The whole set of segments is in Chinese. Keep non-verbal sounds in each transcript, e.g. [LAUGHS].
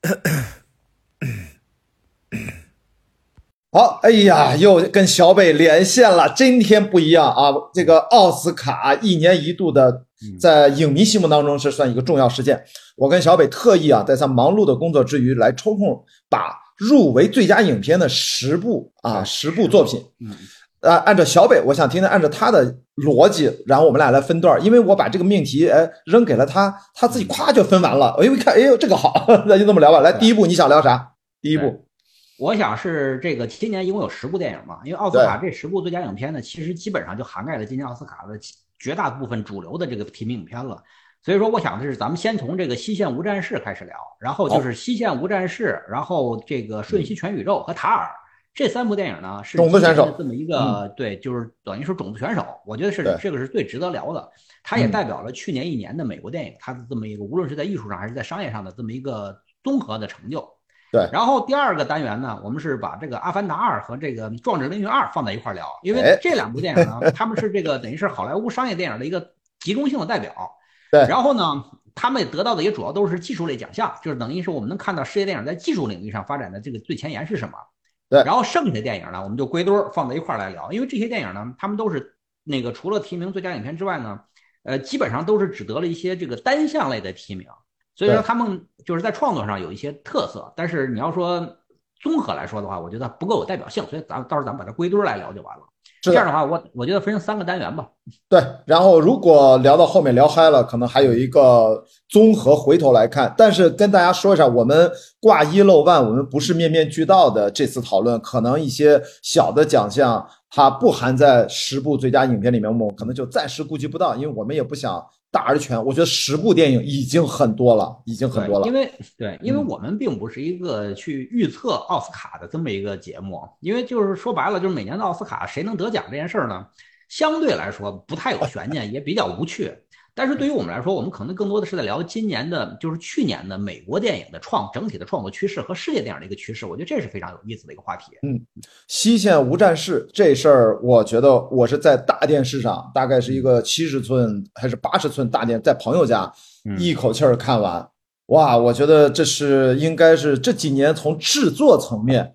[COUGHS] 好，哎呀，又跟小北连线了。今天不一样啊，这个奥斯卡一年一度的，在影迷心目当中是算一个重要事件。我跟小北特意啊，在他忙碌的工作之余，来抽空把入围最佳影片的十部啊十部作品，嗯，啊，按照小北，我想听听按照他的逻辑，然后我们俩来分段，因为我把这个命题哎扔给了他，他自己咵就分完了。哎呦，一看，哎呦，这个好，[LAUGHS] 那就这么聊吧。来，第一部你想聊啥？第一部。我想是这个今年一共有十部电影嘛，因为奥斯卡这十部最佳影片呢，其实基本上就涵盖了今年奥斯卡的绝大部分主流的这个提名影片了。所以说，我想的是咱们先从这个《西线无战事》开始聊，然后就是《西线无战事》，然后这个《瞬息全宇宙》和《塔尔》这三部电影呢，是种子选手这么一个对，就是等于说种子选手，我觉得是这个是最值得聊的。它也代表了去年一年的美国电影它的这么一个，无论是在艺术上还是在商业上的这么一个综合的成就。对，然后第二个单元呢，我们是把这个《阿凡达二》和这个《壮志凌云二》放在一块聊，因为这两部电影呢，他们是这个等于是好莱坞商业电影的一个集中性的代表。对，然后呢，他们得到的也主要都是技术类奖项，就是等于是我们能看到世界电影在技术领域上发展的这个最前沿是什么。对，然后剩下的电影呢，我们就归堆放在一块来聊，因为这些电影呢，他们都是那个除了提名最佳影片之外呢，呃，基本上都是只得了一些这个单项类的提名。所以说他们就是在创作上有一些特色，但是你要说综合来说的话，我觉得不够有代表性，所以咱到时候咱们把它归堆来聊就完了。这样的话，我我觉得分成三个单元吧。对，然后如果聊到后面聊嗨了，可能还有一个综合回头来看。但是跟大家说一下，我们挂一漏万，我们不是面面俱到的。这次讨论可能一些小的奖项它不含在十部最佳影片里面，我们可能就暂时顾及不到，因为我们也不想。大而全，我觉得十部电影已经很多了，已经很多了。因为对，因为我们并不是一个去预测奥斯卡的这么一个节目，因为就是说白了，就是每年的奥斯卡谁能得奖这件事儿呢，相对来说不太有悬念，也比较无趣。但是对于我们来说，我们可能更多的是在聊今年的，就是去年的美国电影的创整体的创作趋势和世界电影的一个趋势。我觉得这是非常有意思的一个话题。嗯，西线无战事这事儿，我觉得我是在大电视上，大概是一个七十寸还是八十寸大电，在朋友家一口气儿看完。哇，我觉得这是应该是这几年从制作层面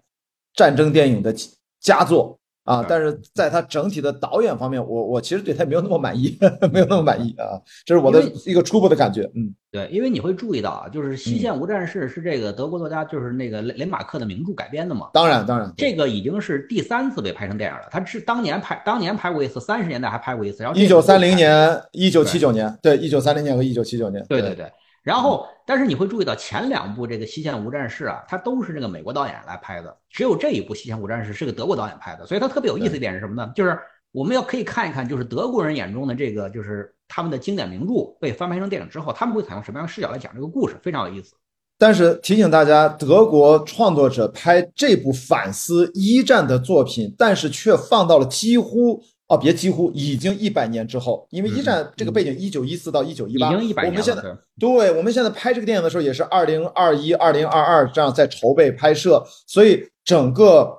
战争电影的佳作。啊，但是在他整体的导演方面，我我其实对他没有那么满意，[LAUGHS] 没有那么满意啊，这是我的一个初步的感觉。嗯，对，因为你会注意到啊，就是《西线无战事》是这个德国作家就是那个雷雷马克的名著改编的嘛。当然，当然，这个已经是第三次被拍成电影了。他是当年拍，当年拍过一次，三十年代还拍过一次。然后一九三零年、一九七九年，对，一九三零年和一九七九年。对对对。然后，但是你会注意到前两部这个《西线无战事》啊，它都是这个美国导演来拍的，只有这一部《西线无战事》是个德国导演拍的，所以它特别有意思一点是什么呢？就是我们要可以看一看，就是德国人眼中的这个，就是他们的经典名著被翻拍成电影之后，他们会采用什么样的视角来讲这个故事，非常有意思。但是提醒大家，德国创作者拍这部反思一战的作品，但是却放到了几乎。哦，别几乎已经一百年之后，因为一战这个背景一九一四到一九一八，已经一百年我们现在对，我们现在拍这个电影的时候也是二零二一、二零二二这样在筹备拍摄，所以整个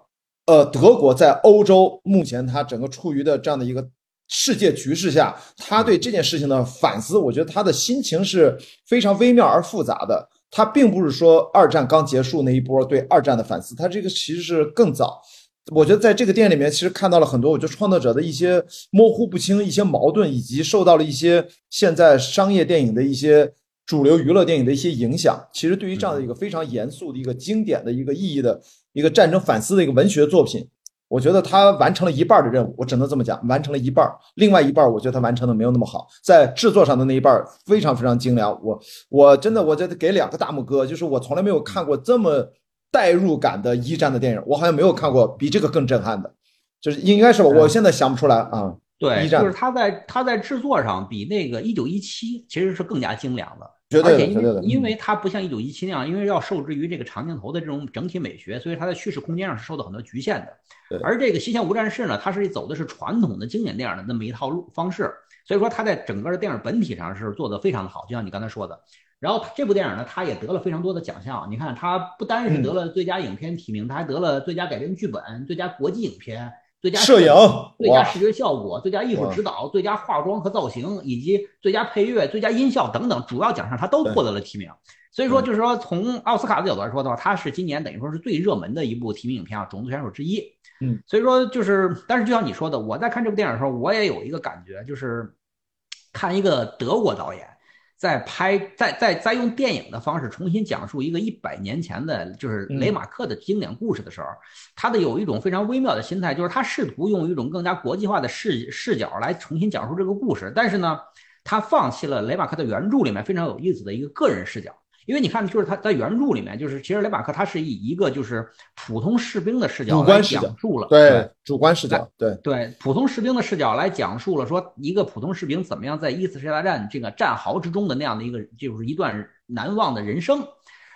呃德国在欧洲目前它整个处于的这样的一个世界局势下，他对这件事情的反思，我觉得他的心情是非常微妙而复杂的。他并不是说二战刚结束那一波对二战的反思，他这个其实是更早。我觉得在这个电影里面，其实看到了很多，我觉得创作者的一些模糊不清、一些矛盾，以及受到了一些现在商业电影的一些主流娱乐电影的一些影响。其实对于这样的一个非常严肃的一个经典的一个意义的一个战争反思的一个文学作品，我觉得他完成了一半的任务，我只能这么讲，完成了一半。另外一半，我觉得他完成的没有那么好，在制作上的那一半非常非常精良。我我真的，我觉得给两个大拇哥，就是我从来没有看过这么。代入感的一战的电影，我好像没有看过比这个更震撼的，就是应该是吧？我现在想不出来啊。对，就是他在他在制作上比那个一九一七其实是更加精良的，绝对的，绝对的。因为它不像一九一七那样，因为要受制于这个长镜头的这种整体美学，所以它在叙事空间上是受到很多局限的。而这个《西线无战事》呢，它是走的是传统的经典电影的那么一套路方式，所以说它在整个的电影本体上是做的非常的好，就像你刚才说的。然后这部电影呢，它也得了非常多的奖项。你看，它不单是得了最佳影片提名，它还得了最佳改编剧本、最佳国际影片、最佳摄影、最佳视觉效果、最佳艺术指导、最佳化妆和造型，以及最佳配乐、最佳音效等等主要奖项，他都获得了提名。所以说，就是说从奥斯卡的角度来说的话，它是今年等于说是最热门的一部提名影片啊，种子选手之一。嗯，所以说就是，但是就像你说的，我在看这部电影的时候，我也有一个感觉，就是看一个德国导演。在拍，在在在用电影的方式重新讲述一个一百年前的，就是雷马克的经典故事的时候，他的有一种非常微妙的心态，就是他试图用一种更加国际化的视视角来重新讲述这个故事，但是呢，他放弃了雷马克的原著里面非常有意思的一个个人视角。因为你看，就是他在原著里面，就是其实雷马克他是以一个就是普通士兵的视角来讲述了，对主观视角，对对普通士兵的视角来讲述了说一个普通士兵怎么样在一次世界大战这个战壕之中的那样的一个就是一段难忘的人生。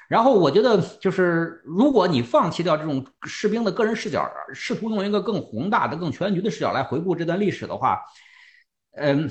然后我觉得就是如果你放弃掉这种士兵的个人视角，试图用一个更宏大的、更全局的视角来回顾这段历史的话，嗯。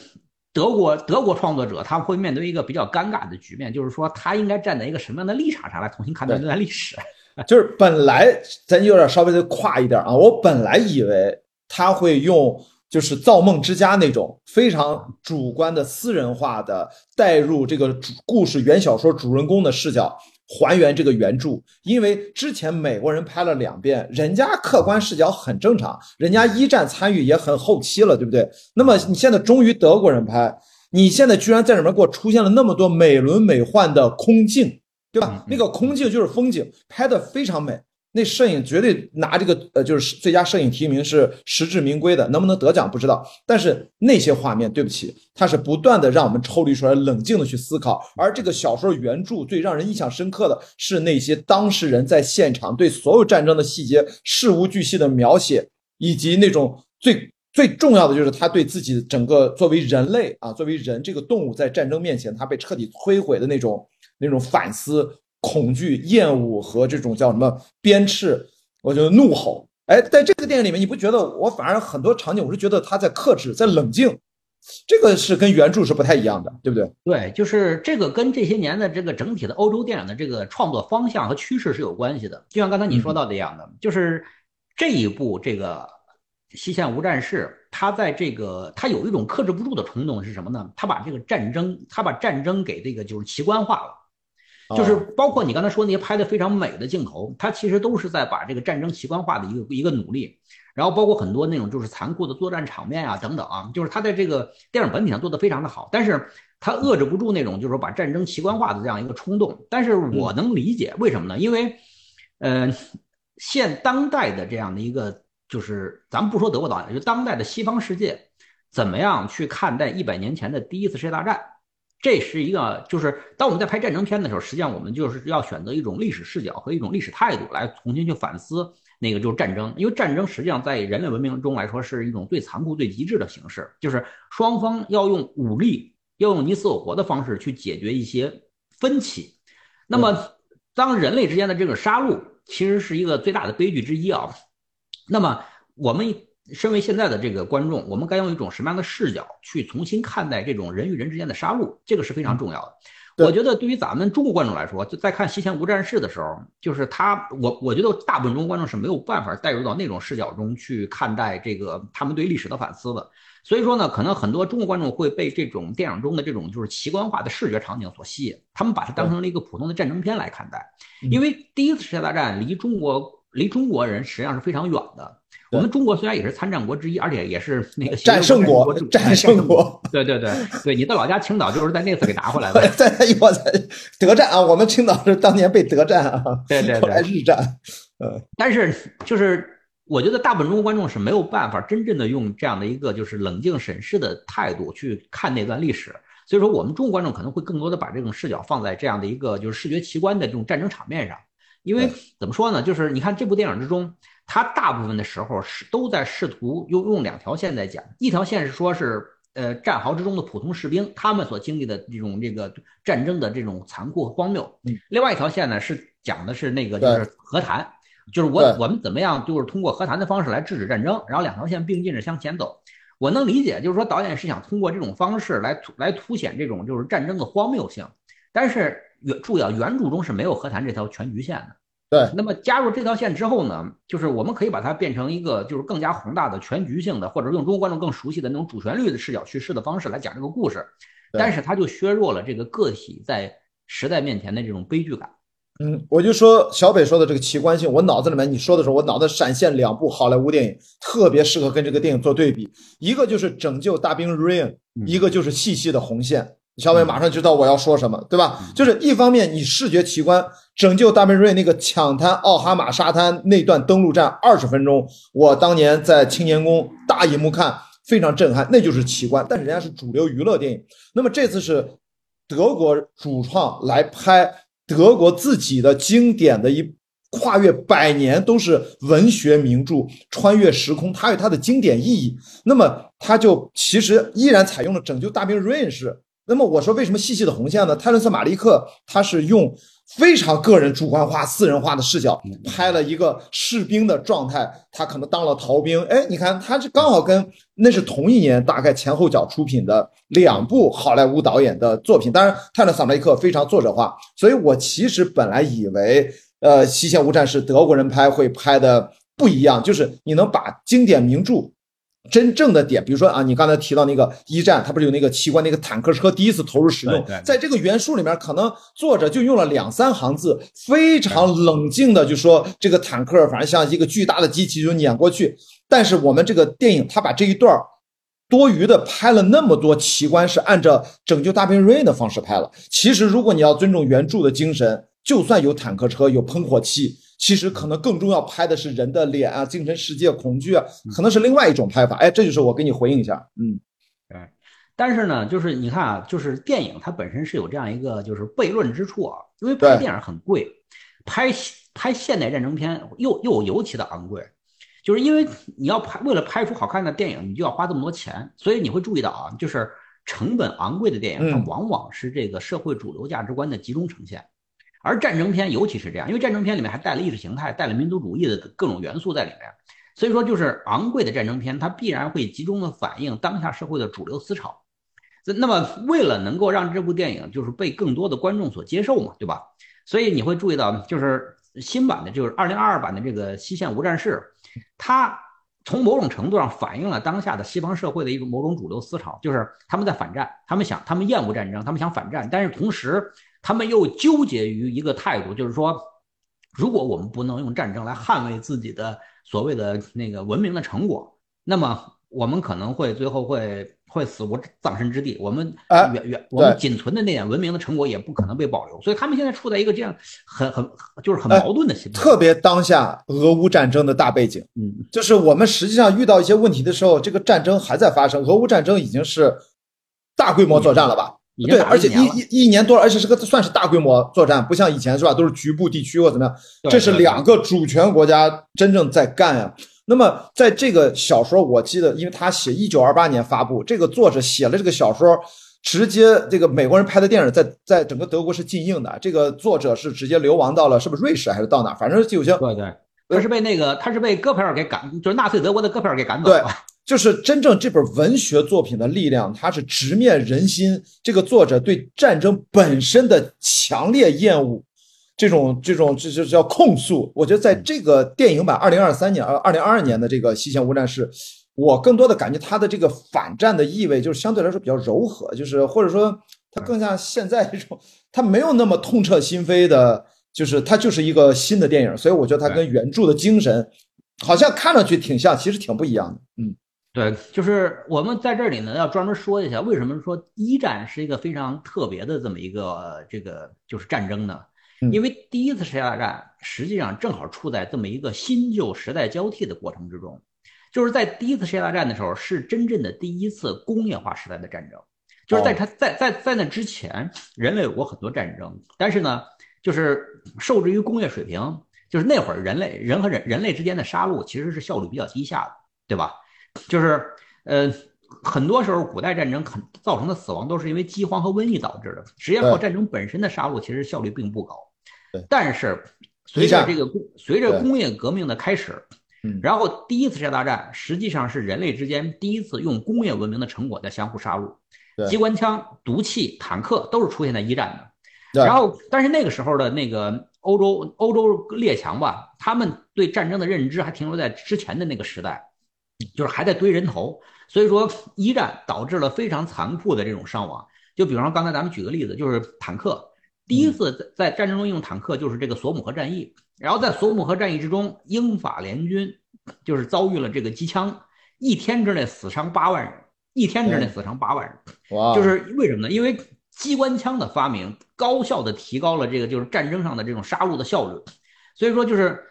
德国德国创作者他会面对一个比较尴尬的局面，就是说他应该站在一个什么样的立场上来重新看待这段历史？[LAUGHS] 就是本来咱有点稍微的跨一点啊，我本来以为他会用就是《造梦之家》那种非常主观的私人化的带入这个主故事原小说主人公的视角。还原这个原著，因为之前美国人拍了两遍，人家客观视角很正常，人家一战参与也很后期了，对不对？那么你现在终于德国人拍，你现在居然在里面给我出现了那么多美轮美奂的空镜，对吧？那个空镜就是风景，拍的非常美。那摄影绝对拿这个呃，就是最佳摄影提名是实至名归的，能不能得奖不知道。但是那些画面，对不起，它是不断的让我们抽离出来，冷静的去思考。而这个小说原著最让人印象深刻的是那些当事人在现场对所有战争的细节事无巨细的描写，以及那种最最重要的就是他对自己整个作为人类啊，作为人这个动物在战争面前他被彻底摧毁的那种那种反思。恐惧、厌恶和这种叫什么鞭笞，我觉得怒吼。哎，在这个电影里面，你不觉得我反而很多场景，我是觉得他在克制，在冷静，这个是跟原著是不太一样的，对不对？对，就是这个跟这些年的这个整体的欧洲电影的这个创作方向和趋势是有关系的。就像刚才你说到的一样的，就是这一部这个《西线无战事》，他在这个他有一种克制不住的冲动是什么呢？他把这个战争，他把战争给这个就是奇观化了。就是包括你刚才说那些拍的非常美的镜头，它其实都是在把这个战争奇观化的一个一个努力。然后包括很多那种就是残酷的作战场面啊等等啊，就是他在这个电影本体上做的非常的好，但是他遏制不住那种就是说把战争奇观化的这样一个冲动。但是我能理解为什么呢？因为，呃，现当代的这样的一个就是咱们不说德国导演，就当代的西方世界怎么样去看待一百年前的第一次世界大战？这是一个，就是当我们在拍战争片的时候，实际上我们就是要选择一种历史视角和一种历史态度来重新去反思那个就是战争，因为战争实际上在人类文明中来说是一种最残酷、最极致的形式，就是双方要用武力，要用你死我活的方式去解决一些分歧。那么，当人类之间的这个杀戮其实是一个最大的悲剧之一啊。那么我们。身为现在的这个观众，我们该用一种什么样的视角去重新看待这种人与人之间的杀戮？这个是非常重要的。我觉得对于咱们中国观众来说，就在看《西线无战事》的时候，就是他，我我觉得大部分中国观众是没有办法带入到那种视角中去看待这个他们对历史的反思的。所以说呢，可能很多中国观众会被这种电影中的这种就是奇观化的视觉场景所吸引，他们把它当成了一个普通的战争片来看待。因为第一次世界大战离中国离中国人实际上是非常远的。我们中国虽然也是参战国之一，而且也是那个战胜国，战胜国。对对对对，你的老家青岛就是在那次给拿回来的。在我在德战啊，我们青岛是当年被德战啊，对对对，日战。呃，但是就是我觉得大部分中国观众是没有办法真正的用这样的一个就是冷静审视的态度去看那段历史，所以说我们中国观众可能会更多的把这种视角放在这样的一个就是视觉奇观的这种战争场面上，因为怎么说呢，就是你看这部电影之中。他大部分的时候是都在试图用用两条线在讲，一条线是说是呃战壕之中的普通士兵他们所经历的这种这个战争的这种残酷和荒谬，另外一条线呢是讲的是那个就是和谈，就是我我们怎么样就是通过和谈的方式来制止战争，然后两条线并进着向前走。我能理解，就是说导演是想通过这种方式来突来凸显这种就是战争的荒谬性，但是原注要原著中是没有和谈这条全局线的。对，那么加入这条线之后呢，就是我们可以把它变成一个就是更加宏大的全局性的，或者用中国观众更熟悉的那种主旋律的视角叙事的方式来讲这个故事，但是它就削弱了这个个体在时代面前的这种悲剧感。嗯，我就说小北说的这个奇观性，我脑子里面你说的时候，我脑子闪现两部好莱坞电影，特别适合跟这个电影做对比，一个就是《拯救大兵瑞恩》，一个就是《细细的红线》。小北马上就知道我要说什么，对吧？就是一方面你视觉奇观，《拯救大兵瑞恩》那个抢滩奥哈马沙滩那段登陆战二十分钟，我当年在青年宫大荧幕看非常震撼，那就是奇观。但是人家是主流娱乐电影，那么这次是德国主创来拍。德国自己的经典的一跨越百年都是文学名著，穿越时空，它有它的经典意义。那么，它就其实依然采用了拯救大兵瑞恩式。那么，我说为什么细细的红线呢？泰伦斯·马利克他是用。非常个人主观化、私人化的视角拍了一个士兵的状态，他可能当了逃兵。哎，你看，他是刚好跟那是同一年，大概前后脚出品的两部好莱坞导演的作品。当然，泰勒·萨雷克非常作者化，所以我其实本来以为，呃，《西线无战事》德国人拍会拍的不一样，就是你能把经典名著。真正的点，比如说啊，你刚才提到那个一战，它不是有那个奇观那个坦克车第一次投入使用，在这个原书里面，可能作者就用了两三行字，非常冷静的就说这个坦克反正像一个巨大的机器就碾过去。但是我们这个电影，他把这一段多余的拍了那么多奇观，是按照拯救大兵瑞恩的方式拍了。其实如果你要尊重原著的精神，就算有坦克车有喷火器。其实可能更重要拍的是人的脸啊，精神世界恐惧啊，可能是另外一种拍法。哎，这就是我给你回应一下，嗯，对。但是呢，就是你看啊，就是电影它本身是有这样一个就是悖论之处啊，因为拍电影很贵，拍拍现代战争片又又尤其的昂贵，就是因为你要拍为了拍出好看的电影，你就要花这么多钱，所以你会注意到啊，就是成本昂贵的电影，它往往是这个社会主流价值观的集中呈现。而战争片尤其是这样，因为战争片里面还带了意识形态、带了民族主义的各种元素在里面，所以说就是昂贵的战争片，它必然会集中的反映当下社会的主流思潮。那么为了能够让这部电影就是被更多的观众所接受嘛，对吧？所以你会注意到，就是新版的，就是二零二二版的这个《西线无战事》，它从某种程度上反映了当下的西方社会的一种某种主流思潮，就是他们在反战，他们想，他们厌恶战争，他们想反战，但是同时。他们又纠结于一个态度，就是说，如果我们不能用战争来捍卫自己的所谓的那个文明的成果，那么我们可能会最后会会死无葬身之地。我们远远我们仅存的那点文明的成果也不可能被保留。所以他们现在处在一个这样很很就是很矛盾的心态。特别当下俄乌战争的大背景，嗯，就是我们实际上遇到一些问题的时候，这个战争还在发生。俄乌战争已经是大规模作战了吧？对，而且一一一年多，而且是个算是大规模作战，不像以前是吧？都是局部地区或怎么样。这是两个主权国家真正在干呀。那么在这个小说，我记得，因为他写一九二八年发布，这个作者写了这个小说，直接这个美国人拍的电影在在整个德国是禁映的。这个作者是直接流亡到了是不是瑞士还是到哪？反正就像对对，他是被那个他是被戈培尔给赶，就是纳粹德国的戈培尔给赶走了。就是真正这本文学作品的力量，它是直面人心。这个作者对战争本身的强烈厌恶，这种这种这就叫控诉。我觉得在这个电影版二零二三年呃二零二二年的这个《西线无战事》，我更多的感觉它的这个反战的意味就是相对来说比较柔和，就是或者说它更像现在这种，它没有那么痛彻心扉的，就是它就是一个新的电影。所以我觉得它跟原著的精神好像看上去挺像，其实挺不一样的。嗯。对，就是我们在这里呢，要专门说一下，为什么说一战是一个非常特别的这么一个这个就是战争呢？因为第一次世界大战实际上正好处在这么一个新旧时代交替的过程之中，就是在第一次世界大战的时候，是真正的第一次工业化时代的战争。就是在它在在在那之前，人类有过很多战争，但是呢，就是受制于工业水平，就是那会儿人类人和人人类之间的杀戮其实是效率比较低下的，对吧？就是，呃，很多时候古代战争很造成的死亡都是因为饥荒和瘟疫导致的。实际上靠战争本身的杀戮其实效率并不高。但是随着这个工随着工业革命的开始，然后第一次世界大战实际上是人类之间第一次用工业文明的成果在相互杀戮。机关枪、毒气、坦克都是出现在一战的。然后，但是那个时候的那个欧洲欧洲列强吧，他们对战争的认知还停留在之前的那个时代，就是还在堆人头。所以说，一战导致了非常残酷的这种伤亡。就比方说，刚才咱们举个例子，就是坦克，第一次在在战争中用坦克就是这个索姆河战役。然后在索姆河战役之中，英法联军就是遭遇了这个机枪，一天之内死伤八万人，一天之内死伤八万人。哇！就是为什么呢？因为机关枪的发明，高效的提高了这个就是战争上的这种杀戮的效率。所以说，就是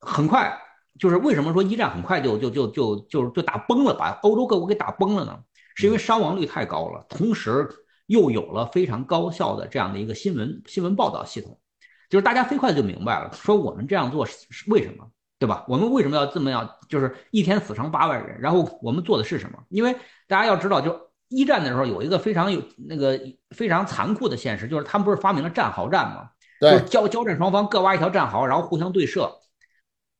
很快。就是为什么说一战很快就就就就就就打崩了，把欧洲各国给打崩了呢？是因为伤亡率太高了，同时又有了非常高效的这样的一个新闻新闻报道系统，就是大家飞快就明白了，说我们这样做是为什么，对吧？我们为什么要这么样？就是一天死伤八万人，然后我们做的是什么？因为大家要知道，就一战的时候有一个非常有那个非常残酷的现实，就是他们不是发明了战壕战吗？对，交交战双方各挖一条战壕，然后互相对射，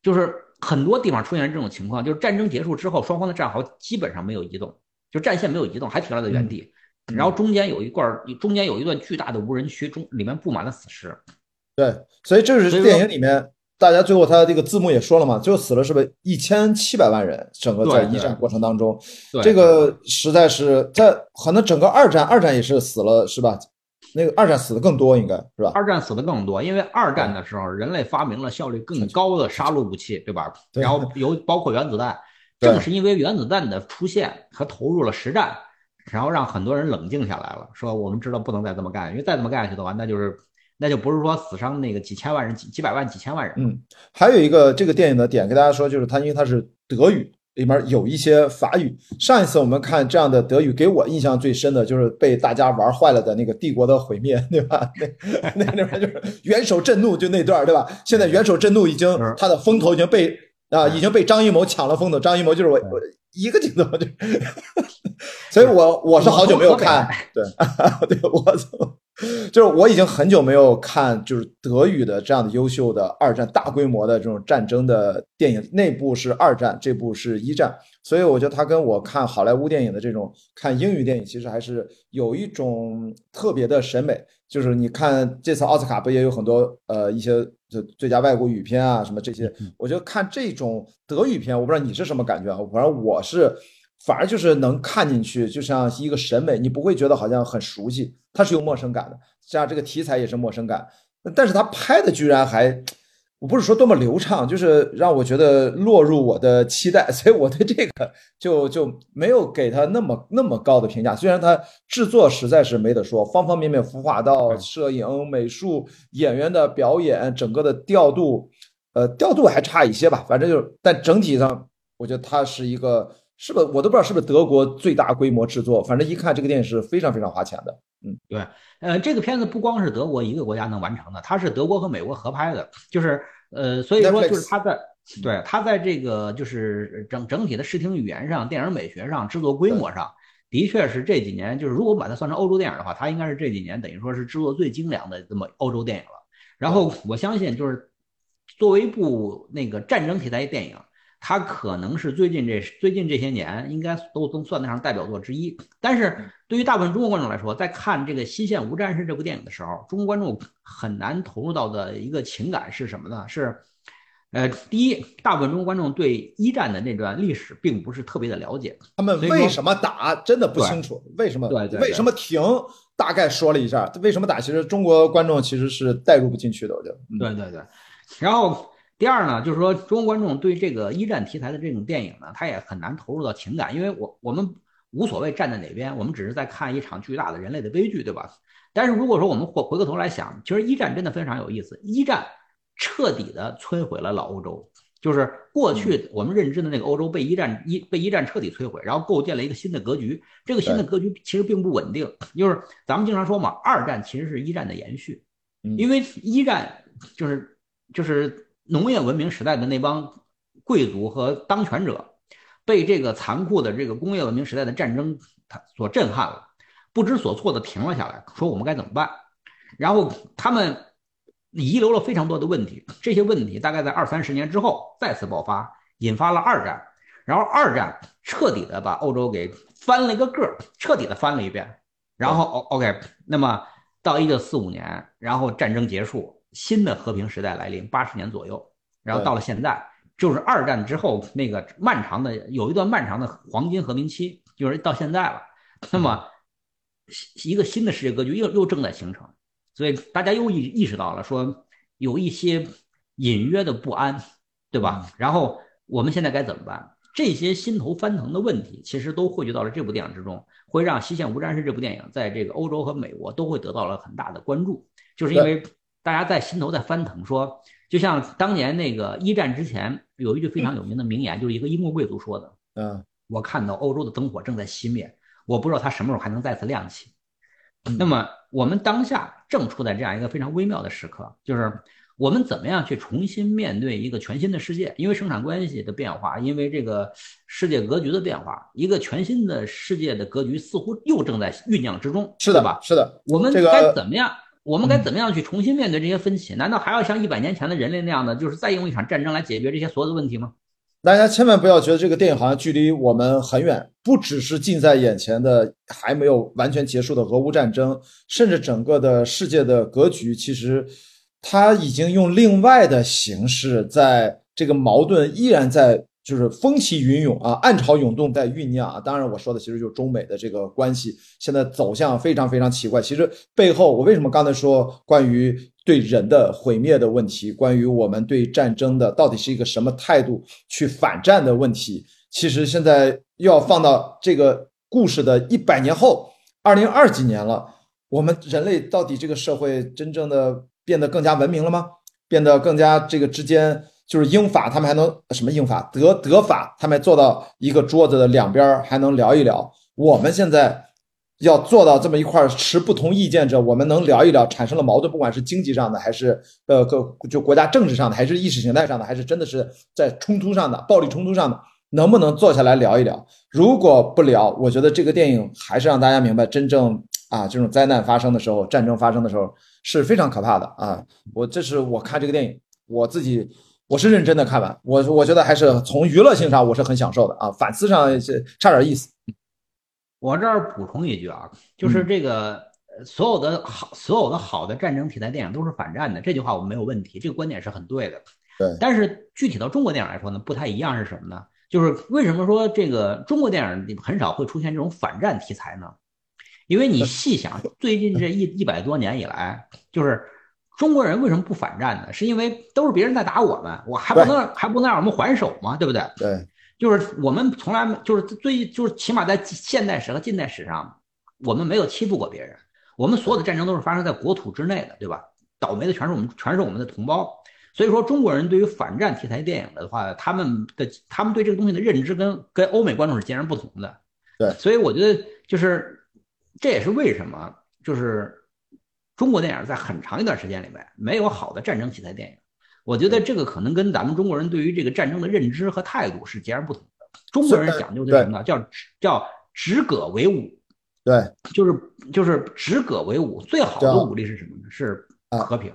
就是。很多地方出现这种情况，就是战争结束之后，双方的战壕基本上没有移动，就战线没有移动，还停留在原地。然后中间有一段，中间有一段巨大的无人区，中里面布满了死尸。对，所以这是电影里面大家最后他这个字幕也说了嘛，最后死了是不是一千七百万人？整个在一战过程当中，这个实在是在可能整个二战，二战也是死了是吧？那个二战死的更多，应该是吧？二战死的更多，因为二战的时候人类发明了效率更高的杀戮武器，对吧？然后有包括原子弹，正是因为原子弹的出现和投入了实战，然后让很多人冷静下来了，说我们知道不能再这么干，因为再这么干下去的话，那就是那就不是说死伤那个几千万人、几几百万、几千万人。嗯，还有一个这个电影的点，跟大家说，就是它因为它是德语。里面有一些法语。上一次我们看这样的德语，给我印象最深的就是被大家玩坏了的那个《帝国的毁灭》，对吧？[LAUGHS] 那那里面就是元首震怒，就那段，对吧？现在元首震怒已经他的风头已经被啊，已经被张艺谋抢了风头。张艺谋就是我我一个镜头就，[LAUGHS] 所以我我是好久没有看，对 [LAUGHS] 对，我操。[LAUGHS] 就是我已经很久没有看就是德语的这样的优秀的二战大规模的这种战争的电影，那部是二战，这部是一战，所以我觉得它跟我看好莱坞电影的这种看英语电影其实还是有一种特别的审美。就是你看这次奥斯卡不也有很多呃一些就最佳外国语片啊什么这些，我觉得看这种德语片，我不知道你是什么感觉啊，反正我是。反而就是能看进去，就像一个审美，你不会觉得好像很熟悉，它是有陌生感的。这样这个题材也是陌生感，但是他拍的居然还，我不是说多么流畅，就是让我觉得落入我的期待，所以我对这个就就没有给他那么那么高的评价。虽然他制作实在是没得说，方方面面，孵化到、摄影、美术、演员的表演，整个的调度，呃，调度还差一些吧。反正就是，但整体上，我觉得它是一个。是不是我都不知道是不是德国最大规模制作？反正一看这个电影是非常非常花钱的。嗯，对，呃，这个片子不光是德国一个国家能完成的，它是德国和美国合拍的，就是呃，所以说就是它在对它在这个就是整整体的视听语言上、电影美学上、制作规模上，的确是这几年就是如果把它算成欧洲电影的话，它应该是这几年等于说是制作最精良的这么欧洲电影了。然后我相信就是作为一部那个战争题材电影。它可能是最近这最近这些年应该都能算得上代表作之一，但是对于大部分中国观众来说，在看这个《西线无战事》这部电影的时候，中国观众很难投入到的一个情感是什么呢？是，呃，第一，大部分中国观众对一战的那段历史并不是特别的了解，他们为什么打真的不清楚，为什么对为什么停，大概说了一下，为什么打，其实中国观众其实是代入不进去的，我觉得。对对对，然后。第二呢，就是说中国观众对这个一战题材的这种电影呢，他也很难投入到情感，因为我我们无所谓站在哪边，我们只是在看一场巨大的人类的悲剧，对吧？但是如果说我们回回过头来想，其实一战真的非常有意思，一战彻底的摧毁了老欧洲，就是过去我们认知的那个欧洲被一战一被一战彻底摧毁，然后构建了一个新的格局，这个新的格局其实并不稳定，就是咱们经常说嘛，二战其实是一战的延续，因为一战就是就是。农业文明时代的那帮贵族和当权者，被这个残酷的这个工业文明时代的战争他所震撼了，不知所措的停了下来，说我们该怎么办？然后他们遗留了非常多的问题，这些问题大概在二三十年之后再次爆发，引发了二战。然后二战彻底的把欧洲给翻了一个个，彻底的翻了一遍。然后 O OK，那么到一九四五年，然后战争结束，新的和平时代来临，八十年左右，然后到了现在，就是二战之后那个漫长的有一段漫长的黄金和平期，就是到现在了。那么一个新的世界格局又又正在形成，所以大家又意意识到了说有一些隐约的不安，对吧？然后我们现在该怎么办？这些心头翻腾的问题，其实都汇聚到了这部电影之中，会让《西线无战事》这部电影在这个欧洲和美国都会得到了很大的关注，就是因为大家在心头在翻腾，说就像当年那个一战之前有一句非常有名的名言，就是一个英国贵族说的：“嗯，我看到欧洲的灯火正在熄灭，我不知道它什么时候还能再次亮起。”那么我们当下正处在这样一个非常微妙的时刻，就是。我们怎么样去重新面对一个全新的世界？因为生产关系的变化，因为这个世界格局的变化，一个全新的世界的格局似乎又正在酝酿之中，是的吧？是的。我们该怎么样？我们该怎么样去重新面对这些分歧？难道还要像一百年前的人类那样的，就是再用一场战争来解决这些所有的问题吗？大家千万不要觉得这个电影好像距离我们很远，不只是近在眼前的还没有完全结束的俄乌战争，甚至整个的世界的格局，其实。他已经用另外的形式，在这个矛盾依然在，就是风起云涌啊，暗潮涌动在酝酿啊。当然，我说的其实就是中美的这个关系，现在走向非常非常奇怪。其实背后，我为什么刚才说关于对人的毁灭的问题，关于我们对战争的到底是一个什么态度去反战的问题，其实现在又要放到这个故事的一百年后，二零二几年了，我们人类到底这个社会真正的。变得更加文明了吗？变得更加这个之间就是英法，他们还能什么英法德德法，他们坐到一个桌子的两边还能聊一聊。我们现在要做到这么一块持不同意见者，我们能聊一聊，产生了矛盾，不管是经济上的，还是呃各就国家政治上的，还是意识形态上的，还是真的是在冲突上的暴力冲突上的，能不能坐下来聊一聊？如果不聊，我觉得这个电影还是让大家明白，真正啊这种灾难发生的时候，战争发生的时候。是非常可怕的啊！我这是我看这个电影，我自己我是认真的看完，我我觉得还是从娱乐性上我是很享受的啊，反思上是差点意思。我这儿补充一句啊，就是这个所有的好所有的好的战争题材电影都是反战的，这句话我没有问题，这个观点是很对的。对，但是具体到中国电影来说呢，不太一样是什么呢？就是为什么说这个中国电影很少会出现这种反战题材呢？因为你细想，最近这一一百多年以来，就是中国人为什么不反战呢？是因为都是别人在打我们，我还不能还不能让我们还手吗？对不对？对，就是我们从来就是最就是起码在现代史和近代史上，我们没有欺负过别人，我们所有的战争都是发生在国土之内的，对吧？倒霉的全是我们，全是我们的同胞。所以说，中国人对于反战题材电影的话，他们的他们对这个东西的认知跟跟欧美观众是截然不同的。对，所以我觉得就是。这也是为什么，就是中国电影在很长一段时间里面没有好的战争题材电影。我觉得这个可能跟咱们中国人对于这个战争的认知和态度是截然不同的。中国人讲究的什么呢？叫叫止戈为武。对，就是就是止戈为武，最好的武力是什么呢？是和平，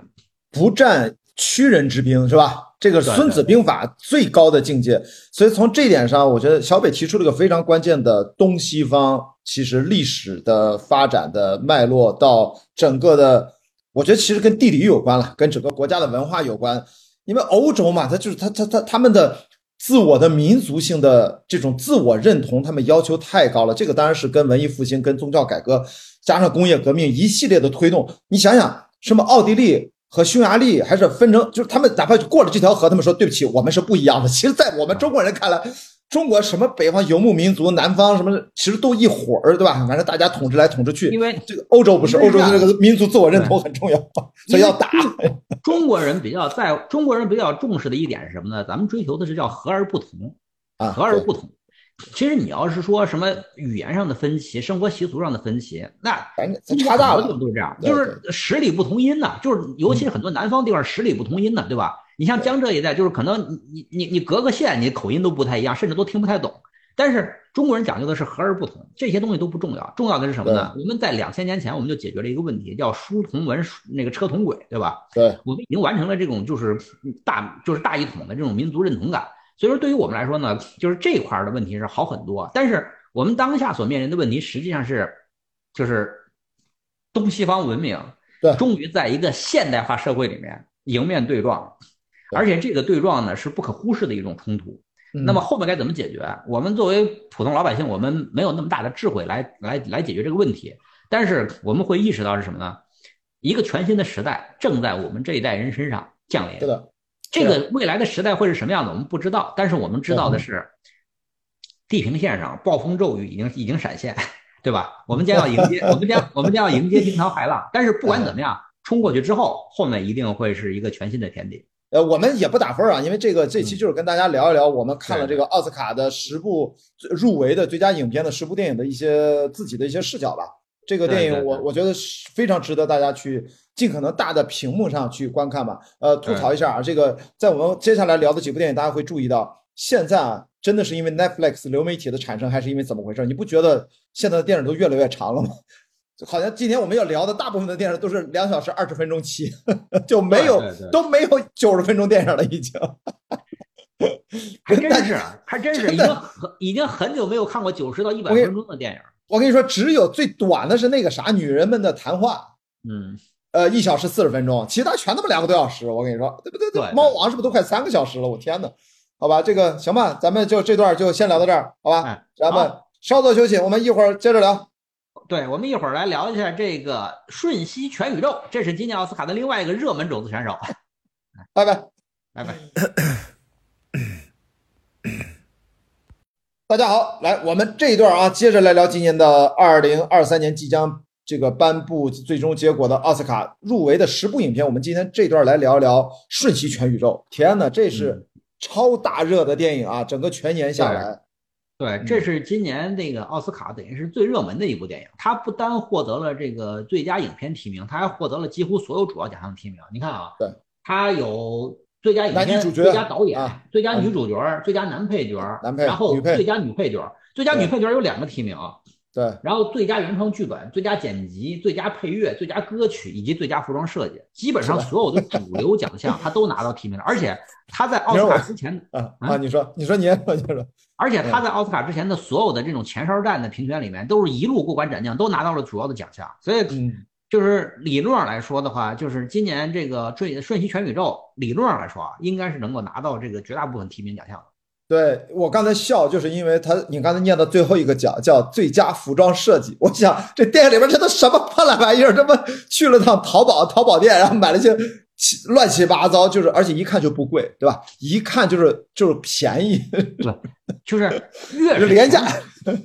不战屈人之兵，是吧？这个《孙子兵法》最高的境界。所以从这点上，我觉得小北提出了个非常关键的东西方。其实历史的发展的脉络到整个的，我觉得其实跟地理有关了，跟整个国家的文化有关。因为欧洲嘛，它就是它它它他们的自我的民族性的这种自我认同，他们要求太高了。这个当然是跟文艺复兴、跟宗教改革，加上工业革命一系列的推动。你想想，什么奥地利和匈牙利还是分成，就是他们哪怕过了这条河，他们说对不起，我们是不一样的。其实，在我们中国人看来。中国什么北方游牧民族，南方什么，其实都一伙儿，对吧？反正大家统治来统治去。因为这个欧洲不是欧洲的这个民族自我认同很重要，所以要打。[LAUGHS] 中国人比较在中国人比较重视的一点是什么呢？咱们追求的是叫和而不同啊，和而不同。其实你要是说什么语言上的分歧、生活习俗上的分歧，那差大了，都是这样，就是十里不同音呐。就是尤其是很多南方地方十里不同音呢，对吧？你像江浙一带，就是可能你你你你隔个县，你口音都不太一样，甚至都听不太懂。但是中国人讲究的是和而不同，这些东西都不重要，重要的是什么呢？我们在两千年前我们就解决了一个问题，叫书同文，那个车同轨，对吧？对，我们已经完成了这种就是大就是大一统的这种民族认同感。所以说，对于我们来说呢，就是这块的问题是好很多。但是我们当下所面临的问题，实际上是就是东西方文明对，终于在一个现代化社会里面迎面对撞，而且这个对撞呢是不可忽视的一种冲突。那么后面该怎么解决？我们作为普通老百姓，我们没有那么大的智慧来来来解决这个问题。但是我们会意识到是什么呢？一个全新的时代正在我们这一代人身上降临。是的，这个未来的时代会是什么样的，我们不知道。但是我们知道的是，地平线上暴风骤雨已经已经闪现，对吧？我们将要迎接，[LAUGHS] 我们将我们将要迎接惊涛骇浪。但是不管怎么样，冲过去之后，后面一定会是一个全新的天地。呃，我们也不打分啊，因为这个这期就是跟大家聊一聊我们看了这个奥斯卡的十部入围的最佳影片的十部电影的一些自己的一些视角吧。这个电影我我觉得是非常值得大家去尽可能大的屏幕上去观看吧。呃，吐槽一下啊，这个在我们接下来聊的几部电影，大家会注意到，现在啊，真的是因为 Netflix 流媒体的产生，还是因为怎么回事？你不觉得现在的电影都越来越长了吗？好像今天我们要聊的大部分的电影都是两小时二十分钟起，[LAUGHS] 就没有都没有九十分钟电影了，已经。[LAUGHS] 还真是，还真是，已经很已经很久没有看过九十到一百分钟的电影。我跟你说，只有最短的是那个啥《女人们的谈话》，嗯，呃，一小时四十分钟，其他全他妈两个多小时。我跟你说，对不对？对。猫王是不是都快三个小时了？我天哪！好吧，这个行吧，咱们就这段就先聊到这儿，好吧？咱们稍作休息，我们一会儿接着聊。对，我们一会儿来聊一下这个《瞬息全宇宙》，这是今年奥斯卡的另外一个热门种子选手。拜拜，拜拜。大家好，来，我们这一段啊，接着来聊今年的二零二三年即将这个颁布最终结果的奥斯卡入围的十部影片。我们今天这段来聊一聊《瞬息全宇宙》。天呐，这是超大热的电影啊！整个全年下来。对，这是今年那个奥斯卡等于是最热门的一部电影。它不单获得了这个最佳影片提名，它还获得了几乎所有主要奖项的提名。你看啊，对，它有最佳影片、最佳导演、最佳女主角、最佳男配角，然后最佳女配角，最佳女配角有两个提名。对，然后最佳原创剧本、最佳剪辑、最佳配乐、最佳歌曲以及最佳服装设计，基本上所有的主流奖项他都拿到提名了。而且他在奥斯卡之前啊啊，你说你说你说你说，而且他在奥斯卡之前的所有的这种前哨战的评选里面，都是一路过关斩将，都拿到了主要的奖项。所以就是理论上来说的话，就是今年这个《瞬瞬息全宇宙》理论上来说啊，应该是能够拿到这个绝大部分提名奖项的。对我刚才笑，就是因为他，你刚才念的最后一个奖叫最佳服装设计。我想这电影里边这都什么破烂玩意儿？这不去了趟淘宝淘宝店，然后买了些乱七八糟，就是而且一看就不贵，对吧？一看就是就是便宜，对，就是 [LAUGHS] 越是廉价，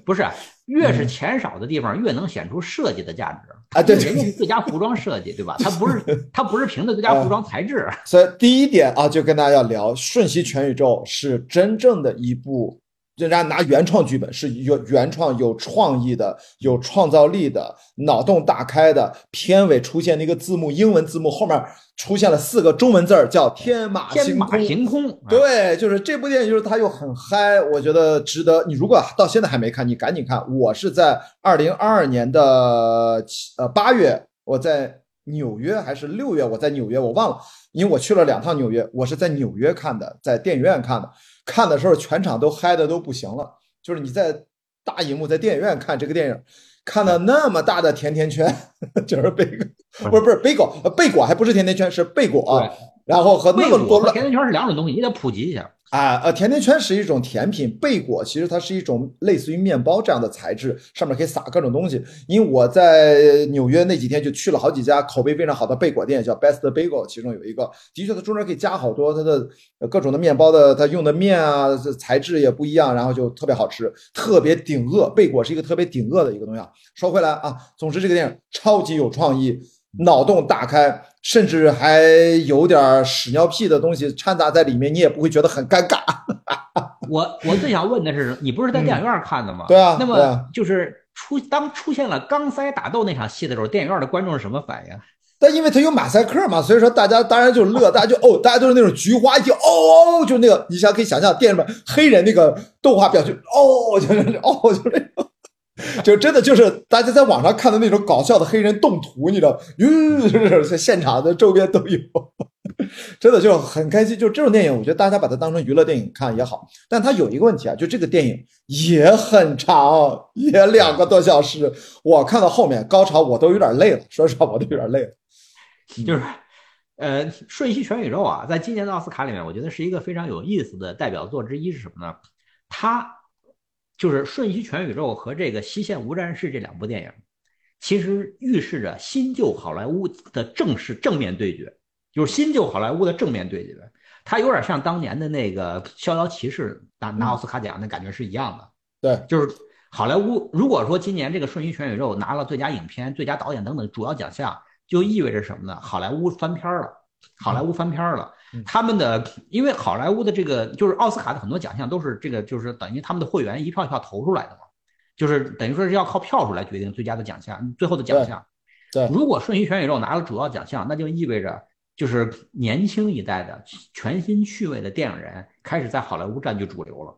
不是。越是钱少的地方，越能显出设计的价值啊！对，人家是最佳服装设计，对吧？它不是，[LAUGHS] 它不是凭的自家服装材质。所以第一点啊，就跟大家要聊《瞬息全宇宙》是真正的一部。人家拿原创剧本是有原创、有创意的、有创造力的、脑洞大开的。片尾出现那个字幕，英文字幕后面出现了四个中文字儿，叫“天马行空”。行空，对，就是这部电影，就是它又很嗨，我觉得值得。你如果到现在还没看，你赶紧看。我是在二零二二年的呃八月，我在纽约还是六月？我在纽约，我忘了，因为我去了两趟纽约。我是在纽约看的，在电影院看的。看的时候，全场都嗨的都不行了。就是你在大荧幕在电影院看这个电影，看到那么大的甜甜圈，[LAUGHS] 就是贝果，不是不是贝果，贝果还不是甜甜圈，是贝果。然后和那么多甜甜圈是两种东西，你得普及一下。啊呃，甜甜圈是一种甜品，贝果其实它是一种类似于面包这样的材质，上面可以撒各种东西。因为我在纽约那几天就去了好几家口碑非常好的贝果店，叫 Best Bagel，其中有一个，的确它中间可以加好多它的各种的面包的，它用的面啊材质也不一样，然后就特别好吃，特别顶饿。贝果是一个特别顶饿的一个东西。啊。说回来啊，总之这个电影超级有创意。脑洞大开，甚至还有点屎尿屁的东西掺杂在里面，你也不会觉得很尴尬。[LAUGHS] 我我最想问的是，你不是在电影院看的吗？对啊。那么就是出当出现了钢塞打斗那场戏的时候，电影院的观众是什么反应？但因为他有马赛克嘛，所以说大家当然就乐，大家就哦，大家都是那种菊花一听哦哦，就那个，你想可以想象电影里面黑人那个动画表情哦，就是哦，就那种。[LAUGHS] 就真的就是大家在网上看的那种搞笑的黑人动图，你知道，嗯，就是 [LAUGHS] 在现场的周边都有，[LAUGHS] 真的就很开心。就这种电影，我觉得大家把它当成娱乐电影看也好。但它有一个问题啊，就这个电影也很长，也两个多小时。我看到后面高潮，我都有点累了。说实话，我都有点累了。就是呃，《瞬息全宇宙》啊，在今年的奥斯卡里面，我觉得是一个非常有意思的代表作之一是什么呢？它就是《瞬息全宇宙》和这个《西线无战事》这两部电影，其实预示着新旧好莱坞的正式正面对决，就是新旧好莱坞的正面对决。它有点像当年的那个《逍遥骑士》拿拿奥斯卡奖的感觉是一样的。对，就是好莱坞。如果说今年这个《瞬息全宇宙》拿了最佳影片、最佳导演等等主要奖项，就意味着什么呢？好莱坞翻篇了，好莱坞翻篇了。他们的因为好莱坞的这个就是奥斯卡的很多奖项都是这个就是等于他们的会员一票一票投出来的嘛，就是等于说是要靠票数来决定最佳的奖项、最后的奖项。对，如果《瞬息全宇宙》拿了主要奖项，那就意味着。就是年轻一代的全新趣味的电影人开始在好莱坞占据主流了，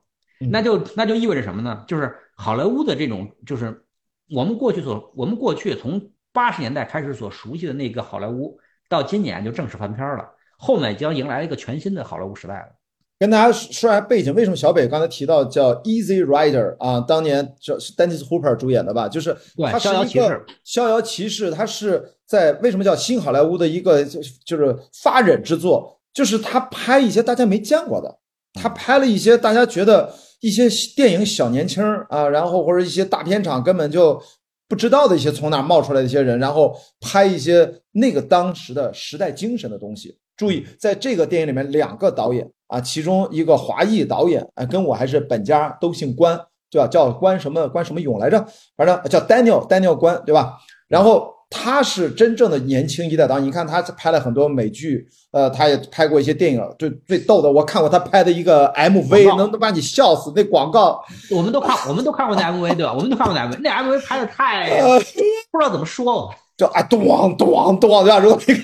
那就那就意味着什么呢？就是好莱坞的这种，就是我们过去所我们过去从八十年代开始所熟悉的那个好莱坞，到今年就正式翻篇了，后面将迎来一个全新的好莱坞时代了。跟大家说下背景，为什么小北刚才提到叫 Easy Rider 啊？当年这是 Dennis Hooper 主演的吧？就是他是一个逍遥骑士，他是在为什么叫新好莱坞的一个就就是发忍之作？就是他拍一些大家没见过的，他拍了一些大家觉得一些电影小年轻啊，然后或者一些大片场根本就不知道的一些从哪冒出来的一些人，然后拍一些那个当时的时代精神的东西。注意，在这个电影里面，两个导演。啊，其中一个华裔导演，啊，跟我还是本家都姓关，对吧？叫关什么关什么勇来着？反正叫 Daniel Daniel 关，对吧？然后他是真正的年轻一代导演，你看他拍了很多美剧，呃，他也拍过一些电影。最最逗的，我看过他拍的一个 MV，能能把你笑死。那广告我们都看，我们都看过那 MV，对吧？我们都看过那 MV，那 MV 拍的太 [LAUGHS] 不知道怎么说了，就啊，咚咚咚，对吧？如果那个。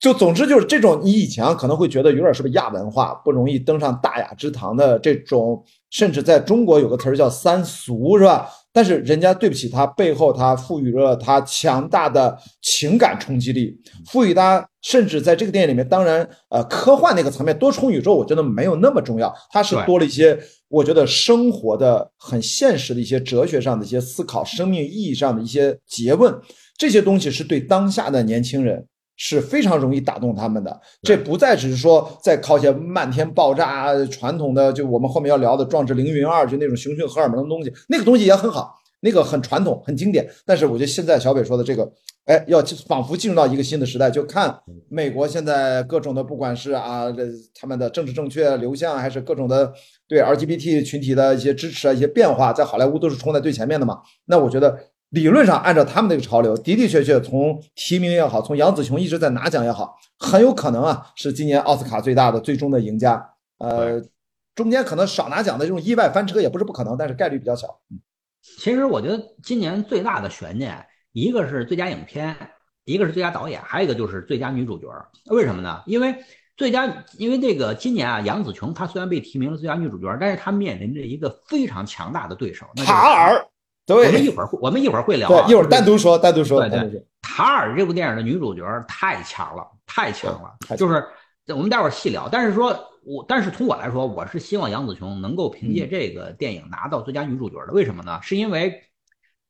就总之就是这种，你以前可能会觉得有点是不是亚文化，不容易登上大雅之堂的这种，甚至在中国有个词儿叫三俗，是吧？但是人家对不起，他背后他赋予了他强大的情感冲击力，赋予他甚至在这个电影里面，当然呃科幻那个层面多重宇宙，我觉得没有那么重要，它是多了一些我觉得生活的很现实的一些哲学上的一些思考，生命意义上的一些诘问，这些东西是对当下的年轻人。是非常容易打动他们的，这不再只是说在靠些漫天爆炸、传统的，就我们后面要聊的《壮志凌云二》就那种雄性荷尔蒙的东西，那个东西也很好，那个很传统、很经典。但是我觉得现在小北说的这个，哎，要仿佛进入到一个新的时代，就看美国现在各种的，不管是啊，他们的政治正确流向，还是各种的对 LGBT 群体的一些支持啊，一些变化，在好莱坞都是冲在最前面的嘛。那我觉得。理论上，按照他们那个潮流，的的确确从提名也好，从杨紫琼一直在拿奖也好，很有可能啊是今年奥斯卡最大的最终的赢家。呃，中间可能少拿奖的这种意外翻车也不是不可能，但是概率比较小。其实我觉得今年最大的悬念，一个是最佳影片，一个是最佳导演，还有一个就是最佳女主角。为什么呢？因为最佳，因为这个今年啊，杨紫琼她虽然被提名了最佳女主角，但是她面临着一个非常强大的对手卡尔。对，我们一会儿会，我们一会儿会聊。对，一会儿单独说，单独说。对对，塔尔这部电影的女主角太强了，太强了，就是我们待会儿细聊。但是说我，但是从我来说，我是希望杨紫琼能够凭借这个电影拿到最佳女主角的。为什么呢？是因为，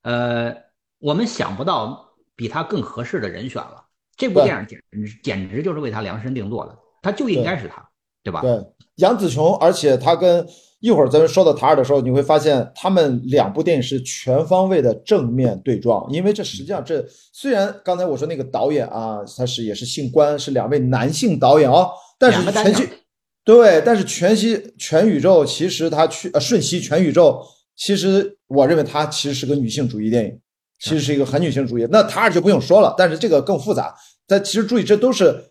呃，我们想不到比她更合适的人选了。这部电影简直简直就是为她量身定做的，她就应该是她，对吧？对，杨紫琼，而且她跟。一会儿咱们说到塔尔的时候，你会发现他们两部电影是全方位的正面对撞，因为这实际上这虽然刚才我说那个导演啊，他是也是姓关，是两位男性导演哦，但是全息对，但是全息全宇宙其实他去呃瞬息全宇宙，其实我认为它其实是个女性主义电影，其实是一个很女性主义。那塔尔就不用说了，但是这个更复杂。但其实注意，这都是。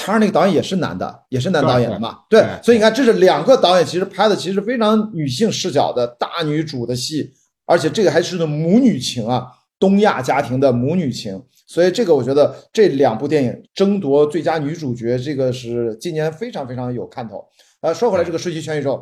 他那个导演也是男的，也是男导演的嘛？对，所以你看，这是两个导演其实拍的其实非常女性视角的大女主的戏，而且这个还是个母女情啊，东亚家庭的母女情。所以这个我觉得这两部电影争夺最佳女主角，这个是今年非常非常有看头。呃，说回来，这个《瞬息全宇宙》，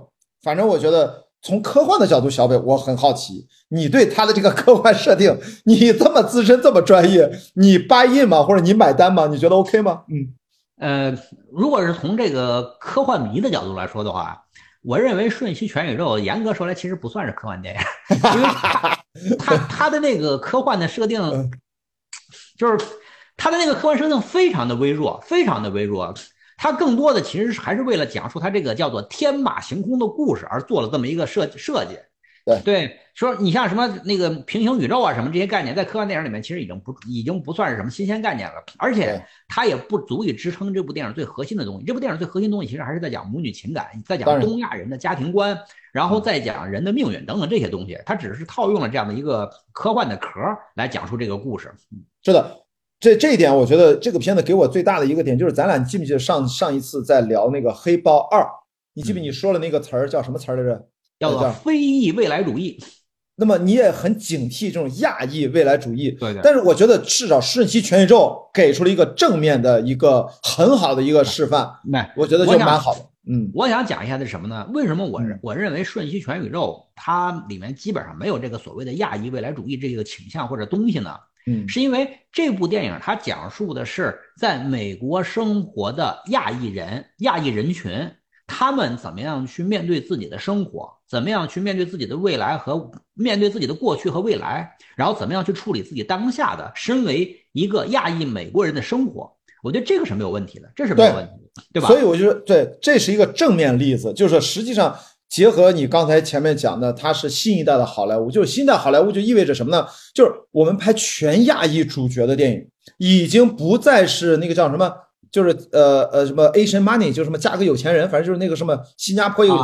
反正我觉得从科幻的角度，小北我很好奇，你对他的这个科幻设定，[LAUGHS] 你这么资深这么专业，你 buy in 吗？或者你买单吗？你觉得 OK 吗？嗯。呃，如果是从这个科幻迷的角度来说的话，我认为《瞬息全宇宙》严格说来其实不算是科幻电影，[LAUGHS] 因为它它它的那个科幻的设定，就是它的那个科幻设定非常的微弱，非常的微弱。它更多的其实还是为了讲述它这个叫做天马行空的故事而做了这么一个设设计。对对，说你像什么那个平行宇宙啊什么这些概念，在科幻电影里面其实已经不已经不算是什么新鲜概念了，而且它也不足以支撑这部电影最核心的东西。这部电影最核心的东西其实还是在讲母女情感，在讲东亚人的家庭观，然后再讲人的命运等等这些东西。它只是套用了这样的一个科幻的壳来讲述这个故事。是的，这这一点我觉得这个片子给我最大的一个点就是，咱俩记不记得上上一次在聊那个《黑豹二》，你记不？你说了那个词儿叫什么词儿来着？叫做非裔未来主义，那么你也很警惕这种亚裔未来主义。对对。但是我觉得至少瞬息全宇宙给出了一个正面的一个很好的一个示范。那我觉得就蛮好的。嗯，我想讲一下的是什么呢？为什么我我认为瞬息全宇宙它里面基本上没有这个所谓的亚裔未来主义这个倾向或者东西呢？嗯，是因为这部电影它讲述的是在美国生活的亚裔人、亚裔人群。他们怎么样去面对自己的生活？怎么样去面对自己的未来和面对自己的过去和未来？然后怎么样去处理自己当下的身为一个亚裔美国人的生活？我觉得这个是没有问题的，这是没有问题的，对吧？所以我觉得，对，这是一个正面例子，就是实际上结合你刚才前面讲的，它是新一代的好莱坞，就是新一代好莱坞就意味着什么呢？就是我们拍全亚裔主角的电影，已经不再是那个叫什么。就是呃呃什么 Asian Money，就什么嫁个有钱人，反正就是那个什么新加坡有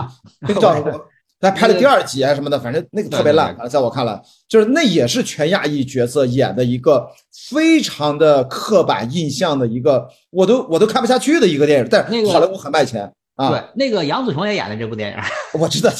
那个叫什么，他拍了第二集啊什么的，反正那个特别烂。在我看来，就是那也是全亚裔角色演的一个非常的刻板印象的一个，我都我都看不下去的一个电影。但是好莱坞很卖钱。对，那个杨紫琼也演了这部电影，[LAUGHS] 我知道。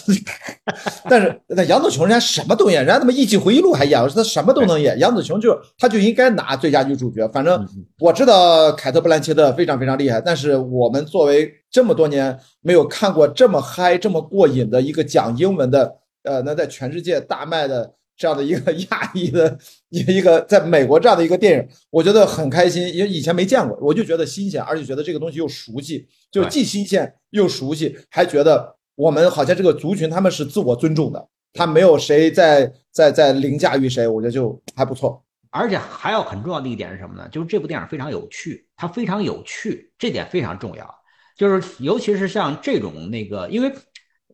[LAUGHS] 但是那杨紫琼人家什么都演，人家他妈《艺伎回忆录》还演，她什么都能演。杨紫琼就她就应该拿最佳女主角。反正我知道凯特·布兰切特非常非常厉害，但是我们作为这么多年没有看过这么嗨、这么过瘾的一个讲英文的，呃，能在全世界大卖的。这样的一个亚裔的一 [LAUGHS] 一个在美国这样的一个电影，我觉得很开心，因为以前没见过，我就觉得新鲜，而且觉得这个东西又熟悉，就既新鲜又熟悉，还觉得我们好像这个族群他们是自我尊重的，他没有谁在在在凌驾于谁，我觉得就还不错。而且还有很重要的一点是什么呢？就是这部电影非常有趣，它非常有趣，这点非常重要。就是尤其是像这种那个，因为。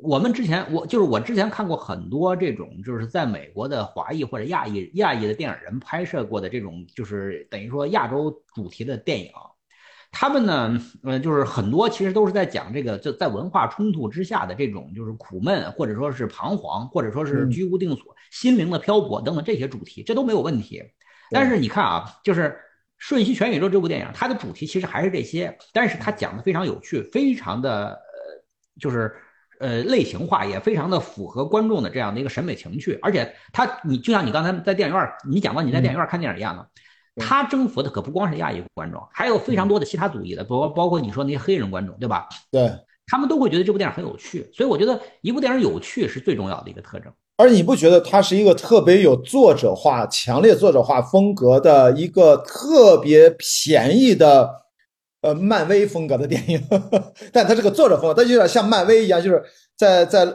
我们之前，我就是我之前看过很多这种，就是在美国的华裔或者亚裔亚裔的电影人拍摄过的这种，就是等于说亚洲主题的电影。他们呢，呃，就是很多其实都是在讲这个，就在文化冲突之下的这种，就是苦闷，或者说是彷徨，或者说是居无定所、心灵的漂泊等等这些主题，这都没有问题。但是你看啊，就是《瞬息全宇宙》这部电影，它的主题其实还是这些，但是它讲的非常有趣，非常的呃，就是。呃，类型化也非常的符合观众的这样的一个审美情趣，而且他，你就像你刚才在电影院，你讲到你在电影院看电影一样的，他征服的可不光是亚裔观众，还有非常多的其他族裔的，包包括你说那些黑人观众，对吧？对，他们都会觉得这部电影很有趣，所以我觉得一部电影有趣是最重要的一个特征。而你不觉得它是一个特别有作者化、强烈作者化风格的一个特别便宜的？呃，漫威风格的电影，[LAUGHS] 但它是个作者风格，它有点像漫威一样，就是在在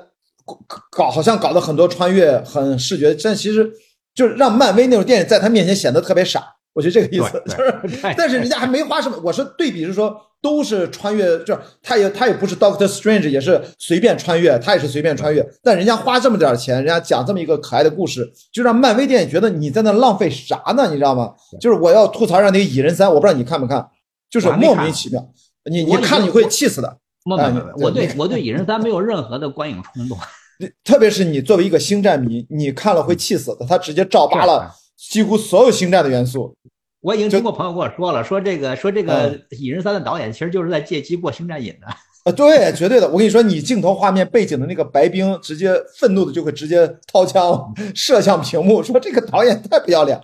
搞，好像搞的很多穿越，很视觉，但其实就是让漫威那种电影在他面前显得特别傻。我觉得这个意思就是，[LAUGHS] 但是人家还没花什么。我说对比是说，都是穿越，就是他也他也不是 Doctor Strange，也是随便穿越，他也是随便穿越，但人家花这么点钱，人家讲这么一个可爱的故事，就让漫威电影觉得你在那浪费啥呢？你知道吗？就是我要吐槽让那个蚁人三，我不知道你看不看。就是莫名其妙，你你看你会气死的。没没没，我对我对蚁人三没有任何的观影冲动。[LAUGHS] 特别是你作为一个星战迷，你看了会气死的。他直接照扒了几乎所有星战的元素。我已经听过朋友跟我说了，说这个说这个蚁人三的导演其实就是在借机过星战瘾的。啊，对，绝对的。我跟你说，你镜头画面背景的那个白冰，直接愤怒的就会直接掏枪 [LAUGHS] 射向屏幕，说这个导演太不要脸。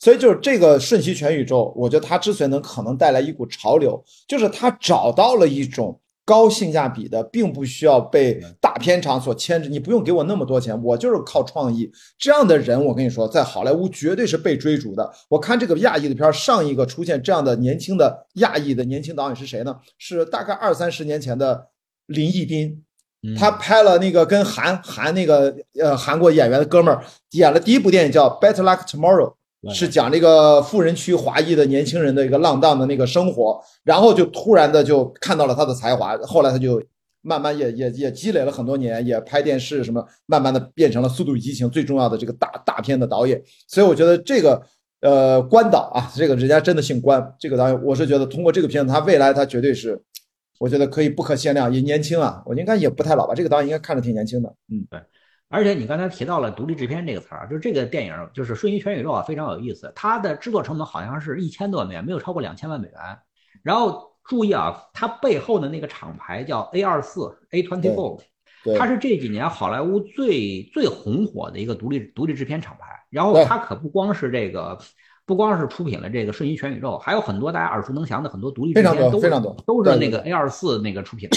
所以就是这个瞬息全宇宙，我觉得它之所以能可能带来一股潮流，就是它找到了一种高性价比的，并不需要被大片场所牵制。你不用给我那么多钱，我就是靠创意这样的人。我跟你说，在好莱坞绝对是被追逐的。我看这个亚裔的片，上一个出现这样的年轻的亚裔的年轻导演是谁呢？是大概二三十年前的林毅斌，他拍了那个跟韩韩那个呃韩国演员的哥们儿演了第一部电影叫《Better Luck Tomorrow》。是讲这个富人区华裔的年轻人的一个浪荡的那个生活，然后就突然的就看到了他的才华，后来他就慢慢也也也积累了很多年，也拍电视什么，慢慢的变成了《速度与激情》最重要的这个大大片的导演。所以我觉得这个呃关导啊，这个人家真的姓关，这个导演我是觉得通过这个片子，他未来他绝对是，我觉得可以不可限量，也年轻啊，我应该也不太老吧，这个导演应该看着挺年轻的，嗯，对。而且你刚才提到了独立制片这个词儿，就是这个电影就是《瞬息全宇宙》啊，非常有意思。它的制作成本好像是一千多万美元，没有超过两千万美元。然后注意啊，它背后的那个厂牌叫 A 二四 A twenty four，它是这几年好莱坞最最红火的一个独立独立制片厂牌。然后它可不光是这个，不光是出品了这个《瞬息全宇宙》，还有很多大家耳熟能详的很多独立制片都非常多，都是那个 A 二四那个出品的。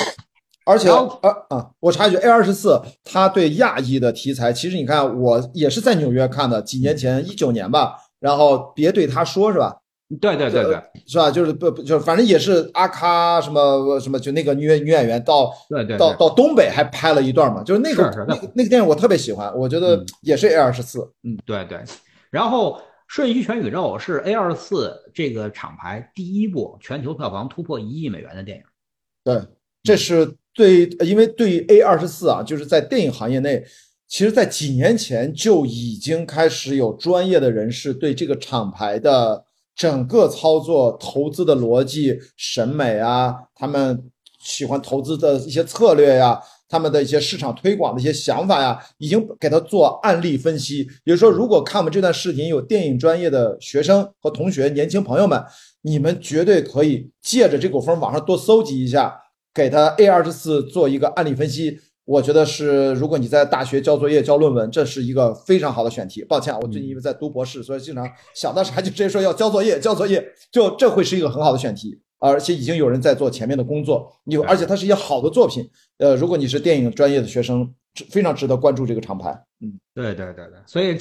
而且，呃啊，我插一句，A 二十四，它对亚裔的题材，其实你看，我也是在纽约看的，几年前，一九年吧。然后别对他说，是吧？对对对对，是吧？就是不不，就反正也是阿卡什么什么，就那个女女演员到对对到到东北还拍了一段嘛，就是那个那个那个电影我特别喜欢，我觉得也是 A 二十四，嗯，对对。然后《瞬息全宇宙》是 A 二十四这个厂牌第一部全球票房突破一亿美元的电影，对，这是。对，因为对于 A 二十四啊，就是在电影行业内，其实，在几年前就已经开始有专业的人士对这个厂牌的整个操作、投资的逻辑、审美啊，他们喜欢投资的一些策略呀，他们的一些市场推广的一些想法呀，已经给他做案例分析。比如说，如果看我们这段视频有电影专业的学生和同学、年轻朋友们，你们绝对可以借着这股风，网上多搜集一下。给他 A 二十四做一个案例分析，我觉得是，如果你在大学交作业、交论文，这是一个非常好的选题。抱歉啊，我最近因为在读博士，所以经常想到啥就直接说要交作业、交作业，就这会是一个很好的选题，而且已经有人在做前面的工作。你而且它是一些好的作品，呃，如果你是电影专业的学生，非常值得关注这个厂牌。嗯，对对对对，所以，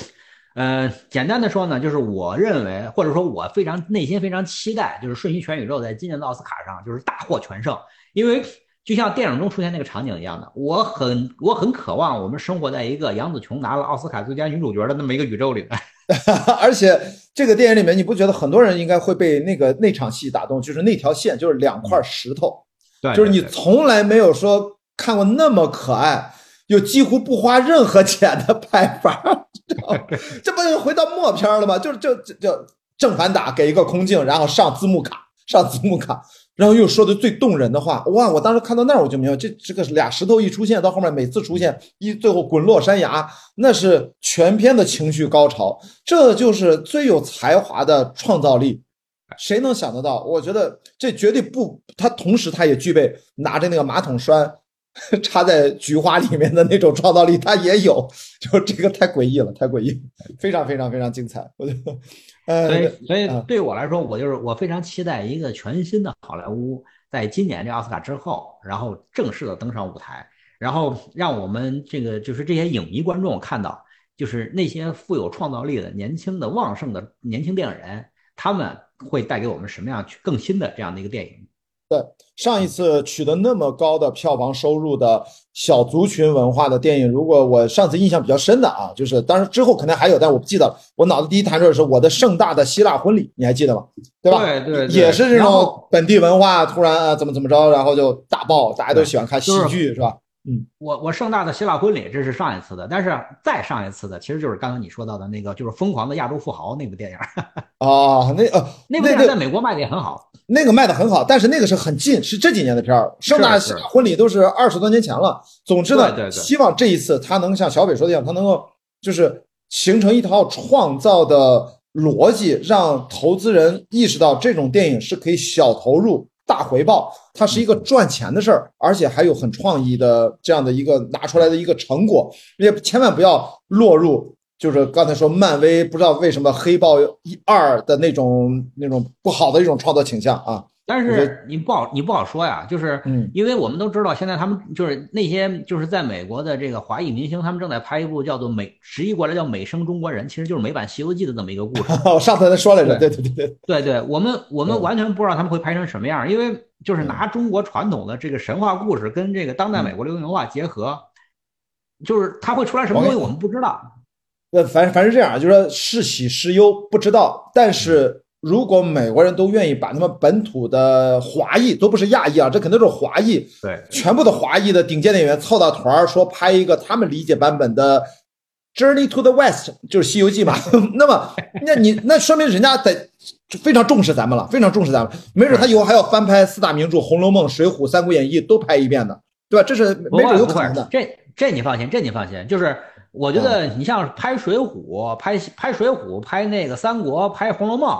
呃，简单的说呢，就是我认为，或者说我非常内心非常期待，就是《瞬息全宇宙》在今年的奥斯卡上就是大获全胜。因为就像电影中出现那个场景一样的，我很我很渴望我们生活在一个杨紫琼拿了奥斯卡最佳女主角的那么一个宇宙里面。[LAUGHS] 而且这个电影里面，你不觉得很多人应该会被那个那场戏打动？就是那条线，就是两块石头，对，就是你从来没有说看过那么可爱又几乎不花任何钱的拍法，[LAUGHS] 这不就回到默片了吗？就是就就正反打，给一个空镜，然后上字幕卡，上字幕卡。然后又说的最动人的话，哇！我当时看到那儿我就明白，这这个俩石头一出现，到后面每次出现一最后滚落山崖，那是全片的情绪高潮，这就是最有才华的创造力。谁能想得到？我觉得这绝对不，他同时他也具备拿着那个马桶栓 [LAUGHS] 插在菊花里面的那种创造力，他也有。就这个太诡异了，太诡异，非常非常非常精彩，我觉得。所以，所以对我来说，我就是我非常期待一个全新的好莱坞，在今年这奥斯卡之后，然后正式的登上舞台，然后让我们这个就是这些影迷观众看到，就是那些富有创造力的年轻的旺盛的年轻电影人，他们会带给我们什么样更新的这样的一个电影。对上一次取得那么高的票房收入的小族群文化的电影，如果我上次印象比较深的啊，就是当然之后可能还有，但我不记得了。我脑子第一弹出的是我的盛大的希腊婚礼，你还记得吗？对吧？对对，也是这种本地文化突然啊怎么怎么着，然后就大爆，大家都喜欢看喜剧，是吧？嗯，我我盛大的希腊婚礼这是上一次的，但是再上一次的其实就是刚刚你说到的那个，就是疯狂的亚洲富豪那部电影。哦，那呃，那部电影 [LAUGHS] 在美国卖的也很好。那个卖的很好，但是那个是很近，是这几年的片儿。盛大婚礼都是二十多年前了。总之呢，希望这一次他能像小北说的一样，他能够就是形成一套创造的逻辑，让投资人意识到这种电影是可以小投入。大回报，它是一个赚钱的事儿，而且还有很创意的这样的一个拿出来的一个成果，也千万不要落入就是刚才说漫威不知道为什么黑豹一二的那种那种不好的一种创作倾向啊。但是你不好，你不好说呀，就是因为我们都知道，现在他们就是那些就是在美国的这个华裔明星，他们正在拍一部叫做《美》，直译过来叫《美声中国人》，其实就是美版《西游记》的这么一个故事。[LAUGHS] 我上次还说来着，对对对对对对，我们我们完全不知道他们会拍成什么样，因为就是拿中国传统的这个神话故事跟这个当代美国流行文化结合，就是它会出来什么东西，我们不知道。呃，反正反正这样，就是说是喜是忧不知道。但是如果美国人都愿意把他们本土的华裔，都不是亚裔啊，这肯定是华裔，对，全部的华裔的顶尖演员凑到团儿，说拍一个他们理解版本的。Journey to the West 就是《西游记》嘛，[LAUGHS] 那么，那你那说明人家在非常重视咱们了，非常重视咱们，没准他以后还要翻拍四大名著《红楼梦》《水浒》《三国演义》都拍一遍呢，对吧？这是没准有可能的。这这你放心，这你放心，就是我觉得你像拍《水浒》、拍拍《水浒》、拍那个《三国》、拍《红楼梦》。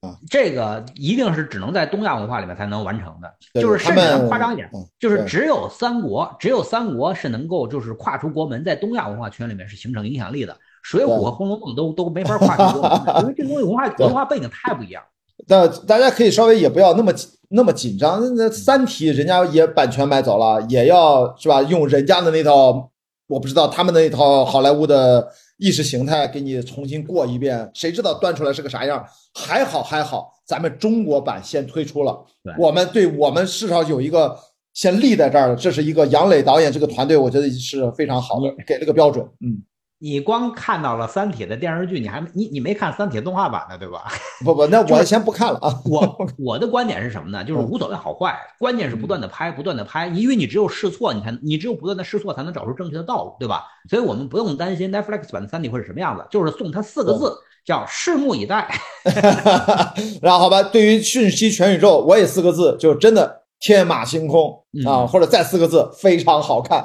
啊，这个一定是只能在东亚文化里面才能完成的，就是甚至夸张一点，就是只有三国，只有三国是能够就是跨出国门，在东亚文化圈里面是形成影响力的，水浒和红楼梦都都没法跨出国门，[LAUGHS] 因为这东西文化文化背景太不一样。但大家可以稍微也不要那么那么紧张，那三体人家也版权买走了，也要是吧？用人家的那套，我不知道他们那一套好莱坞的。意识形态给你重新过一遍，谁知道端出来是个啥样？还好还好，咱们中国版先推出了，我们对我们至少有一个先立在这儿了。这是一个杨磊导演这个团队，我觉得是非常好的，给了个标准。嗯。你光看到了《三体》的电视剧，你还你你没看《三体》动画版呢，对吧？不不，那我先不看了啊。我我的观点是什么呢？就是无所谓好坏，关键是不断的拍，不断的拍，因为你只有试错，你才你只有不断的试错，才能找出正确的道路，对吧？所以我们不用担心 Netflix 版的《三体》会是什么样子，就是送它四个字，叫拭目以待。[LAUGHS] 然后好吧，对于讯息全宇宙，我也四个字，就真的天马行空啊，或者再四个字，非常好看，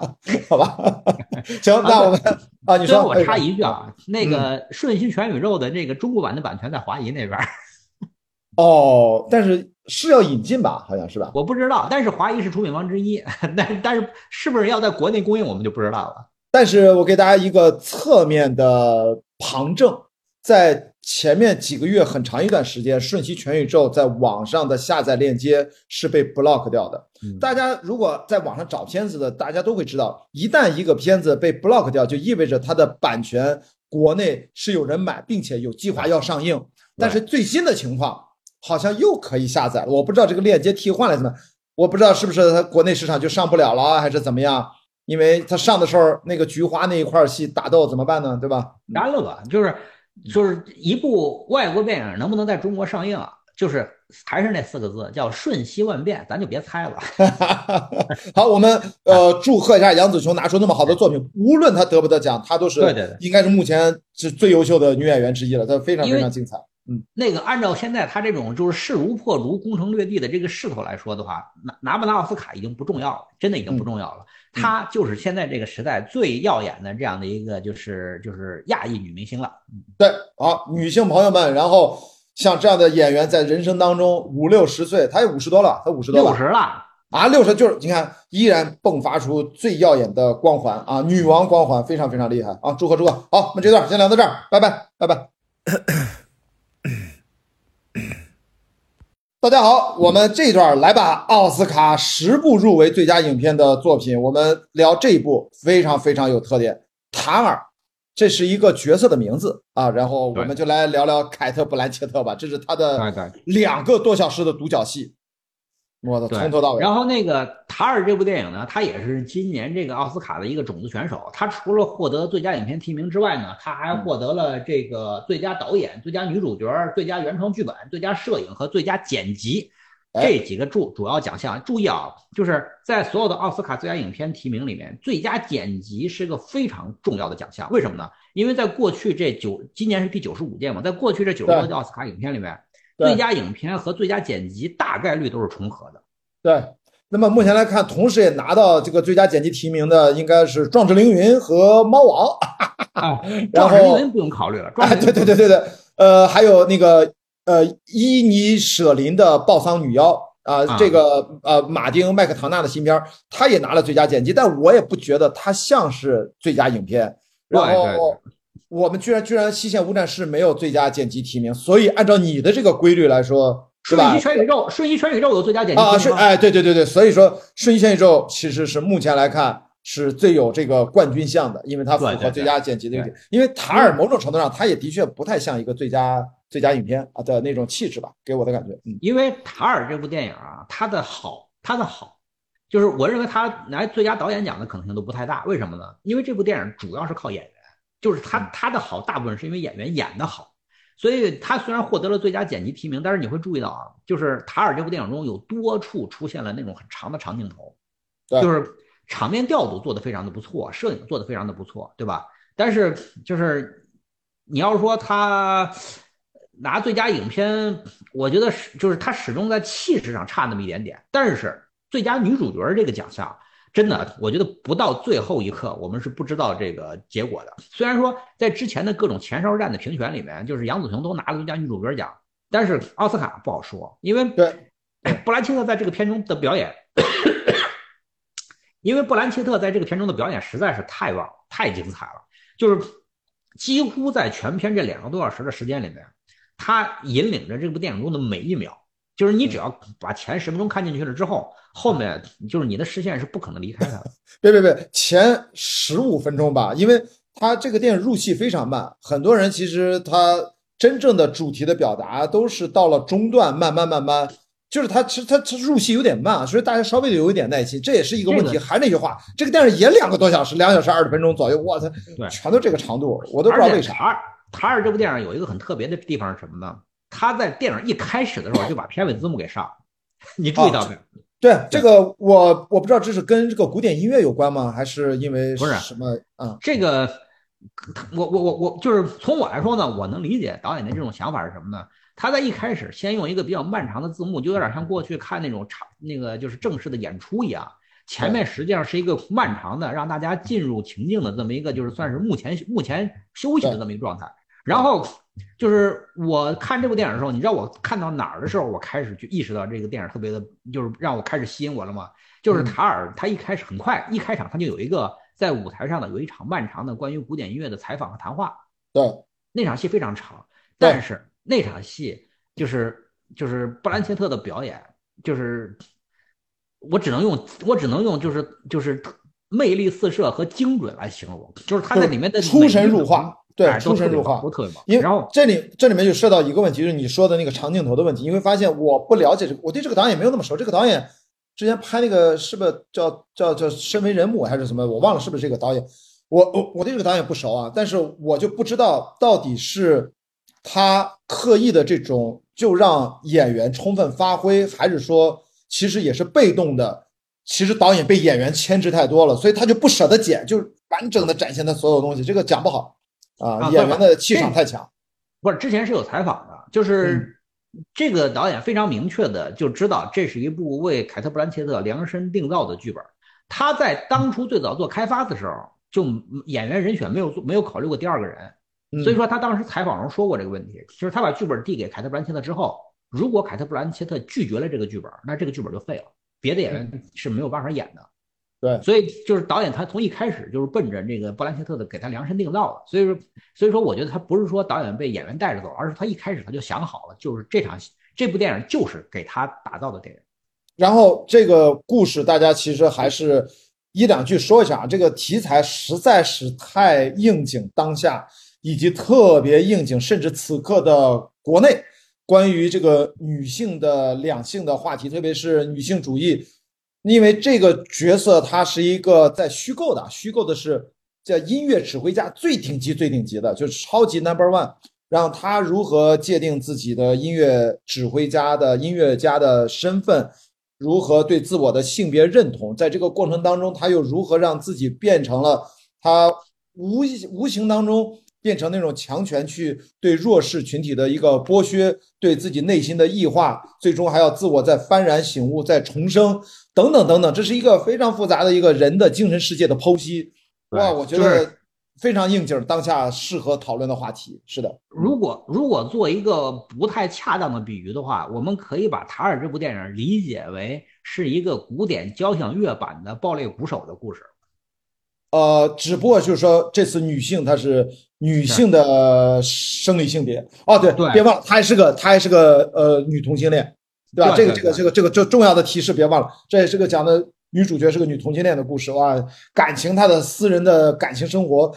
好吧？[LAUGHS] 行，那我们。啊，你说我插一句啊，那个《瞬息全宇宙》的这个中国版的版权在华谊那边。[LAUGHS] 哦，但是是要引进吧？好像是吧？我不知道，但是华谊是出品方之一，[LAUGHS] 但但是是不是要在国内供应，我们就不知道了。但是我给大家一个侧面的旁证。在前面几个月很长一段时间，瞬息全宇宙在网上的下载链接是被 block 掉的。大家如果在网上找片子的，大家都会知道，一旦一个片子被 block 掉，就意味着它的版权国内是有人买，并且有计划要上映。但是最新的情况好像又可以下载了，我不知道这个链接替换了怎么，我不知道是不是它国内市场就上不了了，还是怎么样？因为它上的时候那个菊花那一块戏打斗怎么办呢？对吧？干了吧，就是。就是一部外国电影能不能在中国上映啊？就是还是那四个字，叫瞬息万变，咱就别猜了。[LAUGHS] 好，我们呃祝贺一下杨紫琼拿出那么好的作品，无论她得不得奖，她都是对对对，应该是目前是最优秀的女演员之一了，她非常非常精彩。嗯，那个按照现在她这种就是势如破竹、攻城略地的这个势头来说的话，拿拿不拿奥斯卡已经不重要了，真的已经不重要了。她就是现在这个时代最耀眼的这样的一个就是就是亚裔女明星了。对，好，女性朋友们，然后像这样的演员，在人生当中五六十岁，她也五十多了，她五十多了，六十了啊，六十就是你看依然迸发出最耀眼的光环啊，女王光环非常非常厉害啊，祝贺祝贺。好，我们这段先聊到这儿，拜拜拜拜。大家好，我们这一段来吧。奥斯卡十部入围最佳影片的作品，我们聊这一部非常非常有特点。塔尔，这是一个角色的名字啊。然后我们就来聊聊凯特·布兰切特吧，这是他的两个多小时的独角戏。我的从头到尾。然后那个塔尔这部电影呢，他也是今年这个奥斯卡的一个种子选手。他除了获得最佳影片提名之外呢，他还获得了这个最佳导演、最佳女主角、最佳原创剧本、最佳摄影和最佳剪辑这几个主主要奖项。注意啊，就是在所有的奥斯卡最佳影片提名里面，最佳剪辑是个非常重要的奖项。为什么呢？因为在过去这九，今年是第九十五届嘛，在过去这九十多届奥斯卡影片里面。最佳影片和最佳剪辑大概率都是重合的。对，那么目前来看，同时也拿到这个最佳剪辑提名的应该是 [LAUGHS]《壮志凌云》和《猫王》。啊，《壮志凌云》不用考虑了。哎，对对对对对，呃，还有那个呃，伊尼舍林的《暴桑女妖》啊，这个呃，马丁麦克唐纳的新片，他也拿了最佳剪辑，但我也不觉得他像是最佳影片。然后。我们居然居然西线无战事没有最佳剪辑提名，所以按照你的这个规律来说？瞬息全宇宙，瞬息全宇宙有最佳剪辑啊！是哎，对对对对，所以说瞬息全宇宙其实是目前来看是最有这个冠军相的，因为它符合最佳剪辑的一点。因为塔尔某种程度上，它也的确不太像一个最佳最佳影片啊的那种气质吧，给我的感觉。嗯，因为塔尔这部电影啊，它的好，它的好，就是我认为他拿最佳导演奖的可能性都不太大。为什么呢？因为这部电影主要是靠演员。就是他他的好大部分是因为演员演的好，所以他虽然获得了最佳剪辑提名，但是你会注意到啊，就是塔尔这部电影中有多处出现了那种很长的长镜头，就是场面调度做得非常的不错，摄影做得非常的不错，对吧？但是就是你要说他拿最佳影片，我觉得是就是他始终在气势上差那么一点点，但是最佳女主角这个奖项。真的，我觉得不到最后一刻，我们是不知道这个结果的。虽然说在之前的各种前哨战的评选里面，就是杨紫琼都拿了最佳女主角奖，但是奥斯卡不好说，因为对布兰切特在这个片中的表演，[COUGHS] 因为布兰切特在这个片中的表演实在是太棒、太精彩了，就是几乎在全片这两个多小时的时间里面，他引领着这部电影中的每一秒。就是你只要把前十分钟看进去了之后，后面就是你的视线是不可能离开它的。[LAUGHS] 别别别，前十五分钟吧，因为它这个电影入戏非常慢，很多人其实他真正的主题的表达都是到了中段，慢慢慢慢，就是他其实他他入戏有点慢，所以大家稍微的有一点耐心，这也是一个问题。还是那句话，这个电影也两个多小时，两小时二十分钟左右，我操，全都这个长度，我都不知道为啥。塔塔尔这部电影有一个很特别的地方是什么呢？他在电影一开始的时候就把片尾字幕给上，你注意到没有？对这个，我我不知道这是跟这个古典音乐有关吗？还是因为不是什么啊？这个，我我我我就是从我来说呢，我能理解导演的这种想法是什么呢？他在一开始先用一个比较漫长的字幕，就有点像过去看那种场那个就是正式的演出一样，前面实际上是一个漫长的让大家进入情境的这么一个就是算是目前目前休息的这么一个状态，然后。就是我看这部电影的时候，你知道我看到哪儿的时候，我开始就意识到这个电影特别的，就是让我开始吸引我了吗？就是塔尔他一开始很快一开场他就有一个在舞台上的有一场漫长的关于古典音乐的采访和谈话。对，那场戏非常长，但是那场戏就是就是布兰切特的表演，就是我只能用我只能用就是就是魅力四射和精准来形容，就是他在里面的出神入化。对，出神入化，都特别棒。因为然后这里这里面就涉到一个问题，就是你说的那个长镜头的问题。你会发现，我不了解这个，我对这个导演没有那么熟。这个导演之前拍那个是不是叫叫叫身为人母还是什么？我忘了是不是这个导演。我我我对这个导演不熟啊，但是我就不知道到底是他刻意的这种就让演员充分发挥，还是说其实也是被动的。其实导演被演员牵制太多了，所以他就不舍得剪，就是完整的展现他所有东西。这个讲不好。啊，演员的气场太强。不是，之前是有采访的，就是这个导演非常明确的就知道这是一部为凯特·布兰切特量身定造的剧本。他在当初最早做开发的时候，就演员人选没有做，没有考虑过第二个人。所以说他当时采访中说过这个问题，就是他把剧本递给凯特·布兰切特之后，如果凯特·布兰切特拒绝了这个剧本，那这个剧本就废了，别的演员是没有办法演的。对，所以就是导演他从一开始就是奔着这个布兰切特的给他量身定造的，所以说所以说我觉得他不是说导演被演员带着走，而是他一开始他就想好了，就是这场这部电影就是给他打造的电影。然后这个故事大家其实还是一两句说一下，这个题材实在是太应景当下，以及特别应景，甚至此刻的国内关于这个女性的两性的话题，特别是女性主义。因为这个角色他是一个在虚构的，虚构的是叫音乐指挥家最顶级、最顶级的，就是超级 number one。让他如何界定自己的音乐指挥家的音乐家的身份，如何对自我的性别认同，在这个过程当中，他又如何让自己变成了他无无形当中变成那种强权，去对弱势群体的一个剥削，对自己内心的异化，最终还要自我再幡然醒悟、再重生。等等等等，这是一个非常复杂的一个人的精神世界的剖析，哇，我觉得非常应景，当下适合讨论的话题。是的，如果如果做一个不太恰当的比喻的话，我们可以把《塔尔》这部电影理解为是一个古典交响乐版的《爆裂鼓手》的故事。呃，只不过就是说，这次女性她是女性的生理性别。哦，对，别忘了，她还是个她还是个呃女同性恋。对吧？这个这个这个这个这重要的提示别忘了，这也是个讲的女主角是个女同性恋的故事哇，感情她的私人的感情生活，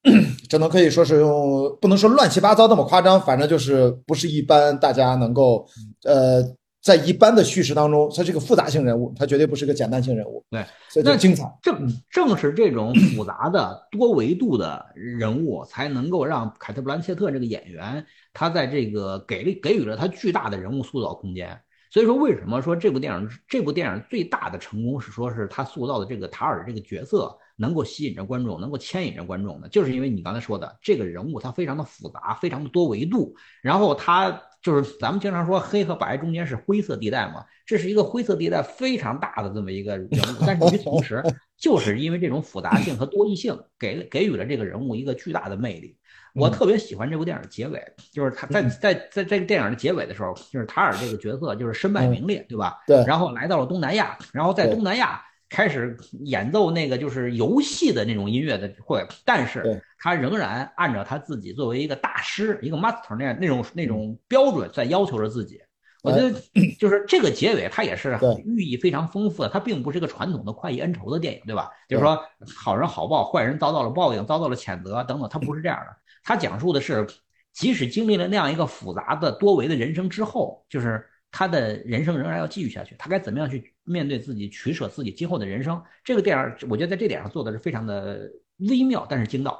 [CLEARS THROAT] 只能可以说是用不能说乱七八糟那么夸张，反正就是不是一般大家能够呃在一般的叙事当中，他是个复杂性人物，他绝对不是个简单性人物。对，所以就精彩。正正是这种复杂的多维度的人物，才能够让凯特·布兰切特这个演员，他在这个给了给予了他巨大的人物塑造空间。所以说，为什么说这部电影这部电影最大的成功是说是他塑造的这个塔尔这个角色能够吸引着观众，能够牵引着观众呢，就是因为你刚才说的这个人物他非常的复杂，非常的多维度，然后他就是咱们经常说黑和白中间是灰色地带嘛，这是一个灰色地带非常大的这么一个人物，但是与此同时，[LAUGHS] 就是因为这种复杂性和多义性，给给予了这个人物一个巨大的魅力。我特别喜欢这部电影的结尾，就是他在在在这个电影的结尾的时候，就是塔尔这个角色就是身败名裂，对吧？对。然后来到了东南亚，然后在东南亚开始演奏那个就是游戏的那种音乐的会，但是他仍然按照他自己作为一个大师、一个 master 那样那种那种标准在要求着自己。我觉得就是这个结尾，它也是寓意非常丰富的。它并不是一个传统的快意恩仇的电影，对吧？就是说好人好报，坏人遭到了报应，遭到了谴责等等，它不是这样的。他讲述的是，即使经历了那样一个复杂的多维的人生之后，就是他的人生仍然要继续下去。他该怎么样去面对自己，取舍自己今后的人生？这个电影，我觉得在这点上做的是非常的微妙，但是精到。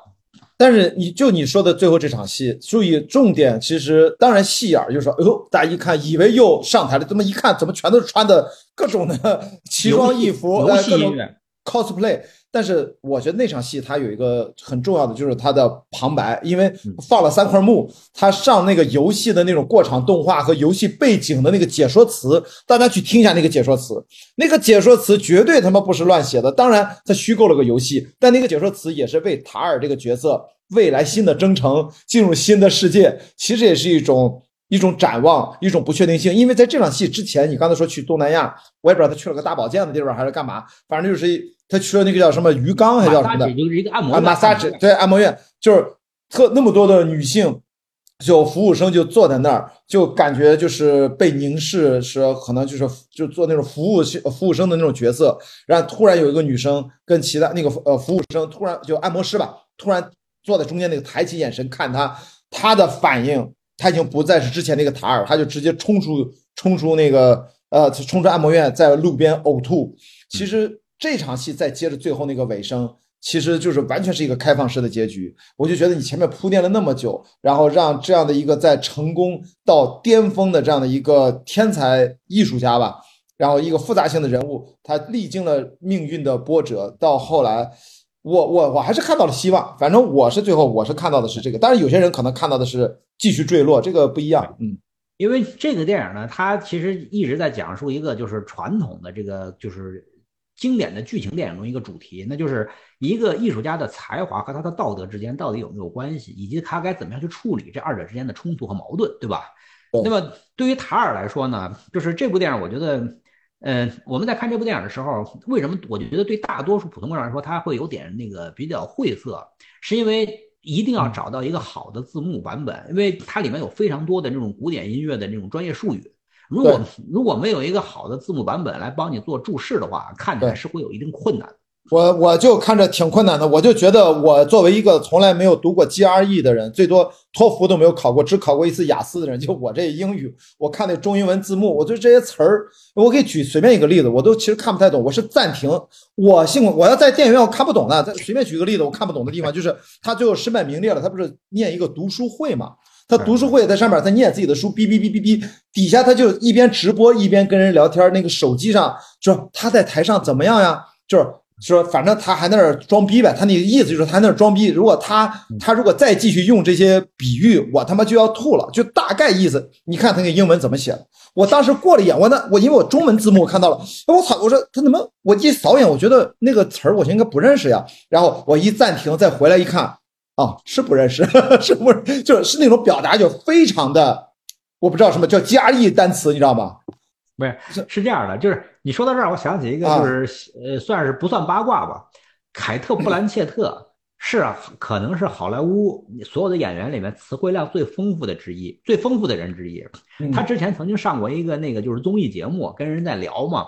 但是你就你说的最后这场戏，注意重点，其实当然戏眼儿就是说，哎呦，大家一看以为又上台了，这么一看，怎么全都是穿的各种的 [LAUGHS] 奇装异服，游戏音乐。cosplay，但是我觉得那场戏它有一个很重要的，就是它的旁白，因为放了三块幕，它上那个游戏的那种过场动画和游戏背景的那个解说词，大家去听一下那个解说词，那个解说词绝对他妈不是乱写的，当然他虚构了个游戏，但那个解说词也是为塔尔这个角色未来新的征程，进入新的世界，其实也是一种。一种展望，一种不确定性，因为在这场戏之前，你刚才说去东南亚，我也不知道他去了个大保健的地方还是干嘛，反正就是他去了那个叫什么鱼缸还叫什么的，就是一个按摩马萨治，对，按摩院，就是特那么多的女性，就服务生就坐在那儿，就感觉就是被凝视，是可能就是就做那种服务服务生的那种角色，然后突然有一个女生跟其他那个呃服务生突然就按摩师吧，突然坐在中间那个抬起眼神看他，他的反应。他已经不再是之前那个塔尔，他就直接冲出冲出那个呃冲出按摩院，在路边呕吐。其实这场戏再接着最后那个尾声，其实就是完全是一个开放式的结局。我就觉得你前面铺垫了那么久，然后让这样的一个在成功到巅峰的这样的一个天才艺术家吧，然后一个复杂性的人物，他历经了命运的波折，到后来。我我我还是看到了希望，反正我是最后我是看到的是这个，但是有些人可能看到的是继续坠落，这个不一样。嗯，因为这个电影呢，它其实一直在讲述一个就是传统的这个就是经典的剧情电影中一个主题，那就是一个艺术家的才华和他的道德之间到底有没有关系，以及他该怎么样去处理这二者之间的冲突和矛盾，对吧？那么对于塔尔来说呢，就是这部电影，我觉得。嗯，我们在看这部电影的时候，为什么我觉得对大多数普通观众来说，他会有点那个比较晦涩，是因为一定要找到一个好的字幕版本，因为它里面有非常多的这种古典音乐的这种专业术语，如果如果没有一个好的字幕版本来帮你做注释的话，看起来是会有一定困难。我我就看着挺困难的，我就觉得我作为一个从来没有读过 GRE 的人，最多托福都没有考过，只考过一次雅思的人，就我这英语，我看那中英文字幕，我对这些词儿，我可以举随便一个例子，我都其实看不太懂。我是暂停，我幸我要在电影院我看不懂的，再随便举个例子，我看不懂的地方就是他最后身败名裂了，他不是念一个读书会嘛？他读书会在上面，他念自己的书，哔哔哔哔哔，底下他就一边直播一边跟人聊天，那个手机上说他在台上怎么样呀？就是。说反正他还在那儿装逼呗，他那个意思就是他在那儿装逼。如果他他如果再继续用这些比喻，我他妈就要吐了。就大概意思，你看他那个英文怎么写的？我当时过了一眼，我那我因为我中文字幕我看到了，我操！我说他怎么？我一扫眼，我觉得那个词儿我应该不认识呀。然后我一暂停，再回来一看，啊，是不认识，[LAUGHS] 是不是？就是是那种表达就非常的，我不知道什么叫加义单词，你知道吗？不是，是是这样的，就是你说到这儿，我想起一个，就是呃，算是不算八卦吧。凯特·布兰切特是啊可能是好莱坞所有的演员里面词汇量最丰富的之一，最丰富的人之一。他之前曾经上过一个那个就是综艺节目，跟人在聊嘛。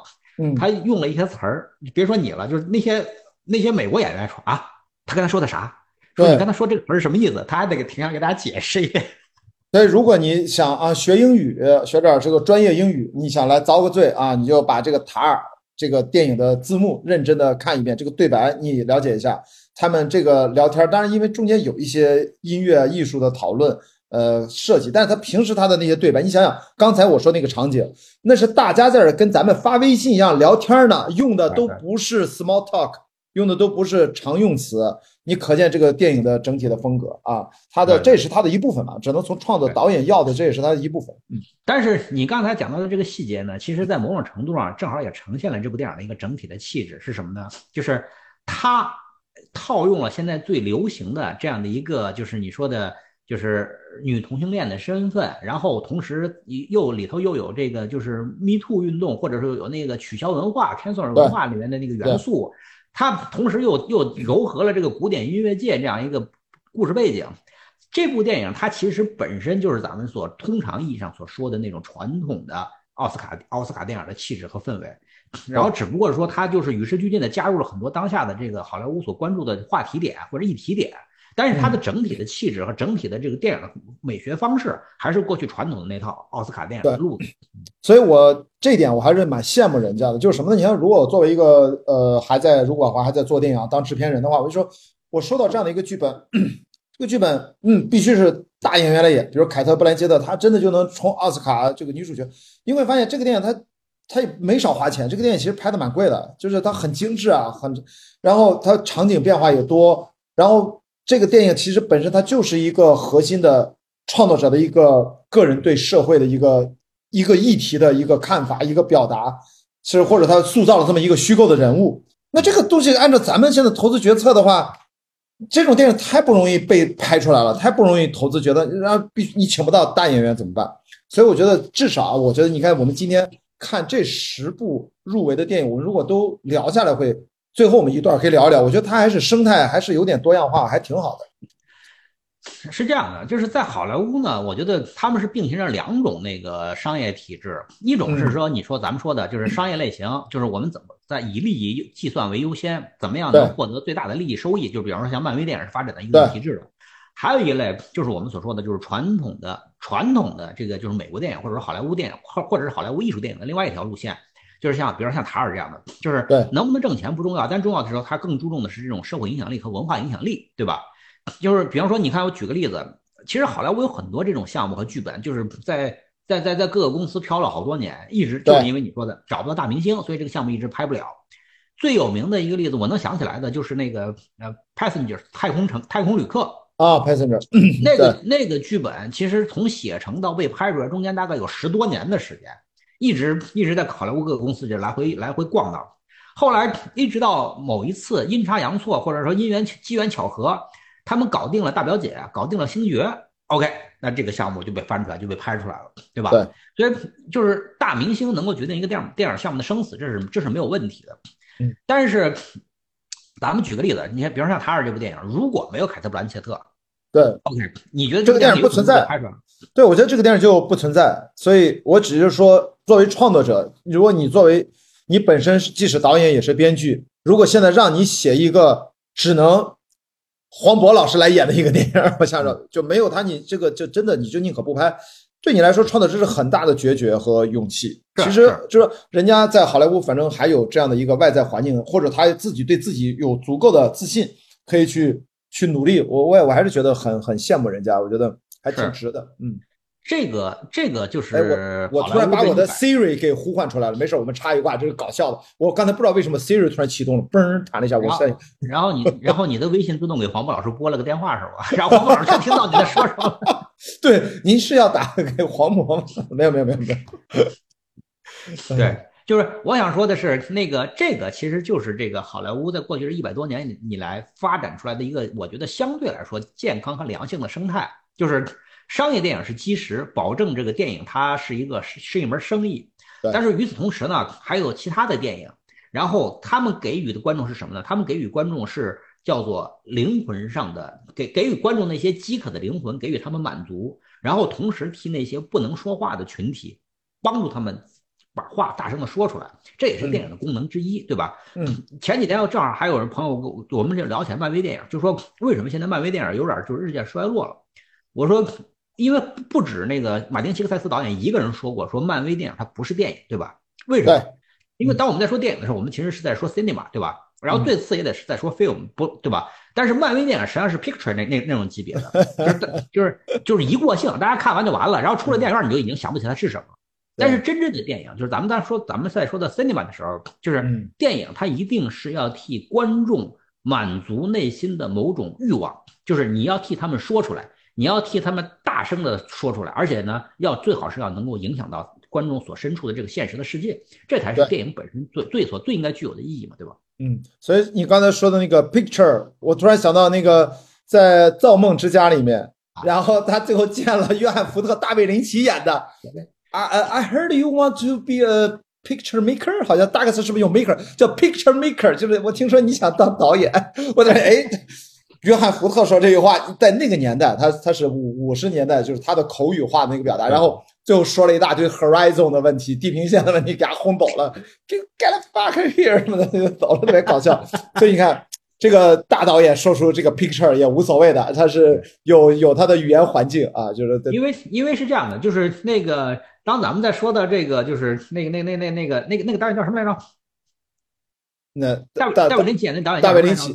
他用了一些词儿，别说你了，就是那些那些美国演员说啊，他跟他说的啥？说你刚才说这个词是什么意思？他还得给停下给大家解释一遍。[LAUGHS] 所以如果你想啊学英语，学点这个专业英语，你想来遭个罪啊，你就把这个塔尔这个电影的字幕认真的看一遍，这个对白你了解一下。他们这个聊天，当然因为中间有一些音乐艺术的讨论，呃，设计，但是他平时他的那些对白，你想想刚才我说那个场景，那是大家在这跟咱们发微信一样聊天呢，用的都不是 small talk，用的都不是常用词，你可见这个电影的整体的风格啊，它的这是它的一部分嘛，只能从创作导演要的，这也是它的一部分。嗯，但是你刚才讲到的这个细节呢，其实在某种程度上正好也呈现了这部电影的一个整体的气质是什么呢？就是它。套用了现在最流行的这样的一个，就是你说的，就是女同性恋的身份，然后同时又里头又有这个就是 Me Too 运动，或者说有那个取消文化、cancel 文化里面的那个元素，它同时又又糅合了这个古典音乐界这样一个故事背景。这部电影它其实本身就是咱们所通常意义上所说的那种传统的奥斯卡奥斯卡电影的气质和氛围。然后只不过说，它就是与时俱进的加入了很多当下的这个好莱坞所关注的话题点或者议题点，但是它的整体的气质和整体的这个电影的美学方式，还是过去传统的那套奥斯卡电影的路子。[CLEARS THROAT] 所以我这一点我还是蛮羡慕人家的。就是什么呢？你看，如果我作为一个呃还在如果我还在做电影当制片人的话，我就说我收到这样的一个剧本，[CLEARS THROAT] 这个剧本嗯必须是大演员来演，比如凯特·布兰切特，她真的就能冲奥斯卡这个女主角。你会发现这个电影它。他也没少花钱，这个电影其实拍的蛮贵的，就是它很精致啊，很，然后它场景变化也多，然后这个电影其实本身它就是一个核心的创作者的一个个人对社会的一个一个议题的一个看法，一个表达，是或者他塑造了这么一个虚构的人物。那这个东西按照咱们现在投资决策的话，这种电影太不容易被拍出来了，太不容易投资，觉得然后必须你请不到大演员怎么办？所以我觉得至少，我觉得你看我们今天。看这十部入围的电影，我们如果都聊下来，会最后我们一段可以聊一聊。我觉得它还是生态还是有点多样化，还挺好的。是这样的，就是在好莱坞呢，我觉得他们是并行着两种那个商业体制，一种是说你说咱们说的就是商业类型，就是我们怎么在以利益计算为优先，怎么样能获得最大的利益收益，就比方说像漫威电影是发展的一个体制的。还有一类就是我们所说的，就是传统的传统的这个就是美国电影或者说好莱坞电影或或者是好莱坞艺术电影的另外一条路线，就是像比如说像塔尔这样的，就是能不能挣钱不重要，但重要的时候他更注重的是这种社会影响力和文化影响力，对吧？就是比方说，你看我举个例子，其实好莱坞有很多这种项目和剧本，就是在在在在各个公司飘了好多年，一直就是因为你说的找不到大明星，所以这个项目一直拍不了。最有名的一个例子，我能想起来的就是那个呃，Passenger 太空城太空旅客。啊，Passenger，那个 [CLEARS THROAT] 那个剧本其实从写成到被拍出来，中间大概有十多年的时间，一直一直在好莱坞各个公司就来回来回逛荡。后来一直到某一次阴差阳错，或者说因缘机缘巧合，他们搞定了大表姐，搞定了星爵，OK，那这个项目就被翻出来，就被拍出来了，对吧？对。所以就是大明星能够决定一个电影电影项目的生死，这是这是没有问题的。嗯。但是咱们举个例子，你看，比如像《塔尔》这部电影，如果没有凯特·布兰切特。对，OK，你觉得这个电影不存在？对，我觉得这个电影就不存在。所以我只是说，作为创作者，如果你作为你本身既是导演也是编剧，如果现在让你写一个只能黄渤老师来演的一个电影，我想着就没有他，你这个就真的你就宁可不拍。对你来说，创作这是很大的决绝和勇气。其实就是人家在好莱坞，反正还有这样的一个外在环境，或者他自己对自己有足够的自信，可以去。去努力，我我也我还是觉得很很羡慕人家，我觉得还挺值的。嗯，这个这个就是我我突然把我的 Siri 给呼唤出来了，没事，我们插一挂，这是搞笑的。我刚才不知道为什么 Siri 突然启动了，嘣弹了一下，我然后然后你 [LAUGHS] 然后你的微信自动给黄渤老师拨了个电话是吧？然后黄渤老师听到你在说什么？[LAUGHS] 对，您是要打给黄渤吗？[LAUGHS] 没有没有没有没有。对。就是我想说的是，那个这个其实就是这个好莱坞在过去这一百多年以来发展出来的一个，我觉得相对来说健康和良性的生态。就是商业电影是基石，保证这个电影它是一个是是一门生意。但是与此同时呢，还有其他的电影，然后他们给予的观众是什么呢？他们给予观众是叫做灵魂上的，给给予观众那些饥渴的灵魂，给予他们满足，然后同时替那些不能说话的群体帮助他们。把话大声的说出来，这也是电影的功能之一，对吧？嗯，前几天正好还有人朋友跟我们这聊起来漫威电影，就说为什么现在漫威电影有点就是日渐衰落了？我说，因为不止那个马丁·西克塞斯导演一个人说过，说漫威电影它不是电影，对吧？为什么？因为当我们在说电影的时候，我们其实是在说 cinema，对吧？然后最次也得是在说 film，不对吧？但是漫威电影实际上是 picture 那那那种级别的，就是 [LAUGHS] 就是就是一过性，大家看完就完了，然后出了电影院你就已经想不起来是什么。但是真正的电影，就是咱们在说咱们在说的 cinema 的时候，就是电影它一定是要替观众满足内心的某种欲望，就是你要替他们说出来，你要替他们大声的说出来，而且呢，要最好是要能够影响到。观众所身处的这个现实的世界，这才是电影本身最最所最应该具有的意义嘛，对吧？嗯，所以你刚才说的那个 picture，我突然想到那个在《造梦之家》里面，[LAUGHS] 然后他最后见了约翰福特、大卫林奇演的。I I heard you want to be a picture maker，好像大概是是不是用 maker 叫 picture maker？就是我听说你想当导演，[LAUGHS] 我在哎，约翰福特说这句话在那个年代，他他是五五十年代，就是他的口语化的那个表达，然后。最后说了一大堆 horizon 的问题，地平线的问题，给他轰走了。这 get fuck here 什么的就走了，特别搞笑。[LAUGHS] 所以你看，这个大导演说出这个 picture 也无所谓的，他是有有他的语言环境啊，就是因为因为是这样的，就是那个当咱们在说到这个，就是那个那那那那个那个那个导演叫什么来着？那大大卫林奇演的导演大卫林奇，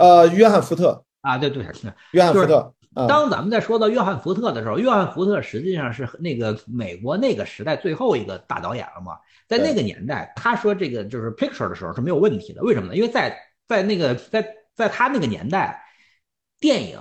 呃，约翰福特啊，对对对，约翰福特。当咱们在说到约翰福特的时候，约翰福特实际上是那个美国那个时代最后一个大导演了嘛。在那个年代，他说这个就是 picture 的时候是没有问题的。为什么呢？因为在在那个在在他那个年代，电影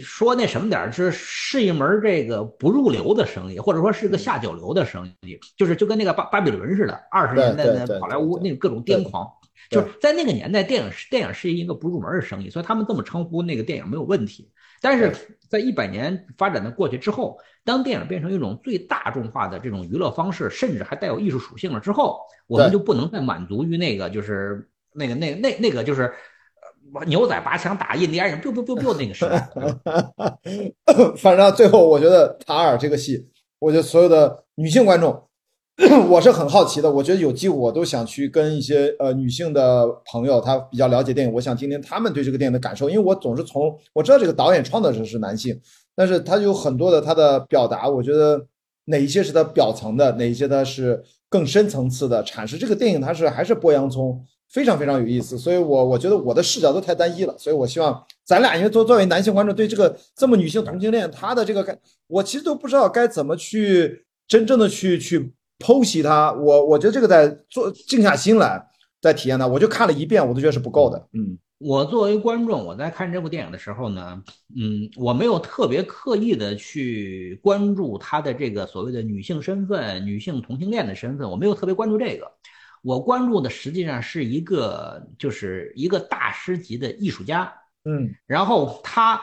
说那什么点儿是是一门这个不入流的生意，或者说是个下九流的生意，就是就跟那个巴巴比伦似的，二十年代的好莱坞那各种癫狂，就是在那个年代，电影是电影是一个不入门的生意，所以他们这么称呼那个电影没有问题。但是在一百年发展的过去之后，当电影变成一种最大众化的这种娱乐方式，甚至还带有艺术属性了之后，我们就不能再满足于那个就是那个那那那个就是牛仔拔枪打印第安人，biu biu biu biu 那个时代。[LAUGHS] [LAUGHS] 反正最后我觉得塔尔这个戏，我觉得所有的女性观众。[CLEARS THROAT] 我是很好奇的，我觉得有机会我都想去跟一些呃女性的朋友，她比较了解电影，我想听听他们对这个电影的感受，因为我总是从我知道这个导演创作者是男性，但是他有很多的他的表达，我觉得哪一些是他表层的，哪一些他是更深层次的阐释。这个电影它是还是剥洋葱，非常非常有意思，所以我我觉得我的视角都太单一了，所以我希望咱俩因为作作为男性观众对这个这么女性同性恋，他的这个感，我其实都不知道该怎么去真正的去去。剖析它，我我觉得这个在做静下心来再体验它，我就看了一遍，我都觉得是不够的。嗯，我作为观众，我在看这部电影的时候呢，嗯，我没有特别刻意的去关注他的这个所谓的女性身份、女性同性恋的身份，我没有特别关注这个。我关注的实际上是一个，就是一个大师级的艺术家。嗯，然后他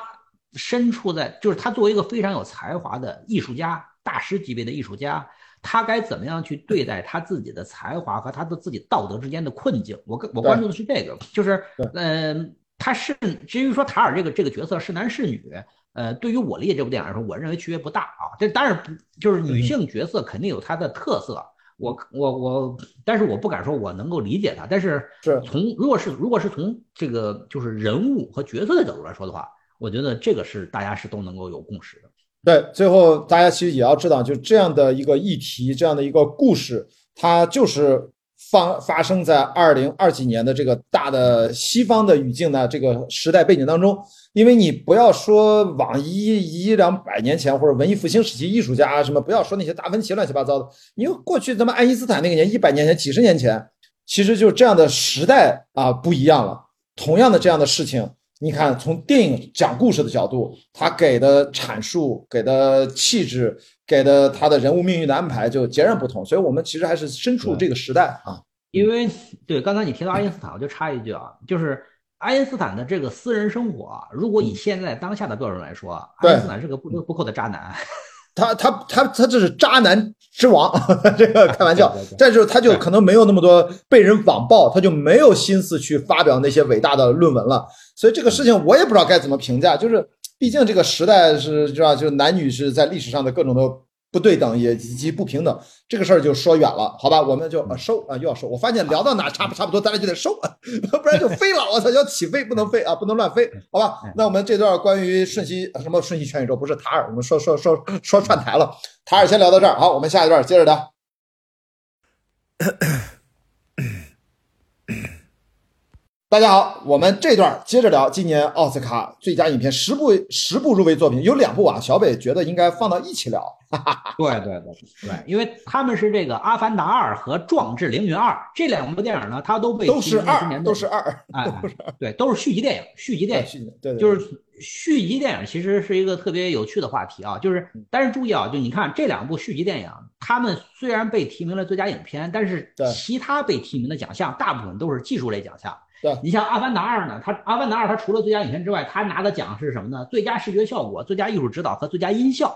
身处在，就是他作为一个非常有才华的艺术家，大师级别的艺术家。他该怎么样去对待他自己的才华和他的自己道德之间的困境？我我关注的是这个，就是，嗯，他是至于说塔尔这个这个角色是男是女，呃，对于我理解这部电影来说，我认为区别不大啊。这当然不就是女性角色肯定有她的特色，我我我，但是我不敢说我能够理解她。但是从如果是如果是从这个就是人物和角色的角度来说的话，我觉得这个是大家是都能够有共识的。对，最后大家其实也要知道，就这样的一个议题，这样的一个故事，它就是发发生在二零二几年的这个大的西方的语境的这个时代背景当中。因为你不要说往一一两百年前或者文艺复兴时期艺术家啊什么，不要说那些达芬奇乱七八糟的，因为过去咱们爱因斯坦那个年一百年前、几十年前，其实就这样的时代啊不一样了。同样的这样的事情。你看，从电影讲故事的角度，他给的阐述、给的气质、给的他的人物命运的安排就截然不同。所以，我们其实还是身处这个时代啊。因为对刚才你提到爱因斯坦，我就插一句啊，就是爱因斯坦的这个私人生活，如果以现在当下的标准来说，爱因斯坦是个不折不扣的渣男。他他他他这是渣男之王，[LAUGHS] 这个开玩笑。但是他就可能没有那么多被人网暴，他就没有心思去发表那些伟大的论文了。所以这个事情我也不知道该怎么评价。就是毕竟这个时代是知道？就是男女是在历史上的各种的不对等也以及不平等，这个事儿就说远了，好吧？我们就啊收啊，又要收。我发现聊到哪差不差不多，咱俩就得收，[LAUGHS] 不然就飞了。我操，要起飞不能飞啊，不能乱飞，好吧？那我们这段关于瞬息什么瞬息全宇宙不是塔尔，我们说说说说串台了。塔尔先聊到这儿，好，我们下一段接着聊。[LAUGHS] 大家好，我们这段接着聊今年奥斯卡最佳影片十部十部入围作品，有两部啊，小北觉得应该放到一起聊。[LAUGHS] 对对对对，因为他们是这个《阿凡达二》和《壮志凌云二》这两部电影呢，它都被都是二，都是二，哎，对，都是续集电影，续集电影，[LAUGHS] 对，就是续集电影其实是一个特别有趣的话题啊，就是但是注意啊，就你看这两部续集电影，他们虽然被提名了最佳影片，但是其他被提名的奖项大部分都是技术类奖项。对你像《阿凡达二》呢，它《阿凡达二》它除了最佳影片之外，它拿的奖是什么呢？最佳视觉效果、最佳艺术指导和最佳音效。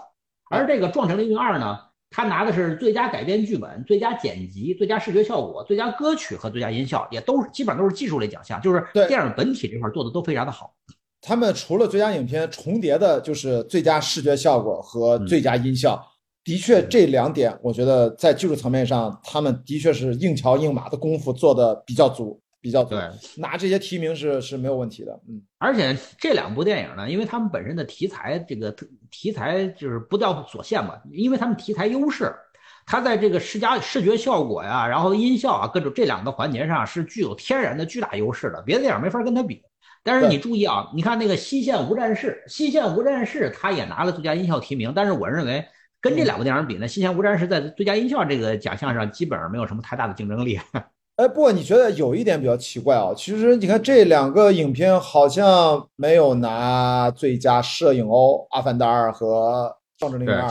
而这个《壮志凌云二》呢，它拿的是最佳改编剧本、最佳剪辑、最佳视觉效果、最佳歌曲和最佳音效，也都是基本上都是技术类奖项，就是电影本体这块做的都非常的好。他们除了最佳影片重叠的，就是最佳视觉效果和最佳音效。的确，这两点我觉得在技术层面上，他们的确是硬桥硬马的功夫做的比较足。比较对，拿这些提名是是没有问题的，嗯，而且这两部电影呢，因为他们本身的题材，这个题材就是不叫所限嘛，因为他们题材优势，它在这个视加视觉效果呀，然后音效啊，各种这两个环节上是具有天然的巨大优势的，别的电影没法跟它比。但是你注意啊，你看那个《西线无战事》，《西线无战事》它也拿了最佳音效提名，但是我认为跟这两部电影比呢，《西线无战事》在最佳音效这个奖项上基本上没有什么太大的竞争力。哎，不过你觉得有一点比较奇怪啊？其实你看这两个影片好像没有拿最佳摄影哦，《阿凡达二》和《壮志凌云二》，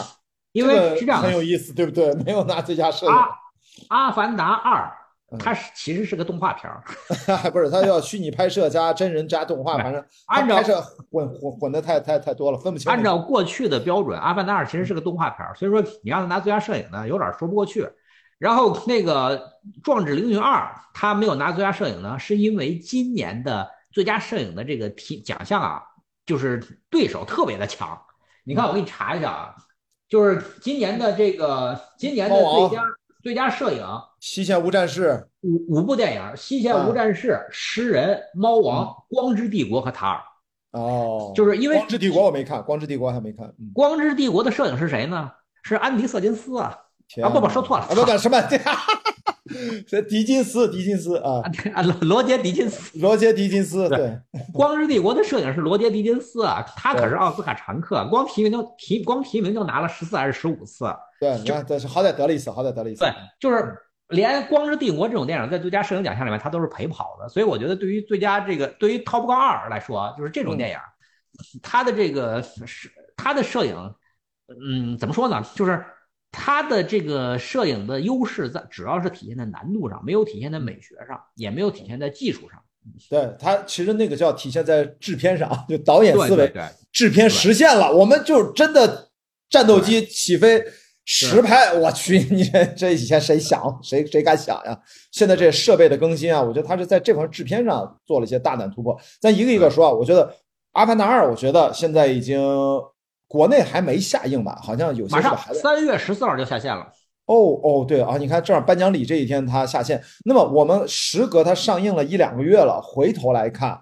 因为是这样很有意思，对不对？没有拿最佳摄影。《阿凡达二》它是其实是个动画片儿，[LAUGHS] 不是它叫虚拟拍摄加真人加动画，反正 [LAUGHS] 按照拍摄混混混的太太太多了，分不清。按照过去的标准，《阿凡达二》其实是个动画片儿，所以说你让他拿最佳摄影呢，有点说不过去。然后那个《壮志凌云二》，他没有拿最佳摄影呢，是因为今年的最佳摄影的这个提奖项啊，就是对手特别的强。你看，我给你查一下啊，就是今年的这个今年的最佳最佳摄影，《西线无战事》五五部电影，《西线无战事》、《诗人》、《猫王》、《光之帝国》和《塔尔》。哦，就是因为《光之帝国》我没看，《光之帝国》还没看。《光之帝国》的摄影是谁呢？是安迪·瑟金斯啊。啊不不说错了，不不什么？[LAUGHS] 这迪金斯，迪金斯啊啊罗罗杰迪金斯，罗杰迪金斯对，[LAUGHS]《光之帝国》的摄影是罗杰迪金斯啊，他可是奥斯卡常客，光提名就提光提名就拿了十四还是十五次？对，那这是好歹得了一次，好歹得了一次。对，就是连《光之帝国》这种电影在最佳摄影奖项里面，他都是陪跑的，所以我觉得对于最佳这个对于《Top Gun 二》来说，就是这种电影，他的这个是他的摄影，嗯，怎么说呢？就是。它的这个摄影的优势在主要是体现在难度上，没有体现在美学上，也没有体现在技术上。对它其实那个叫体现在制片上，[LAUGHS] 就导演思维，对制片实现了，我们就真的战斗机起飞实拍，我去，[LAUGHS] 你这这以前谁想谁谁敢想呀？现在这设备的更新啊，我觉得它是在这块制片上做了一些大胆突破。咱一个一个说啊，我觉得《阿凡达二》，我觉得现在已经。国内还没下映吧？好像有些马上三月十四号就下线了。哦哦，对啊，你看正好颁奖礼这一天它下线。那么我们时隔它上映了一两个月了，回头来看，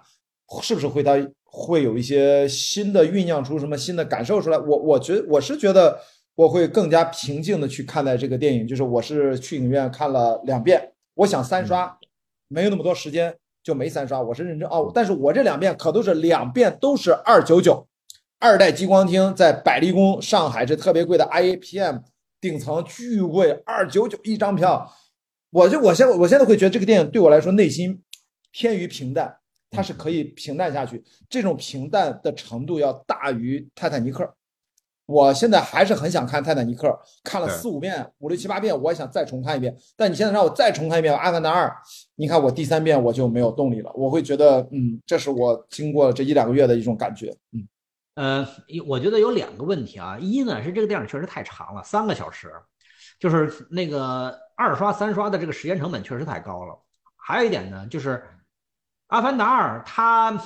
是不是会它会有一些新的酝酿出什么新的感受出来？我我觉我是觉得我会更加平静的去看待这个电影。就是我是去影院看了两遍，我想三刷，没有那么多时间就没三刷。我是认真哦，但是我这两遍可都是两遍都是二九九。二代激光厅在百丽宫上海这特别贵的 IAPM 顶层巨贵，二九九一张票。我就我现我现在会觉得这个电影对我来说内心偏于平淡，它是可以平淡下去。这种平淡的程度要大于泰坦尼克。我现在还是很想看泰坦尼克，看了四五遍、五六七八遍，我也想再重看一遍。但你现在让我再重看一遍《阿凡达二》，你看我第三遍我就没有动力了。我会觉得，嗯，这是我经过这一两个月的一种感觉，嗯。呃，我觉得有两个问题啊。一呢是这个电影确实太长了，三个小时，就是那个二刷、三刷的这个时间成本确实太高了。还有一点呢，就是《阿凡达二》它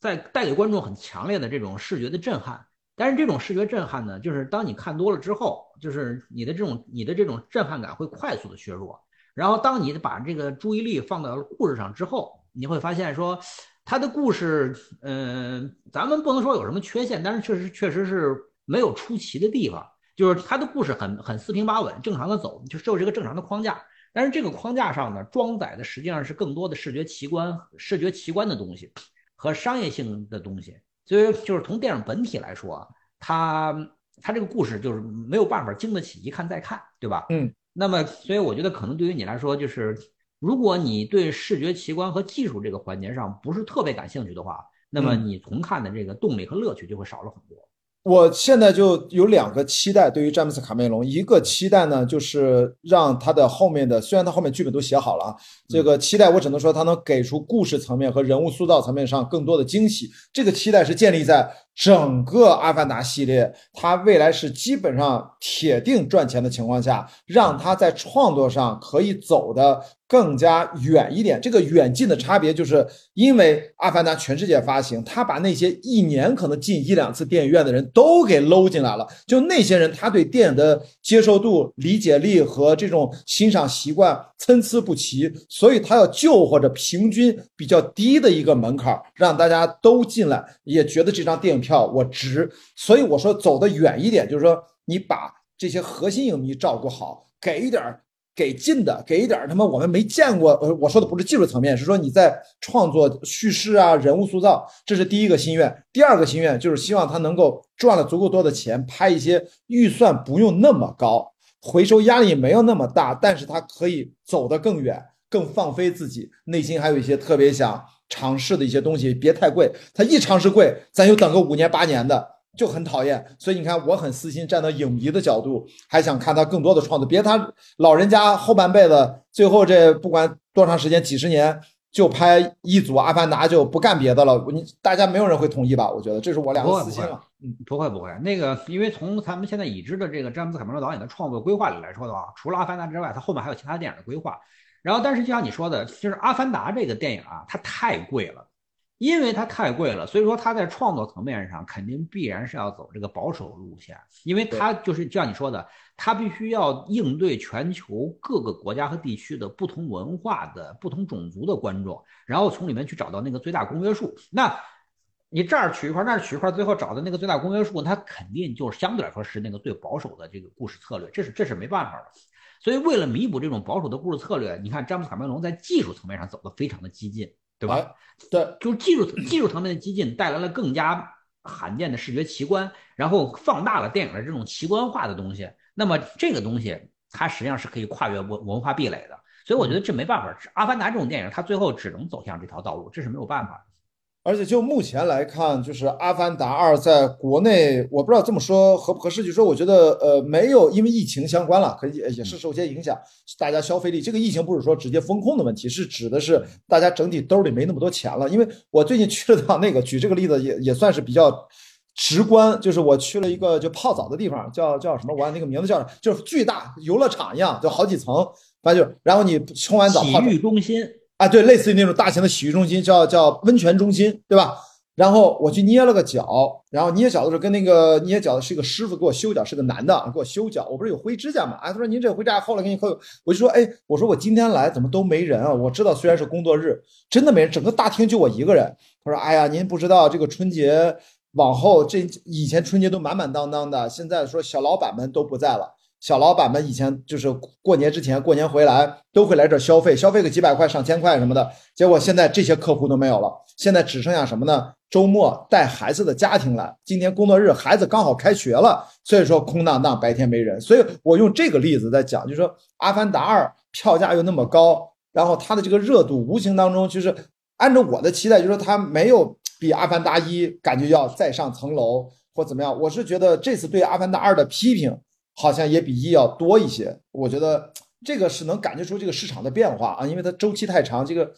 在带给观众很强烈的这种视觉的震撼，但是这种视觉震撼呢，就是当你看多了之后，就是你的这种你的这种震撼感会快速的削弱。然后当你把这个注意力放到故事上之后，你会发现说，他的故事，嗯，咱们不能说有什么缺陷，但是确实确实是没有出奇的地方。就是他的故事很很四平八稳，正常的走，就就是一个正常的框架。但是这个框架上呢，装载的实际上是更多的视觉奇观、视觉奇观的东西和商业性的东西。所以就是从电影本体来说，它它这个故事就是没有办法经得起一看再看，对吧？嗯。那么，所以我觉得可能对于你来说，就是如果你对视觉奇观和技术这个环节上不是特别感兴趣的话，那么你重看的这个动力和乐趣就会少了很多。我现在就有两个期待，对于詹姆斯卡梅隆，一个期待呢，就是让他的后面的，虽然他后面剧本都写好了啊，这个期待我只能说他能给出故事层面和人物塑造层面上更多的惊喜。这个期待是建立在整个阿凡达系列，它未来是基本上铁定赚钱的情况下，让它在创作上可以走得。更加远一点，这个远近的差别就是因为《阿凡达》全世界发行，它把那些一年可能进一两次电影院的人都给搂进来了。就那些人，他对电影的接受度、理解力和这种欣赏习惯参差不齐，所以他要救或者平均比较低的一个门槛，让大家都进来，也觉得这张电影票我值。所以我说走得远一点，就是说你把这些核心影迷照顾好，给一点儿。给近的，给一点他妈我们没见过。呃，我说的不是技术层面，是说你在创作叙事啊、人物塑造，这是第一个心愿。第二个心愿就是希望他能够赚了足够多的钱，拍一些预算不用那么高、回收压力没有那么大，但是他可以走得更远、更放飞自己，内心还有一些特别想尝试的一些东西，别太贵。他一尝试贵，咱就等个五年八年的。就很讨厌，所以你看，我很私心，站到影迷的角度，还想看他更多的创作。别他老人家后半辈子，最后这不管多长时间，几十年就拍一组《阿凡达》，就不干别的了。你大家没有人会同意吧？我觉得这是我俩的私心了。嗯，不会不会。那个，因为从咱们现在已知的这个詹姆斯卡梅隆导演的创作规划里来说的话，除了《阿凡达》之外，他后面还有其他电影的规划。然后，但是就像你说的，就是《阿凡达》这个电影啊，它太贵了。因为它太贵了，所以说它在创作层面上肯定必然是要走这个保守路线，因为它就是就像你说的，它必须要应对全球各个国家和地区的不同文化的不同种族的观众，然后从里面去找到那个最大公约数。那你这儿取一块，那儿取一块，最后找的那个最大公约数，它肯定就是相对来说是那个最保守的这个故事策略，这是这是没办法的。所以为了弥补这种保守的故事策略，你看詹姆斯卡梅隆在技术层面上走的非常的激进。对吧？对，就是技术技术层面的激进带来了更加罕见的视觉奇观，然后放大了电影的这种奇观化的东西。那么这个东西它实际上是可以跨越文文化壁垒的，所以我觉得这没办法。阿凡达这种电影，它最后只能走向这条道路，这是没有办法。而且就目前来看，就是《阿凡达二》在国内，我不知道这么说合不合适。就说我觉得，呃，没有因为疫情相关了，可以也是受些影响。大家消费力，这个疫情不是说直接风控的问题，是指的是大家整体兜里没那么多钱了。因为我最近去了趟那个，举这个例子也也算是比较直观，就是我去了一个就泡澡的地方，叫叫什么？我那个名字叫，就是巨大游乐场一样，就好几层，反正就然后你冲完澡，洗浴中心。啊，对，类似于那种大型的洗浴中心，叫叫温泉中心，对吧？然后我去捏了个脚，然后捏脚的时候跟那个捏脚的是一个师傅给我修脚，是个男的，给我修脚。我不是有灰指甲嘛？哎，他说您这灰指甲后来给你扣。我就说，哎，我说我今天来怎么都没人啊？我知道虽然是工作日，真的没人，整个大厅就我一个人。他说，哎呀，您不知道这个春节往后这以前春节都满满当当的，现在说小老板们都不在了。小老板们以前就是过年之前，过年回来都会来这消费，消费个几百块、上千块什么的。结果现在这些客户都没有了，现在只剩下什么呢？周末带孩子的家庭来，今天工作日孩子刚好开学了，所以说空荡荡，白天没人。所以我用这个例子在讲，就是说《阿凡达二》票价又那么高，然后它的这个热度无形当中就是按照我的期待，就是说它没有比《阿凡达一》感觉要再上层楼或怎么样。我是觉得这次对《阿凡达二》的批评。好像也比一要多一些，我觉得这个是能感觉出这个市场的变化啊，因为它周期太长，这个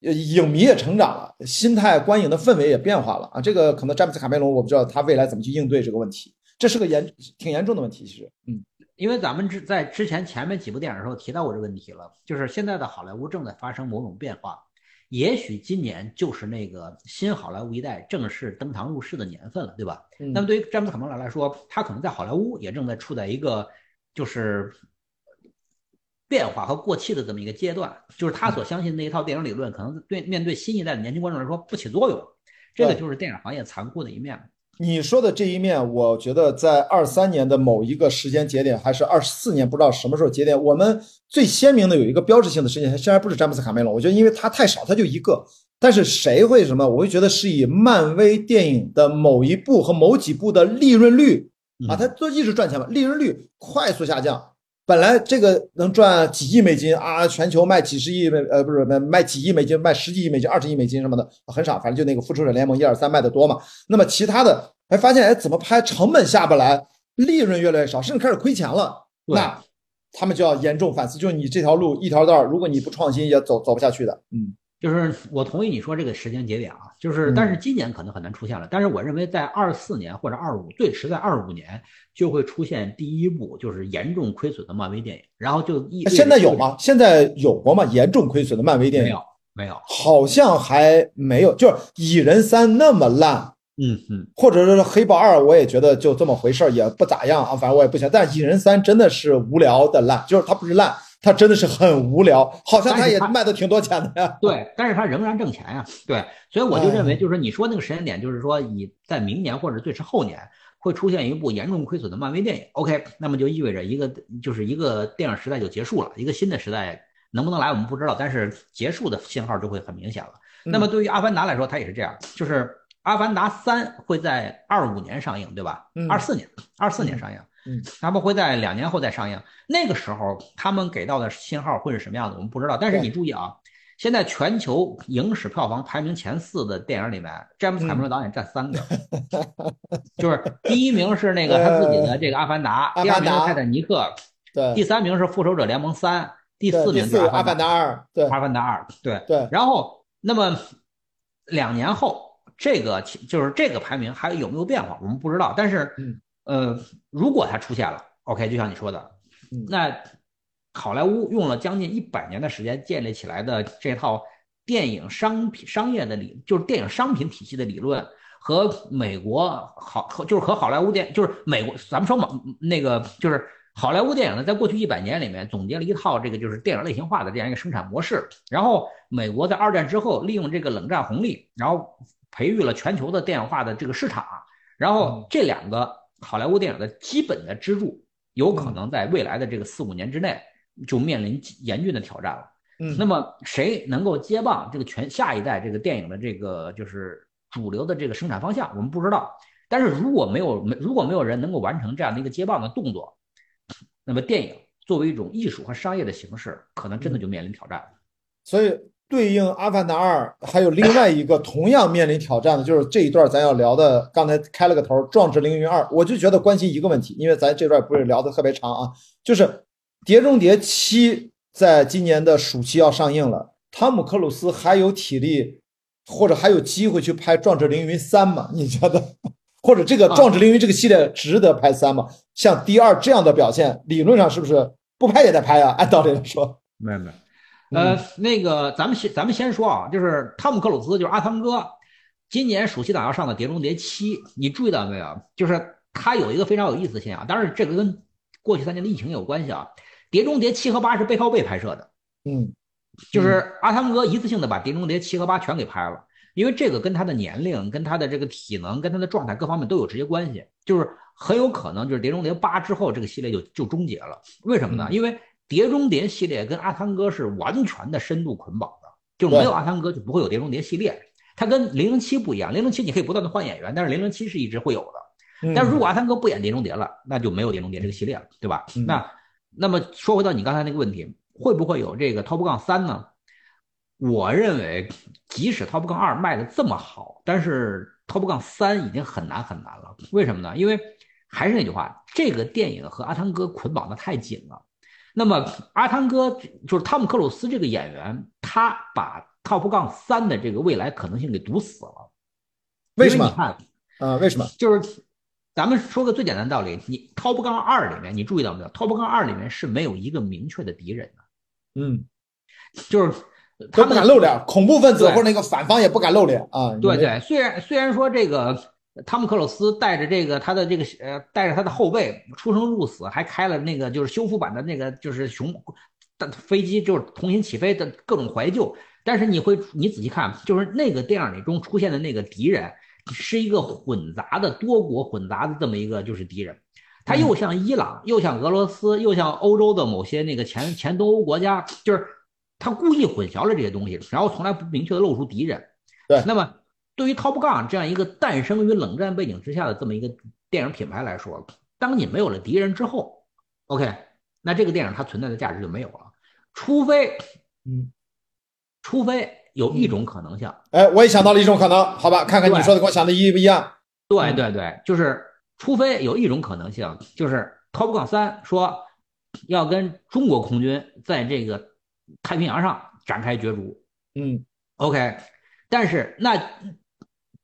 影迷也成长了，心态观影的氛围也变化了啊，这个可能詹姆斯卡梅隆我不知道他未来怎么去应对这个问题，这是个严挺严重的问题，其实，嗯，因为咱们之在之前前面几部电影的时候提到过这个问题了，就是现在的好莱坞正在发生某种变化，也许今年就是那个新好莱坞一代正式登堂入室的年份了，对吧？那么对于詹姆斯卡梅隆来说，他可能在好莱坞也正在处在一个就是变化和过气的这么一个阶段，就是他所相信那一套电影理论，可能对面对新一代的年轻观众来说不起作用，这个就是电影行业残酷的一面。你说的这一面，我觉得在二三年的某一个时间节点，还是二四年，不知道什么时候节点，我们最鲜明的有一个标志性的事件，虽然不是詹姆斯卡梅隆，我觉得因为他太少，他就一个，但是谁会什么？我会觉得是以漫威电影的某一部和某几部的利润率啊，它都一直赚钱嘛，利润率快速下降。本来这个能赚几亿美金啊，全球卖几十亿美，呃，不是卖卖几亿美金，卖十几亿美金、二十亿美金什么的很少，反正就那个复仇者联盟一二三卖的多嘛。那么其他的，哎，发现哎怎么拍成本下不来，利润越来越少，甚至开始亏钱了。那他们就要严重反思，就是你这条路一条道，如果你不创新，也走走不下去的。嗯。就是我同意你说这个时间节点啊，就是但是今年可能很难出现了，但是我认为在二四年或者二五，最迟在二五年就会出现第一部就是严重亏损的漫威电影，然后就一现在有吗？现在有过吗？严重亏损的漫威电影没有，没有，好像还没有。就是蚁人三那么烂，嗯嗯，或者是黑豹二，我也觉得就这么回事儿，也不咋样啊，反正我也不行。但蚁人三真的是无聊的烂，就是它不是烂。他真的是很无聊，好像他也卖的挺多钱的呀。对，但是他仍然挣钱呀。对，所以我就认为，就是你说那个时间点，就是说你在明年或者最迟后年会出现一部严重亏损的漫威电影。OK，那么就意味着一个就是一个电影时代就结束了，一个新的时代能不能来我们不知道，但是结束的信号就会很明显了。那么对于《阿凡达》来说，它也是这样，就是《阿凡达三》会在二五年上映，对吧？二四年，二四年上映。嗯，他们会在两年后再上映。那个时候，他们给到的信号会是什么样的？我们不知道。但是你注意啊，现在全球影史票房排名前四的电影里面，詹姆斯卡梅隆导演占三个，[LAUGHS] 就是第一名是那个他自己的这个《阿凡达》，第二名是《泰坦尼克》，对，第三名是《复仇者联盟三》，第四名是《阿凡达二》，对，《阿凡达二》，对对。然后，那么两年后，这个就是这个排名还有没有变化？我们不知道。但是，呃，如果它出现了，OK，就像你说的，那好莱坞用了将近一百年的时间建立起来的这套电影商品商业的理，就是电影商品体系的理论，和美国好，就是和好莱坞电，就是美国，咱们说嘛，那个就是好莱坞电影呢，在过去一百年里面总结了一套这个就是电影类型化的这样一个生产模式，然后美国在二战之后利用这个冷战红利，然后培育了全球的电影化的这个市场，然后这两个。好莱坞电影的基本的支柱有可能在未来的这个四五年之内就面临严峻的挑战了。嗯，那么谁能够接棒这个全下一代这个电影的这个就是主流的这个生产方向，我们不知道。但是如果没有没如果没有人能够完成这样的一个接棒的动作，那么电影作为一种艺术和商业的形式，可能真的就面临挑战。所以。对应《阿凡达二》，还有另外一个同样面临挑战的，就是这一段咱要聊的。刚才开了个头，《壮志凌云二》，我就觉得关心一个问题，因为咱这段不是聊的特别长啊，就是《碟中谍七》在今年的暑期要上映了，汤姆克鲁斯还有体力或者还有机会去拍《壮志凌云三》吗？你觉得？[LAUGHS] 或者这个《壮志凌云》这个系列值得拍三吗？像第二这样的表现，理论上是不是不拍也得拍啊？按道理来说，没有没有。呃，那个，咱们先咱们先说啊，就是汤姆克鲁斯，就是阿汤哥，今年暑期档要上的《碟中谍七》，你注意到没有？就是他有一个非常有意思的现象，当然这个跟过去三年的疫情有关系啊。《碟中谍七》和八是背靠背拍摄的，嗯，就是阿汤哥一次性的把《碟中谍七》和八全给拍了，因为这个跟他的年龄、跟他的这个体能、跟他的状态各方面都有直接关系，就是很有可能就是《碟中谍八》之后这个系列就就终结了。为什么呢？因为碟中谍系列跟阿汤哥是完全的深度捆绑的，就没有阿汤哥就不会有碟中谍系列。它跟零零七不一样，零零七你可以不断的换演员，但是零零七是一直会有的。但是如果阿汤哥不演碟中谍了，那就没有碟中谍这个系列了，对吧？那那么说回到你刚才那个问题，会不会有这个 Top 杠三呢？我认为，即使 Top 杠二卖的这么好，但是 Top 杠三已经很难很难了。为什么呢？因为还是那句话，这个电影和阿汤哥捆绑的太紧了。那么阿汤哥就是汤姆克鲁斯这个演员，他把《Top 杠三》的这个未来可能性给堵死了。为什么？你看，啊，为什么？就是咱们说个最简单的道理，你《Top 杠二》里面，你注意到没有？《Top 杠二》里面是没有一个明确的敌人的。嗯，[LAUGHS] 就是他不敢露脸，恐怖分子或者那个反方也不敢露脸啊。对对，虽然虽然说这个汤姆克鲁斯带着这个他的这个呃带着他的后辈出生入死，还开了那个就是修复版的那个就是熊飞机，就是重新起飞的各种怀旧。但是你会你仔细看，就是那个电影里中出现的那个敌人，是一个混杂的多国混杂的这么一个就是敌人，他又像伊朗，又像俄罗斯，又像欧洲的某些那个前前东欧国家，就是他故意混淆了这些东西，然后从来不明确的露出敌人。对，那么对于 Top Gun 这样一个诞生于冷战背景之下的这么一个电影品牌来说，当你没有了敌人之后，OK，那这个电影它存在的价值就没有了，除非，嗯。除非有一种可能性，哎，我也想到了一种可能，好吧，看看你说的跟我想的一不一样。对对对，就是除非有一种可能性，就是 Top Gun 三说要跟中国空军在这个太平洋上展开角逐。嗯，OK，但是那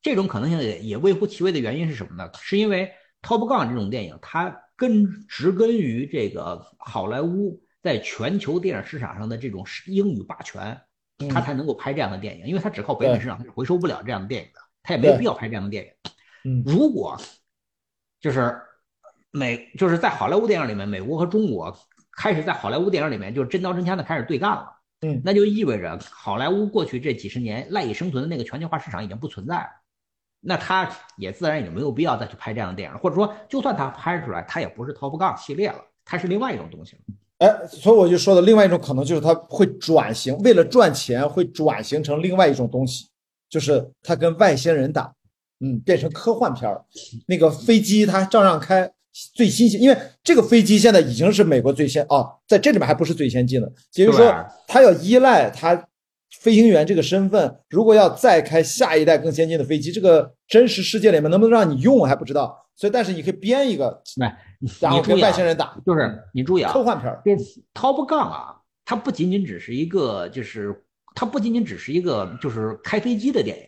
这种可能性也也微乎其微的原因是什么呢？是因为 Top Gun 这种电影，它根植根于这个好莱坞在全球电影市场上的这种英语霸权。它才能够拍这样的电影，因为它只靠北美市场他是回收不了这样的电影的，他也没有必要拍这样的电影。嗯，如果就是美就是在好莱坞电影里面，美国和中国开始在好莱坞电影里面就是真刀真枪的开始对干了，嗯，那就意味着好莱坞过去这几十年赖以生存的那个全球化市场已经不存在了，那他也自然也就没有必要再去拍这样的电影，或者说就算他拍出来，他也不是 Top Gun 系列了，他是另外一种东西了。哎，所以我就说的另外一种可能就是他会转型，为了赚钱会转型成另外一种东西，就是他跟外星人打，嗯，变成科幻片儿。那个飞机他照样开，最新型，因为这个飞机现在已经是美国最先啊，在这里面还不是最先进的，也就是说他要依赖它飞行员这个身份，如果要再开下一代更先进的飞机，这个真实世界里面能不能让你用还不知道。所以，但是你可以编一个，然后跟外星人打，就是你注意啊，科幻片儿，就是 Top Gun 啊，它不仅仅只是一个，就是它不仅仅只是一个，就是开飞机的电影，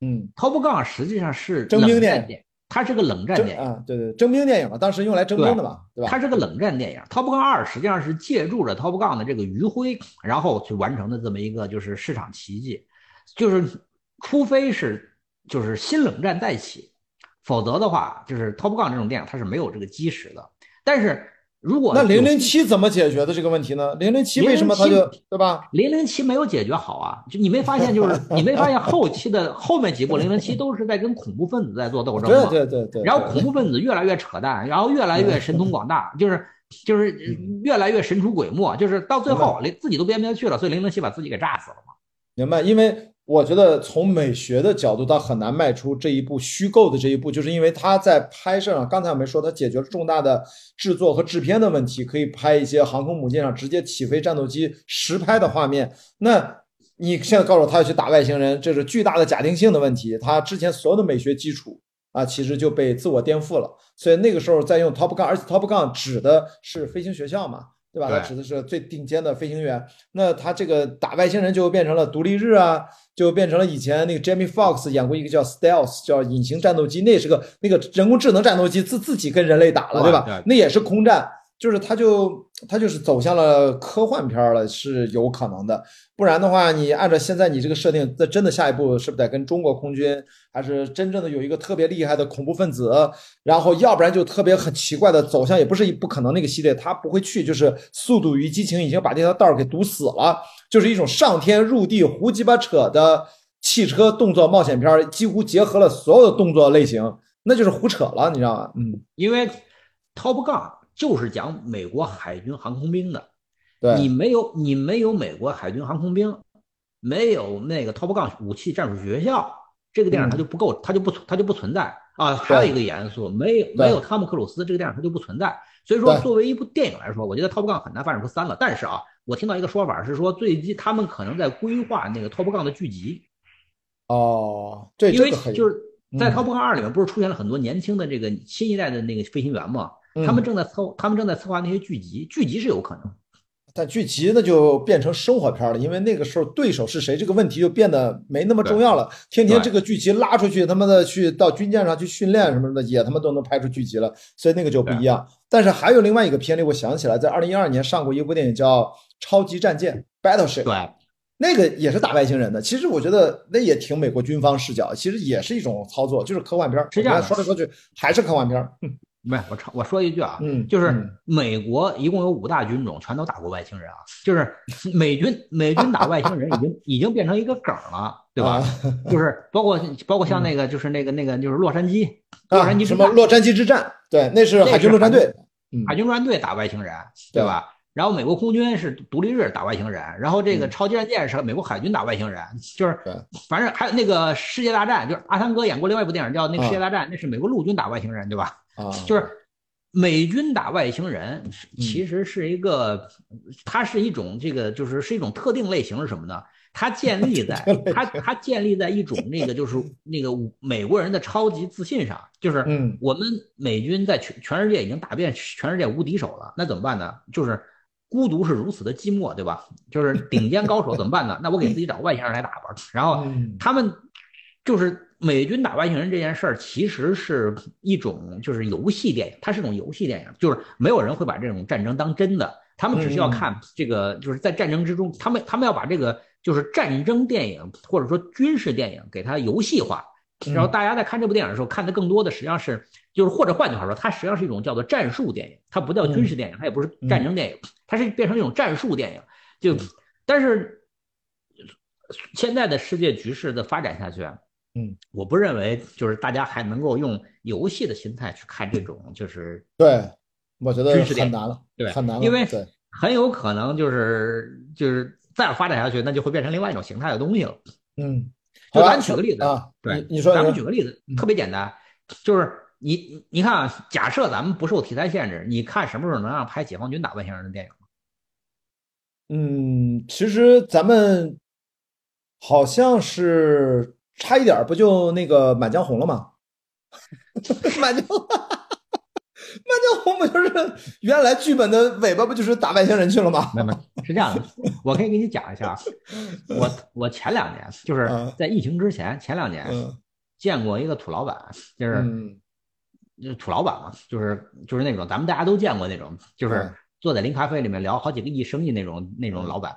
嗯，Top Gun 实际上是征兵电影，它是个冷战电影啊，对对，征兵电影嘛，当时用来征兵的嘛，对吧？它是个冷战电影，Top Gun 二实际上是借助着 Top Gun 的这个余晖，然后去完成的这么一个就是市场奇迹，就是除非是就是新冷战再起。否则的话，就是 Top Gun 这种电影它是没有这个基石的。但是如果那零零七怎么解决的这个问题呢？零零七为什么他就对吧？零零七没有解决好啊！就你没发现，就是 [LAUGHS] 你没发现后期的后面几部零零七都是在跟恐怖分子在做斗争吗？对对对对。然后恐怖分子越来越扯淡，然后越来越神通广大，就是就是越来越神出鬼没，就是到最后连自己都编不下去了，所以零零七把自己给炸死了嘛。明白？因为。我觉得从美学的角度，它很难迈出这一步虚构的这一步，就是因为它在拍摄上，刚才我们说它解决了重大的制作和制片的问题，可以拍一些航空母舰上直接起飞战斗机实拍的画面。那你现在告诉他要去打外星人，这是巨大的假定性的问题，他之前所有的美学基础啊，其实就被自我颠覆了。所以那个时候再用 Top Gun，而且 Top Gun 指的是飞行学校嘛。对吧？他指的是最顶尖的飞行员。那他这个打外星人就变成了独立日啊，就变成了以前那个 Jamie Foxx 演过一个叫 Stealth，叫隐形战斗机，那是个那个人工智能战斗机自自己跟人类打了，对吧？那也是空战。就是他，就他就是走向了科幻片了，是有可能的。不然的话，你按照现在你这个设定，那真的下一步是不是得跟中国空军，还是真正的有一个特别厉害的恐怖分子？然后要不然就特别很奇怪的走向，也不是不可能那个系列，他不会去。就是《速度与激情》已经把这条道给堵死了，就是一种上天入地胡鸡巴扯的汽车动作冒险片，几乎结合了所有的动作类型，那就是胡扯了，你知道吗？嗯，因为 Top Gun。就是讲美国海军航空兵的，对你没有你没有美国海军航空兵，没有那个 Top Gun 武器战术学校，这个电影它就不够，它就不它就不存在啊。还有一个元素，没有没有汤姆克鲁斯，这个电影它就不存在。所以说，作为一部电影来说，我觉得 Top Gun 很难发展出三了。但是啊，我听到一个说法是说，最近他们可能在规划那个 Top Gun 的剧集。哦，这因为就是在 Top Gun 二里面不是出现了很多年轻的这个新一代的那个飞行员吗？他们正在策，他们正在策划那些剧集，剧集是有可能，但剧集那就变成生活片了，因为那个时候对手是谁这个问题就变得没那么重要了。天天这个剧集拉出去，他妈的去到军舰上去训练什么的，也他妈都能拍出剧集了，所以那个就不一样。但是还有另外一个片例，我想起来，在二零一二年上过一部电影叫《超级战舰》（Battleship）。对，那个也是打外星人的。其实我觉得那也挺美国军方视角，其实也是一种操作，就是科幻片儿。是这样的说来说去还是科幻片儿。没，我唱我说一句啊，嗯，就是嗯美国一共有五大军种，全都打过外星人啊。就是美军美军打外星人已经 [LAUGHS] 已经变成一个梗了，对吧？啊就是包括包括像那个就是那个那个就是洛杉矶洛杉矶啊什么洛杉矶之战？对，那是海军陆战队。嗯海军陆战队打外星人，对吧？然后美国空军是独立日打外星人，然后这个嗯超级战舰是美国海军打外星人，就是反正还有那个世界大战，就是阿汤哥演过另外一部电影叫那个世界大战，那是美国陆军打外星人，对吧？啊，就是美军打外星人，其实是一个，它是一种这个就是是一种特定类型是什么呢？它建立在它它建立在一种那个就是那个美国人的超级自信上，就是嗯我们美军在全全世界已经打遍全世界无敌手了，那怎么办呢？就是孤独是如此的寂寞，对吧？就是顶尖高手怎么办呢？[LAUGHS] 那我给自己找个外星人来打吧。然后嗯他们就是美军打外星人这件事儿，其实是一种就是游戏电影，它是种游戏电影，就是没有人会把这种战争当真的，他们只需要看这个，就是在战争之中，他们他们要把这个就是战争电影或者说军事电影给它游戏化。然后大家在看这部电影的时候，看的更多的实际上是，就是或者换句话说，它实际上是一种叫做战术电影，它不叫军事电影，它也不是战争电影，它是变成一种战术电影。就但是现在的世界局势的发展下去，嗯，我不认为就是大家还能够用游戏的心态去看这种就是 [LAUGHS] 对，我觉得很难了，对很难了，因为，很有可能就是就是再发展下去，那就会变成另外一种形态的东西了。嗯，就咱举个例子啊，对你你说，咱们举个例子，特别简单，就是你你你看啊，假设咱们不受题材限制，你看什么时候能让拍解放军打外星人的电影？嗯，其实咱们好像是差一点儿，不就那个《满江红》了吗？[LAUGHS] 满江，满江红不就是原来剧本的尾巴不就是打外星人去了吗？没有是这样的，我可以给你讲一下啊，我我前两年就是嗯在疫情之前，前两年嗯。见过一个土老板，就是嗯。就是土老板嘛，就是就是那种咱们大家都见过那种，就是坐在零咖啡里面聊好几个亿生意那种那种老板，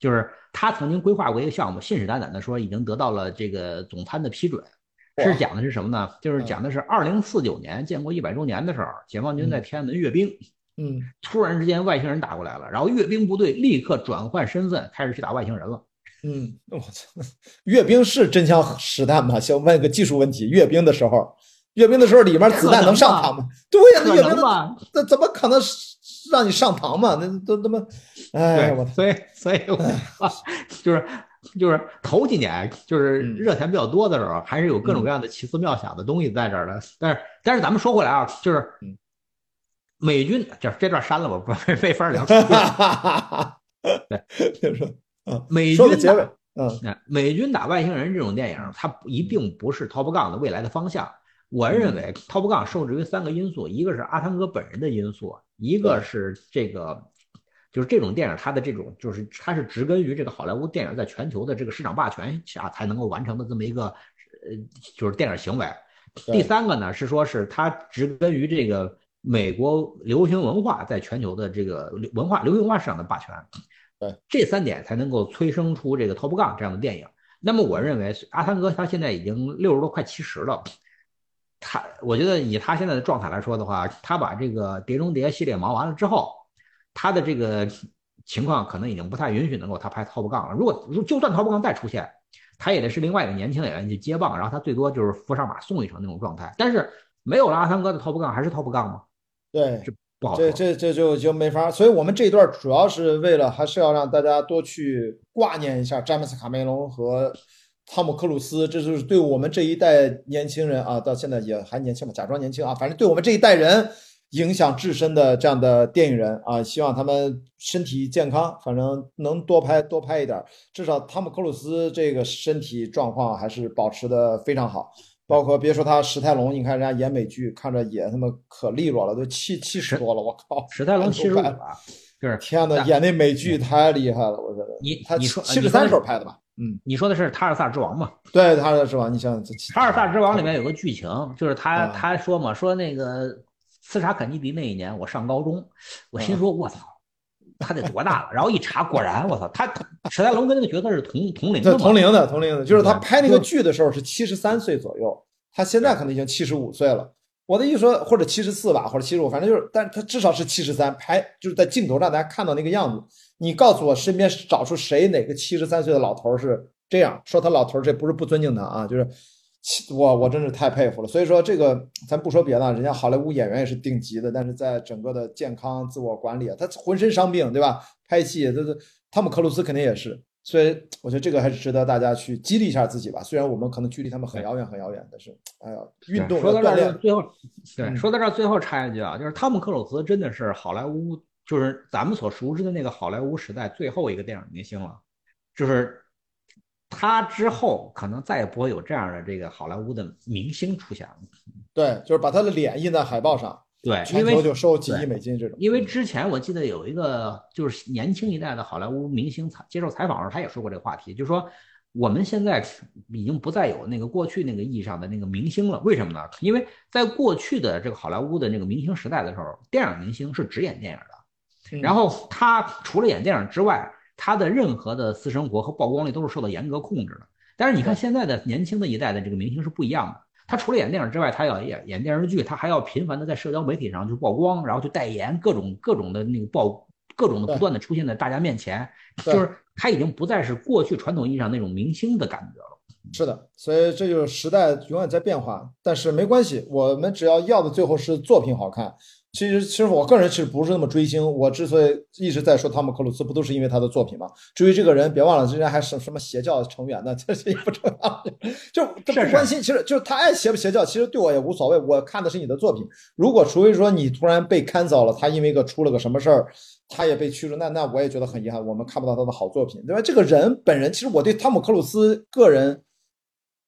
就是他曾经规划过一个项目，信誓旦旦的说已经得到了这个总参的批准。是讲的是什么呢？就是嗯讲的是二零四九年建国一百周年的时候，解放军在天安门阅兵，嗯，突然之间外星人打过来了，然后阅兵部队立刻转换身份，开始去打外星人了。嗯，我操，阅兵是真枪实弹吗？先问个技术问题，阅兵的时候，阅兵的时候里面子弹能上膛吗？对呀，那可阅兵？那怎么可能让你上堂嘛？那都他妈，哎，我，所以所以我就是就是头几年就是嗯热钱比较多的时候，还是有各种各样的奇思妙想的东西在这儿的。但是但是咱们说回来啊，就是嗯美军这这段删了吧，不没法聊。对，就是嗯，美军结尾打，嗯美军打外星人这种电影，它一并不是 Top Gun 的未来的方向。我认为 Top Gun 受制于三个因素，一个是阿汤哥本人的因素，一个是这个就是这种电影它的这种就是它是植根于这个好莱坞电影在全球的这个市场霸权下才能够完成的这么一个呃就是电影行为。第三个呢是说是它植根于这个美国流行文化在全球的这个文化流行文化市场的霸权。对，这三点才能够催生出这个 Top Gun 这样的电影。那么我认为阿汤哥他现在已经六十多快七十了，他我觉得以他现在的状态来说的话，他把这个《碟中谍》系列忙完了之后，他的这个情况可能已经不太允许能够他拍 Top Gun 了。如果如就算 Top Gun 再出现，他也得是另外一个年轻演员去接棒，然后他最多就是扶上马送一程那种状态。但是没有了阿汤哥的 Top Gun 还是 Top Gun 吗？对，不好说这。这这就就没法，所以我们这一段主要是为了还是要让大家多去挂念一下詹姆斯卡梅隆和汤姆克鲁斯，这就是对我们这一代年轻人啊，到现在也还年轻吧，假装年轻啊，反正对我们这一代人影响至深的这样的电影人啊，希望他们身体健康，反正能多拍多拍一点儿，至少汤姆克鲁斯这个身体状况还是保持的非常好。包括别说他史泰龙，你看人家演美剧，看着也他妈可利落了，都七七十多了，我靠！史泰龙七十五了，就是天呐，演那美剧太厉害了，我觉得。你他七十三时候拍的吧？嗯，你说的是《塔尔萨之王》嘛？对，塔尔萨之王？你想想这《塔尔萨之王》里面有个剧情，就是他啊他说嘛，说那个刺杀肯尼迪那一年我上高中，我心说我操，他得多大了？然后一查，果然我操，他史泰龙跟那个角色是同同龄，的，同龄的，同龄的，就是他拍那个剧的时候是七十三岁左右，他现在可能已经七十五岁了。我的意思说，或者七十四吧，或者七十五，反正就是，但是他至少是七十三，拍就是在镜头上大家看到那个样子。你告诉我，身边找出谁哪个七十三岁的老头儿是这样说？他老头儿这不是不尊敬他啊，就是我我真是太佩服了。所以说这个咱不说别的，人家好莱坞演员也是顶级的，但是在整个的健康自我管理啊，他浑身伤病，对吧？拍戏，这这汤姆克鲁斯肯定也是。所以我觉得这个还是值得大家去激励一下自己吧。虽然我们可能距离他们很遥远很遥远，但是哎呀，运动说到这儿，要锻炼，最后对嗯说到这儿，最后插一句啊，就是汤姆克鲁斯真的是好莱坞，就是咱们所熟知的那个好莱坞时代最后一个电影明星了，就是他之后可能再也不会有这样的这个好莱坞的明星出现了。对，就是把他的脸印在海报上，对，因全为球就收几亿美金这种。因为之前我记得有一个就是年轻一代的好莱坞明星采接受采访的时候，他也说过这个话题，就是说我们现在已经不再有那个过去那个意义上的那个明星了。为什么呢？因为在过去的这个好莱坞的那个明星时代的时候，电影明星是只演电影然后他除了演电影之外，他的任何的私生活和曝光率都是受到严格控制的。但是你看现在的年轻的一代的这个明星是不一样的。他除了演电影之外，他要演演电视剧，他还要频繁的在社交媒体上去曝光，然后去代言各种各种的那个曝，各种的不断的出现在大家面前，就是他已经不再是过去传统意义上那种明星的感觉了。是的，所以这就是时代永远在变化，但是没关系，我们只要要的最后是作品好看。其实，其实我个人其实不是那么追星，我之所以一直在说汤姆克鲁斯，不都是因为他的作品吗？至于这个人，别忘了之前还是什么邪教成员呢，[LAUGHS] 这些也不重要，[LAUGHS] 就这不关心。其实就是他爱邪不邪教，其实对我也无所谓，我看的是你的作品。如果除非说你突然被 cancel 了，他因为个出了个什么事儿，他也被驱逐，那那我也觉得很遗憾，我们看不到他的好作品，对吧？这个人本人，其实我对汤姆克鲁斯个人。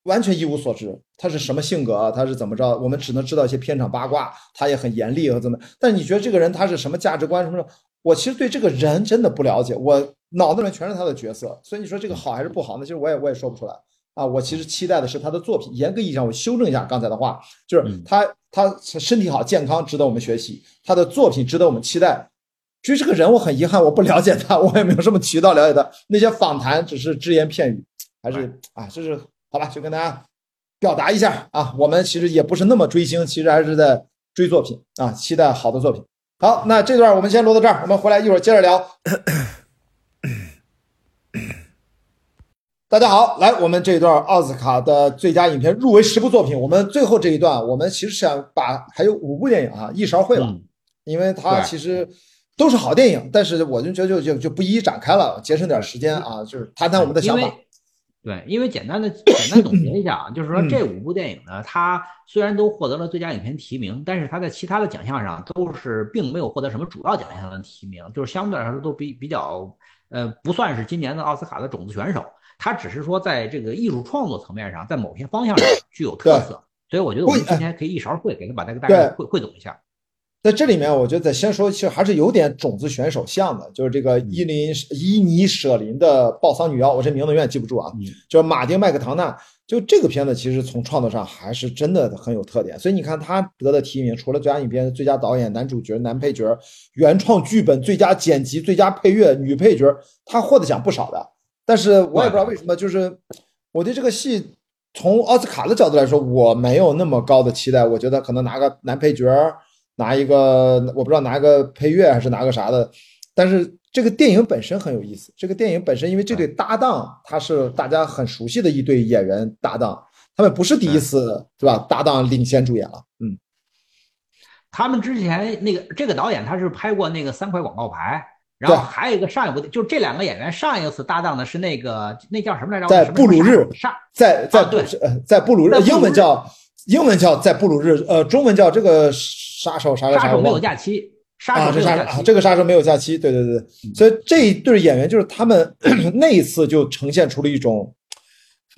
完全一无所知，他是什么性格啊？他是怎么着？我们只能知道一些片场八卦，他也很严厉和怎么。但你觉得这个人他是什么价值观什么的？我其实对这个人真的不了解，我脑子里面全是他的角色，所以你说这个好还是不好呢？其实我也我也说不出来啊。我其实期待的是他的作品。严格意义上，我修正一下刚才的话，就是他他身体好健康值得我们学习，他的作品值得我们期待。至于这个人，我很遗憾我不了解他，我也没有什么渠道了解他。那些访谈只是只言片语，还是啊，就是。好吧，就跟大家表达一下啊，我们其实也不是那么追星，其实还是在追作品啊，期待好的作品。好，那这段我们先录到这儿，我们回来一会儿接着聊。大家好，来，我们这一段奥斯卡的最佳影片入围十部作品，我们最后这一段，我们其实想把还有五部电影啊一勺烩了，嗯因为它其实都是好电影，但是我就觉得就就就不一一展开了，节省点时间啊，就是谈谈我们的想法。对，因为简单的 [CLEARS THROAT] 简单总结一下啊，就是说嗯。这五部电影呢，它虽然都获得了最佳影片提名，但是它在其他的奖项上都是并没有获得什么主要奖项的提名，就是相对来说都比比较呃不算是今年的奥斯卡的种子选手，它只是说在这个艺术创作层面上，在某些方向上 [CLEARS THROAT] 具有特色，所以我觉得我们今天可以一勺烩，给他把这个大概汇汇总一下。在这里面，我觉得得先说，其实还是有点种子选手像的，就是这个伊林伊尼舍林的《暴桑女妖》，我这名字永远记不住啊。嗯就是马丁麦克唐纳，就这个片子其实从创作上还是真的很有特点，所以你看他得的提名，除了最佳影片、最佳导演、男主角、男配角、原创剧本、最佳剪辑、最佳配乐、女配角，他获得奖不少的。但是我也不知道为什么，就是我对这个戏从奥斯卡的角度来说，我没有那么高的期待，我觉得可能拿个男配角。拿一个我不知道拿个配乐还是拿个啥的，但是这个电影本身很有意思。这个电影本身，因为这对搭档他是大家很熟悉的一对演员搭档，他们不是第一次对吧？搭档领衔主演了，嗯。他们之前那个这个导演他是拍过那个三块广告牌，然后还有一个上一部就是这两个演员上一次搭档的是那个那叫什么来着？在布鲁日上在在对呃在布鲁日英文叫英文叫在布鲁日，呃中文叫这个。杀手啥个杀手没有假期，杀手没有假期，啊、这个杀手没有假期，对对对，嗯。所以这一对演员就是他们 [CLEARS THROAT] 那一次就呈现出了一种，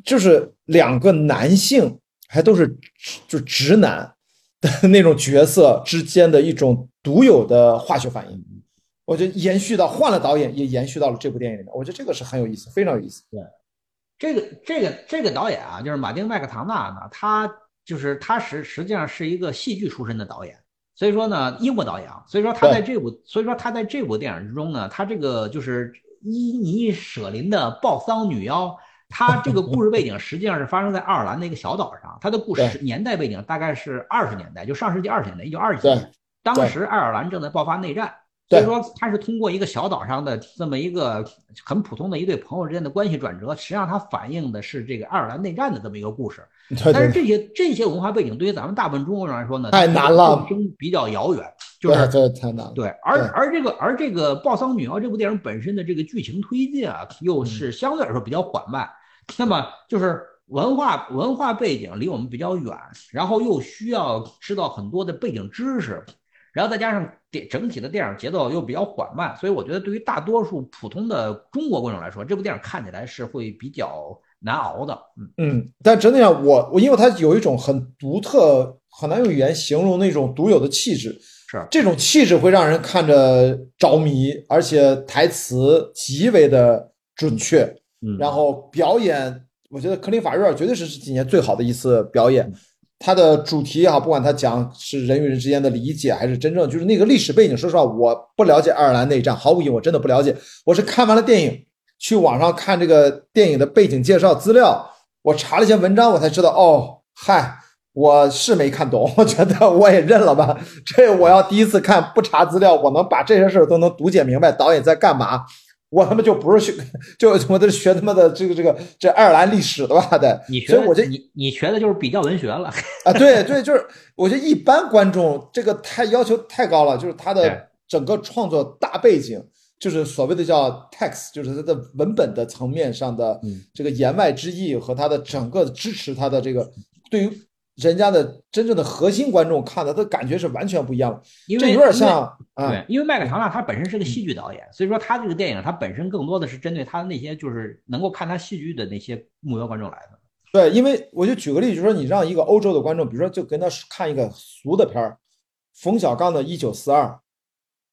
就是两个男性还都是就直男的 [LAUGHS] 那种角色之间的一种独有的化学反应，我觉得延续到换了导演也延续到了这部电影里面，我觉得这个是很有意思，非常有意思。对，这个这个这个导演啊，就是马丁麦克唐纳呢，他就是他实实际上是一个戏剧出身的导演。所以说呢，英国导演，所以说他在这部，所以说他在这部电影之中呢，他这个就是伊尼舍林的暴桑女妖，他这个故事背景实际上是发生在爱尔兰的一个小岛上，他的故事年代背景大概是二十年代，就上世纪二十年代，一九二几年，当时爱尔兰正在爆发内战。所以说，他是通过一个小岛上的这么一个很普通的一对朋友之间的关系转折，实际上它反映的是这个爱尔兰内战的这么一个故事。但是这些这些文化背景对于咱们大部分中国人来说呢，太难了，比较遥远。就是这太难了。对，而而这个而这个《暴桑女妖》这部电影本身的这个剧情推进啊，又是相对来说比较缓慢。那么就是文化文化背景离我们比较远，然后又需要知道很多的背景知识。然后再加上电整体的电影节奏又比较缓慢，所以我觉得对于大多数普通的中国观众来说，这部电影看起来是会比较难熬的。嗯嗯，但真的呀，我我因为它有一种很独特、很难用语言形容那种独有的气质，是这种气质会让人看着着迷，而且台词极为的准确。嗯，然后表演，我觉得克林法瑞尔绝对是这几年最好的一次表演。它的主题也好，不管它讲是人与人之间的理解，还是真正就是那个历史背景。说实话，我不了解爱尔兰内战，毫无疑问，我真的不了解。我是看完了电影，去网上看这个电影的背景介绍资料，我查了一些文章，我才知道。哦，嗨，我是没看懂，我觉得我也认了吧。这我要第一次看不查资料，我能把这些事儿都能读解明白，导演在干嘛？我他妈就不是学，就我这学他妈的这个这个这爱尔兰历史的吧？得，你学，我就你你学的就是比较文学了啊！对对，就是我觉得一般观众这个太要求太高了，就是他的整个创作大背景，就是所谓的叫 text，就是它的文本的层面上的这个言外之意和它的整个支持它的这个对于。人家的真正的核心观众看的，他感觉是完全不一样的，这有点像对，因为麦克唐纳他本身是个戏剧导演，所以说他这个电影他本身更多的是针对他那些就是能够看他戏剧的那些目标观众来的。对，因为我就举个例子，就是说你让一个欧洲的观众，比如说就跟他看一个俗的片儿，冯小刚的《一九四二》，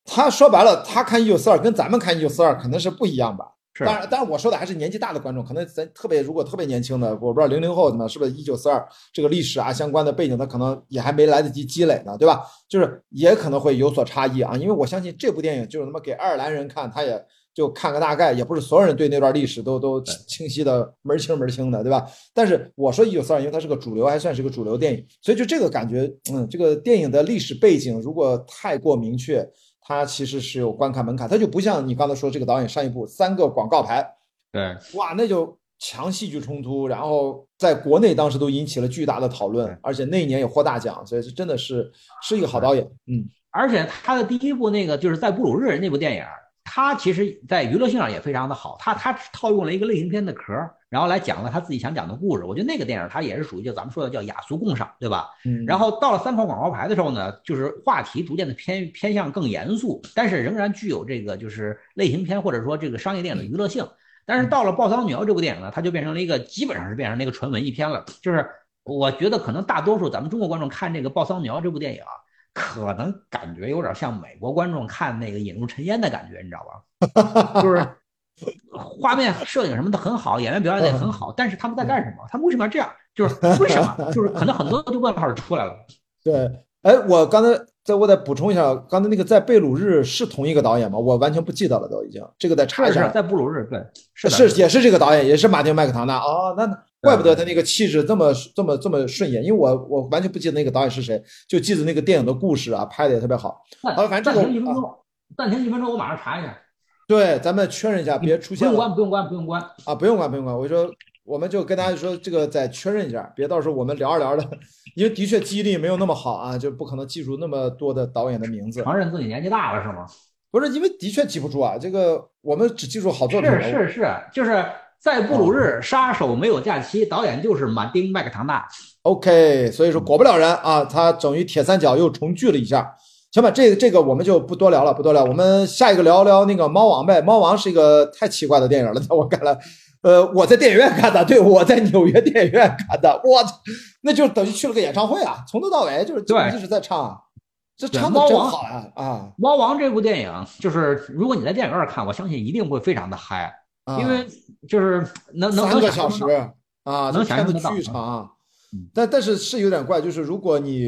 他说白了，他看《一九四二》跟咱们看《一九四二》可能是不一样吧？当然，当然，我说的还是年纪大的观众，可能咱特别如果特别年轻的，我不知道零零后怎么是不是一九四二这个历史啊相关的背景，他可能也还没来得及积累呢，对吧？就是也可能会有所差异啊，因为我相信这部电影就是他妈给爱尔兰人看，他也就看个大概，也不是所有人对那段历史都都清晰的门清门清的，对吧？但是我说一九四二，因为它是个主流，还算是个主流电影，所以就这个感觉，嗯，这个电影的历史背景如果太过明确。它其实是有观看门槛，它就不像你刚才说这个导演上一部三个广告牌，对，哇，那就强戏剧冲突，然后在国内当时都引起了巨大的讨论，而且那一年也获大奖，所以这真的是是一个好导演，嗯，而且他的第一部那个就是在布鲁日那部电影。他其实，在娱乐性上也非常的好。他他套用了一个类型片的壳，然后来讲了他自己想讲的故事。我觉得那个电影他也是属于就咱们说的叫雅俗共赏，对吧？嗯。然后到了三块广告牌的时候呢，就是话题逐渐的偏偏向更严肃，但是仍然具有这个就是类型片或者说这个商业电影的娱乐性。但是到了《暴桑女妖》这部电影呢，它就变成了一个基本上是变成那个纯文艺片了。就是我觉得可能大多数咱们中国观众看这个《暴桑女妖》这部电影啊。可能感觉有点像美国观众看那个《引入尘烟》的感觉，你知道吧？[LAUGHS] 就是画面、摄影什么的很好，演员表演的也很好，但是他们在干什么？他们为什么要这样？就是为什么？就是可能很多就问号出来了。对，哎，我刚才再我再补充一下，刚才那个在贝鲁日是同一个导演吗？我完全不记得了，都已经这个再查一下。在布鲁日，对，是是也是这个导演，也是马丁麦克唐纳。哦，那。怪不得他那个气质这么这么这么顺眼，因为我我完全不记得那个导演是谁，就记得那个电影的故事啊，拍的也特别好。好，反正这个暂停一分钟，暂停一分钟，我马上查一下。对，咱们确认一下，别出现。不用关，不用关，不用关啊，不用关，不用关。我说，我们就跟大家说，这个再确认一下，别到时候我们聊着聊着，因为的确记忆力没有那么好啊，就不可能记住那么多的导演的名字。承认自己年纪大了是吗？不是，因为的确记不住啊，这个我们只记住好作品。是是是，就是。在布鲁日，杀手没有假期，导演就是马丁·麦克唐纳。OK，所以说果不了人啊，他等于铁三角又重聚了一下。行吧，这个这个我们就不多聊了，不多聊。我们下一个聊聊那个《猫王》呗，《猫王》是一个太奇怪的电影了，在我看来，呃，我在电影院看的，对，我在纽约电影院看的，我操那就等于去了个演唱会啊，从头到尾就是一直在唱，这唱的真好啊啊！《猫王》这部电影，就是如果你在电影院看，我相信一定会非常的嗨。因为就是能能三个小时啊，能想象得剧场，但但是是有点怪，就是如果你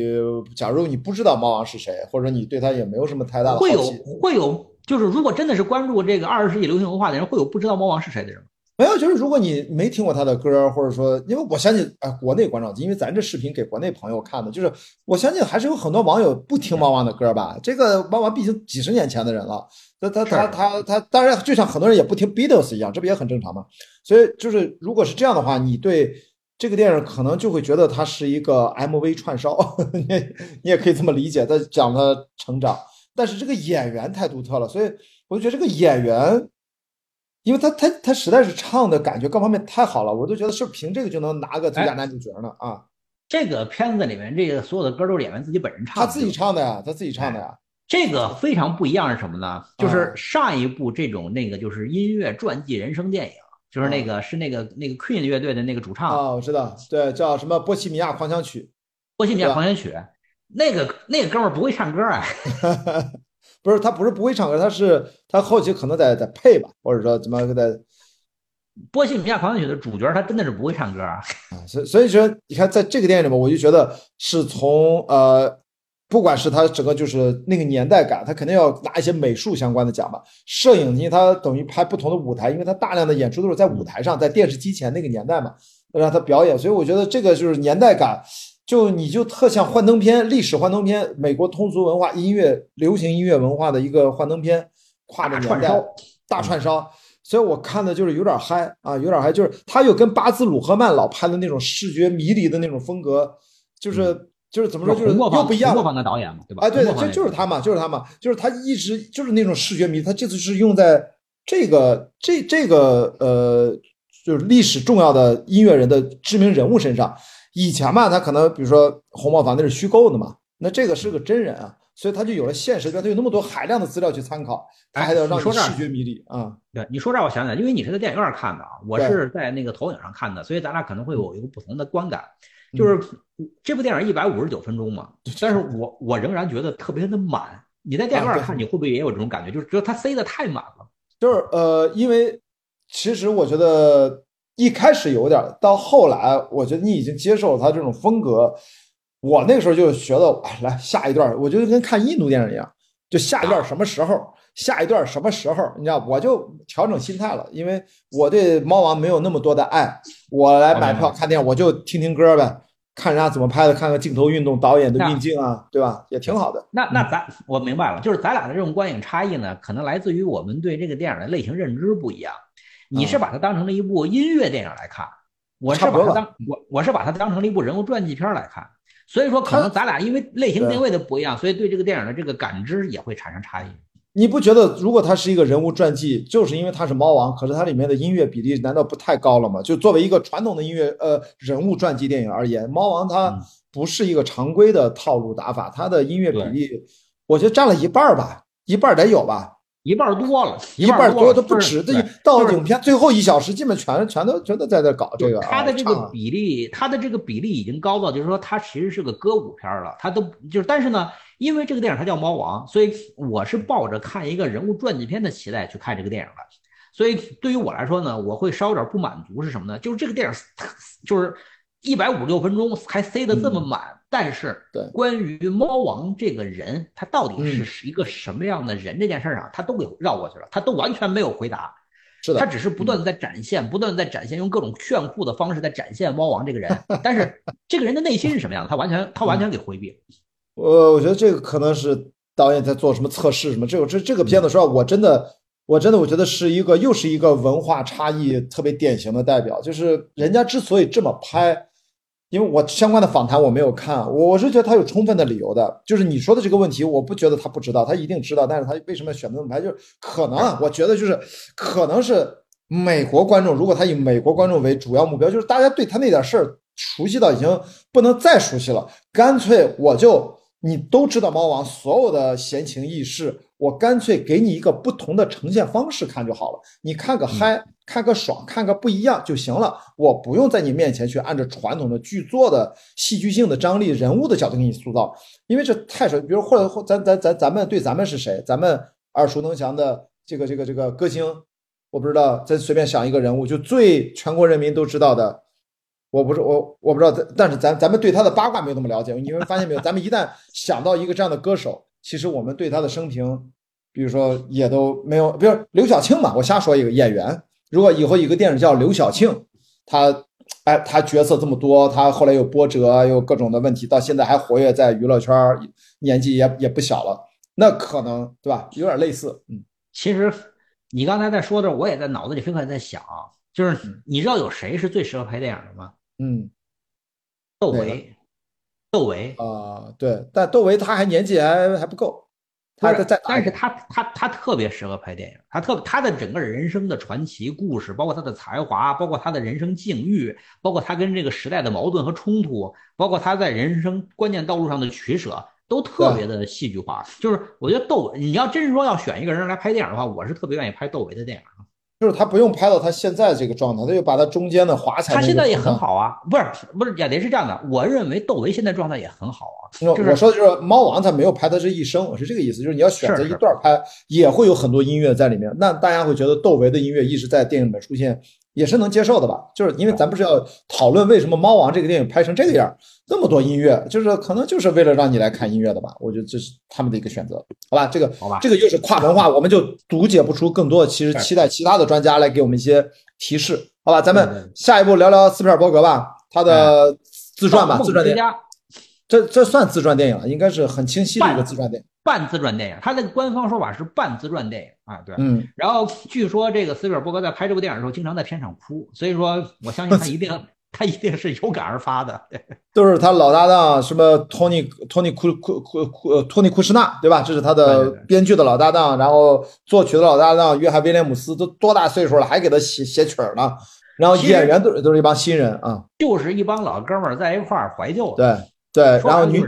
假如你不知道猫王是谁，或者你对他也没有什么太大的好会有，会有，就是如果真的是关注这个二十世纪流行文化的人，会有不知道猫王是谁的人吗？没有，就是如果你没听过他的歌，或者说，因为我相信啊、国内观众，因为咱这视频给国内朋友看的，就是我相信还是有很多网友不听猫王的歌吧。这个猫王毕竟几十年前的人了，他他他他他，当然就像很多人也不听 Beatles 一样，这不也很正常吗？所以就是如果是这样的话，你对这个电影可能就会觉得它是一个 MV 串烧，[LAUGHS] 你也你也可以这么理解，他讲他成长，但是这个演员太独特了，所以我就觉得这个演员。因为他他他实在是唱的感觉各方面太好了，我都觉得是凭这个就能拿个最佳男主角呢啊！这个片子里面这个所有的歌都是演员自己本人唱的，他自己唱的呀，他自己唱的呀。这个非常不一样是什么呢？啊就是上一部这种那个就是音乐传记人生电影，就是那个是那个那个 Queen 乐队的那个主唱啊，我知道，对，叫什么《波西米亚狂想曲《波西米亚狂想曲》，那个那个哥们儿不会唱歌啊，》，不是他不是不会唱歌，他是他后期可能得得配吧，或者说怎么得《波西米亚狂想曲》的主角他真的是不会唱歌啊。[LAUGHS] 啊，所以所以说你看在这个电影里面，我就觉得是从呃，不管是他整个就是那个年代感，他肯定要拿一些美术相关的奖吧。摄影，因为他等于拍不同的舞台，因为他大量的演出都是在舞台上，在电视机前那个年代嘛，让他表演，所以我觉得这个就是年代感。就你就特像幻灯片，历史幻灯片，美国通俗文化、音乐、流行音乐文化的一个幻灯片，跨着年代大串烧，大串烧。所以我看的就是有点嗨啊，有点嗨，就是他又跟巴兹鲁赫曼老拍的那种视觉迷离的那种风格，就是就是怎么说，就是又不一样红磨坊的导演嘛，对吧？哎，对就就是他嘛，就是他嘛，就是他一直就是那种视觉迷，他这次是用在这个这这个呃，就是历史重要的音乐人的知名人物身上。以前嘛，他可能比如说红帽房那是虚构的嘛，那这个是个真人啊，所以他就有了现实，他有那么多海量的资料去参考，他哎还得让视觉迷离啊。对，你说这儿我想起来，因为你是在电影院看的啊，我是在那个投影上看的，所以咱俩可能会有一个不同的观感。就是这部电影一百五十九分钟嘛，但是我我仍然觉得特别的满。你在电影院看，你会不会也有这种感觉？就是觉得它塞的太满了。就是呃，因为其实我觉得一开始有点儿，到后来我觉得你已经接受他这种风格。我那个时候就觉得，哎，来下一段我觉得跟看印度电影一样，就下一段什么时候，下一段什么时候，你知道，我就调整心态了，因为我对猫王没有那么多的爱，我来买票看电影，我就听听歌呗，看人家怎么拍的，看看镜头运动、导演的运镜啊，对吧？也挺好的。那那咱我明白了，就是咱俩的这种观影差异呢，可能来自于我们对这个电影的类型认知不一样。你是把它当成了一部音乐电影来看，我是把它当我我是把它当成了一部人物传记片来看。所以说，可能咱俩因为类型定位的不一样，所以对这个电影的这个感知也会产生差异。你不觉得，如果它是一个人物传记，就是因为它是猫王，可是它里面的音乐比例难道不太高了吗？就作为一个传统的音乐呃人物传记电影而言，猫王它嗯不是一个常规的套路打法，它的音乐比例，我觉得占了一半儿吧，一半儿得有吧，一半儿多了，一半儿多了都不止。这到就是影片最后一小时，基本全全都全都在这搞这个啊。它的这个比例，他的这个比例已经高到，就是说他其实是个歌舞片了。他都就是，但是呢，因为这个电影它叫《猫王》，所以我是抱着看一个人物传记片的期待去看这个电影的。所以对于我来说呢，我会稍有点不满足是什么呢？就是这个电影就是一百五十六分钟还塞得这么满，但是嗯对。关于猫王这个人，他到底嗯。是一个什么样的人这件事儿啊，他都给绕过去了，他都完全没有回答。是的，他只是不断的在展现，不断的在展现，用各种炫酷的方式在展现猫王这个人，但是这个人的内心是什么样的，他完全他完全给回避。[LAUGHS] 了。我我觉得这个可能是导演在做什么测试什么，这个这这个片子说，我真的我真的我觉得是一个又是一个文化差异特别典型的代表，就是人家之所以这么拍，因为我相关的访谈我没有看，我我是觉得他有充分的理由的，就是你说的这个问题，我不觉得他不知道，他一定知道，但是他为什么选择这么拍，就是可能啊，我觉得就是可能是美国观众，如果他以美国观众为主要目标，就是大家对他那点事儿熟悉到已经不能再熟悉了，干脆我就。你都知道猫王所有的闲情逸事，我干脆给你一个不同的呈现方式看就好了。你看个嗨，看个爽，看个不一样就行了。我不用在你面前去按照传统的剧作的戏剧性的张力、人物的角度给你塑造，因为这太熟。比如或者咱咱咱咱们对咱们是谁？咱们耳熟能详的这个这个这个歌星，我不知道，咱随便想一个人物，就最全国人民都知道的我不是我我不知道，但但是咱咱们对他的八卦没有那么了解。你们发现没有，咱们一旦想到一个这样的歌手，其实我们对他的生平，比如说也都没有，比如刘晓庆嘛，我瞎说一个演员。如果以后一个电影叫刘晓庆，他哎他角色这么多，他后来有波折，有各种的问题，到现在还活跃在娱乐圈，年纪也也不小了，那可能对吧？有点类似，嗯。其实你刚才在说的，我也在脑子里飞快在想，就是你知道有谁是最适合拍电影的吗？嗯，窦唯，窦唯啊，对，但窦唯他还年纪还还不够，他在，但是他他他特别适合拍电影，他特他的整个人生的传奇故事，包括他的才华，包括他的人生境遇，包括他跟这个时代的矛盾和冲突，包括他在人生关键道路上的取舍，都特别的戏剧化。就是我觉得窦唯，你要真是说要选一个人来拍电影的话，我是特别愿意拍窦唯的电影。就是他不用拍到他现在这个状态，他就把他中间的华彩。他现在也很好啊，不是不是，亚迪是这样的，我认为窦唯现在状态也很好啊。就是我说的就是猫王，他没有拍他这一生，我是这个意思，就是你要选择一段拍，也会有很多音乐在里面，那大家会觉得窦唯的音乐一直在电影里面出现。也是能接受的吧，就是因为咱不是要讨论为什么《猫王》这个电影拍成这个样，这么多音乐，就是可能就是为了让你来看音乐的吧？我觉得这是他们的一个选择，好吧？这个好吧，这个又是跨文化，我们就读解不出更多的。其实期待其他的专家来给我们一些提示，好吧？咱们下一步聊聊斯皮尔伯格吧，他的自传吧，自传电影。这这算自传电影了，应该是很清晰的一个自传电影。半自传电影，他那个官方说法是半自传电影啊，对，嗯。然后据说这个斯皮尔伯格在拍这部电影的时候，经常在片场哭，所以说我相信他 [LAUGHS] 一定他一定是有感而发的。[LAUGHS] 都是他老搭档什么托尼托尼库库库库托尼库什纳，对吧？这是他的编剧的老搭档，然后作曲的老搭档约翰威廉姆斯都多大岁数了，还给他写写曲儿呢？然后演员都都是一帮新人啊，就是一帮老哥们儿在一块儿怀旧。对对，然后女。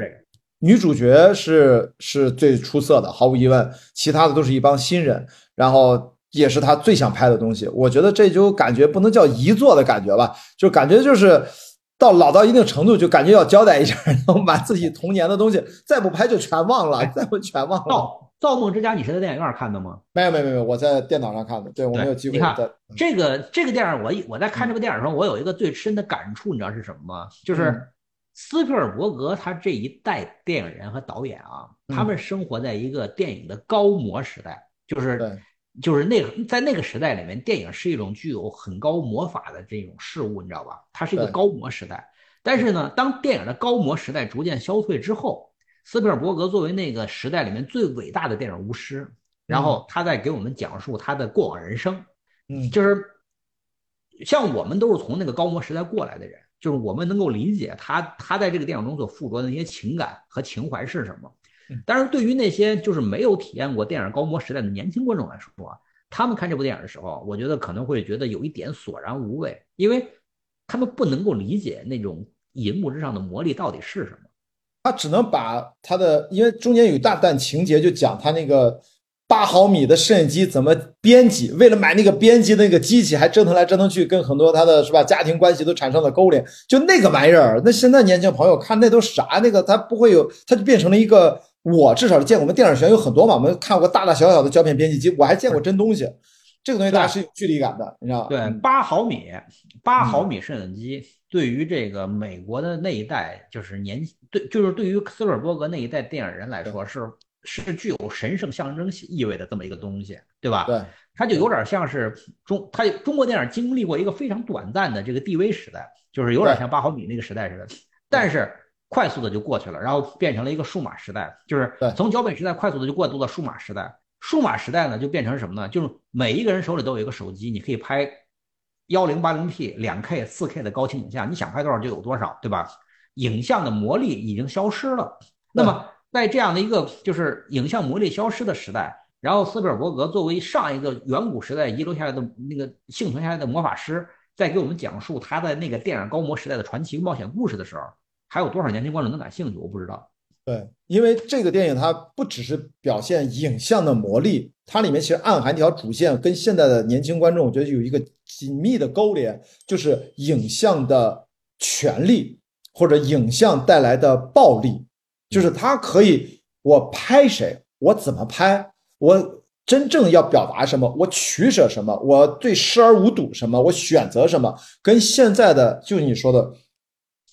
女主角是是最出色的，毫无疑问，其他的都是一帮新人，然后也是他最想拍的东西。我觉得这就感觉不能叫遗作的感觉吧，就感觉就是到老到一定程度，就感觉要交代一下，然后把自己童年的东西再不拍就全忘了，再不全忘了。造造梦之家，你是在电影院看的吗？没有没有没有，我在电脑上看的。对我没有机会。你看这个这个电影，我我在看这部电影的时候，我有一个最深的感触，你知道是什么吗？就是。斯皮尔伯格他这一代电影人和导演啊，他们生活在一个电影的高模时代，就是就是那个在那个时代里面，电影是一种具有很高魔法的这种事物，你知道吧？它是一个高模时代。但是呢，当电影的高模时代逐渐消退之后，斯皮尔伯格作为那个时代里面最伟大的电影巫师，然后他在给我们讲述他的过往人生，嗯，就是像我们都是从那个高模时代过来的人。就是我们能够理解他，他在这个电影中所附着的那些情感和情怀是什么。但是对于那些就是没有体验过电影高模时代的年轻观众来说，他们看这部电影的时候，我觉得可能会觉得有一点索然无味，因为他们不能够理解那种银幕之上的魔力到底是什么。他只能把他的，因为中间有一大段情节，就讲他那个。八毫米的摄影机怎么编辑？为了买那个编辑那个机器，还折腾来折腾去，跟很多他的是吧家庭关系都产生了勾连。就那个玩意儿，那现在年轻朋友看那都啥？那个他不会有，他就变成了一个。我至少是见过，我们电影学院有很多嘛，我们看过大大小小的胶片编辑机，我还见过真东西。这个东西大家是有距离感的，你知道对，八毫米，八毫米摄影机对于这个美国的那一代，就是年对，就是对于斯皮尔伯格那一代电影人来说是。是具有神圣象征意味的这么一个东西，对吧？对，它就有点像是中，它中国电影经历过一个非常短暂的这个 DV 时代，就是有点像八毫米那个时代似的，但是快速的就过去了，然后变成了一个数码时代，就是从脚本时代快速的就过渡到数码时代。数码时代呢，就变成什么呢？就是每一个人手里都有一个手机，你可以拍幺零八零 P、两 K、四 K 的高清影像，你想拍多少就有多少，对吧？影像的魔力已经消失了，那么。在这样的一个就是影像魔力消失的时代，然后斯皮尔伯格作为上一个远古时代遗留下来的那个幸存下来的魔法师，在给我们讲述他在那个电影高模时代的传奇冒险故事的时候，还有多少年轻观众能感兴趣？我不知道。对，因为这个电影它不只是表现影像的魔力，它里面其实暗含一条主线，跟现在的年轻观众我觉得有一个紧密的勾连，就是影像的权利或者影像带来的暴力。就是它可以，我拍谁，我怎么拍，我真正要表达什么，我取舍什么，我对视而无睹什么，我选择什么，跟现在的就你说的，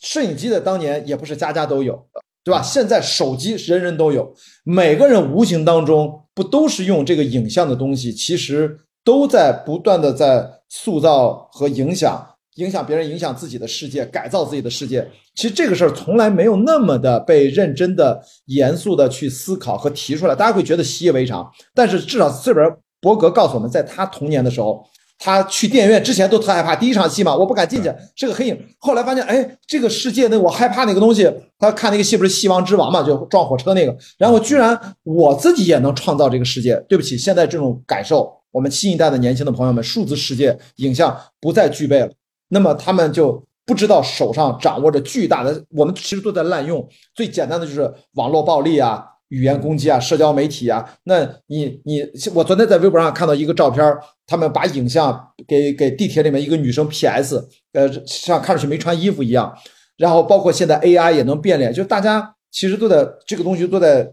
摄影机的当年也不是家家都有的，对吧？现在手机人人都有，每个人无形当中不都是用这个影像的东西，其实都在不断的在塑造和影响。影响别人，影响自己的世界，改造自己的世界。其实这个事儿从来没有那么的被认真的、严肃的去思考和提出来，大家会觉得习以为常。但是至少这边伯格告诉我们，在他童年的时候，他去电影院之前都特害怕。第一场戏嘛，我不敢进去，是个黑影。后来发现，哎，这个世界那我害怕那个东西。他看那个戏不是《戏王之王》嘛，就撞火车那个。然后居然我自己也能创造这个世界。对不起，现在这种感受，我们新一代的年轻的朋友们，数字世界影像不再具备了。那么他们就不知道手上掌握着巨大的，我们其实都在滥用。最简单的就是网络暴力啊、语言攻击啊、社交媒体啊。那你你，我昨天在微博上看到一个照片，他们把影像给给地铁里面一个女生 PS，呃，像看上去没穿衣服一样。然后包括现在 AI 也能变脸，就大家其实都在这个东西都在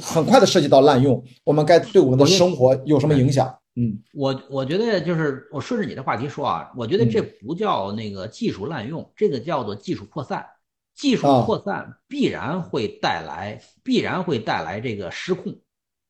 很快的涉及到滥用。我们该对我们的生活有什么影响？嗯，我我觉得就是我顺着你的话题说啊，我觉得这不叫那个技术滥用，这个叫做技术扩散。技术扩散必然会带来，必然会带来这个失控。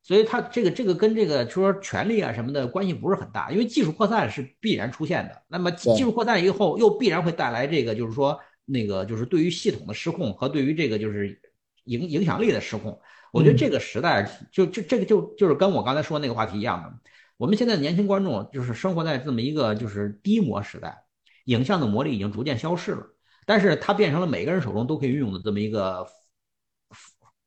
所以它这个这个跟这个就说权力啊什么的关系不是很大，因为技术扩散是必然出现的。那么技术扩散以后又必然会带来这个就是说那个就是对于系统的失控和对于这个就是影影响力的失控。我觉得这个时代就就这个就就是跟我刚才说那个话题一样的。我们现在年轻观众就是生活在这么一个就是低模时代，影像的魔力已经逐渐消失了，但是它变成了每个人手中都可以运用的这么一个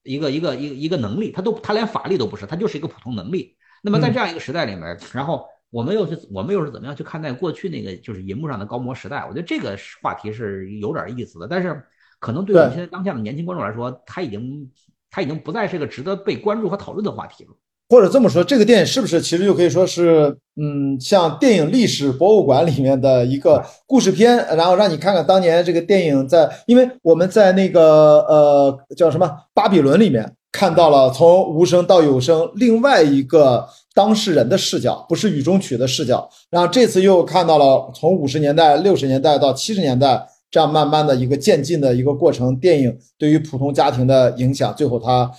一个一个一个一个能力，它都它连法力都不是，它就是一个普通能力。那么在这样一个时代里面，然后我们又是我们又是怎么样去看待过去那个就是银幕上的高模时代？我觉得这个话题是有点意思的，但是可能对我们现在当下的年轻观众来说，他已经他已经不再是个值得被关注和讨论的话题了。或者这么说，这个电影是不是其实就可以说是，嗯，像电影历史博物馆里面的一个故事片，然后让你看看当年这个电影在，因为我们在那个呃叫什么巴比伦里面看到了从无声到有声另外一个当事人的视角，不是雨中曲的视角，然后这次又看到了从五十年代、六十年代到七十年代这样慢慢的一个渐进的一个过程，电影对于普通家庭的影响，最后它。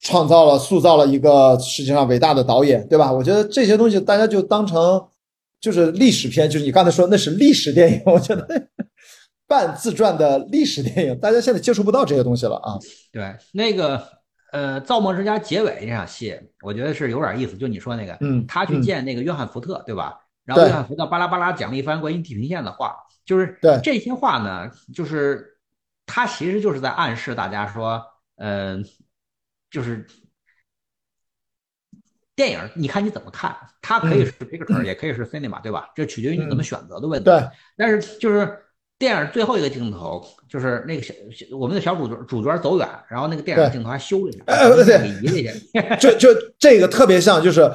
创造了、塑造了一个世界上伟大的导演，对吧？我觉得这些东西大家就当成就是历史片，就是你刚才说那是历史电影。我觉得半自传的历史电影，大家现在接触不到这些东西了啊。对，那个呃，《造梦之家》结尾那场戏，我觉得是有点意思。就你说那个，嗯，他去见那个约翰福特，对吧？然后约翰福特巴拉巴拉讲了一番关于地平线的话，就是对这些话呢，就是他其实就是在暗示大家说，嗯。就是电影，你看你怎么看？它可以是 picture，也可以是 cinema，对吧？这取决于你怎么选择的问题。对。但是就是电影最后一个镜头，就是那个小我们的小主角主角走远，然后那个电影镜头还修了一下，给移了一下。[LAUGHS] 就就这个特别像，就是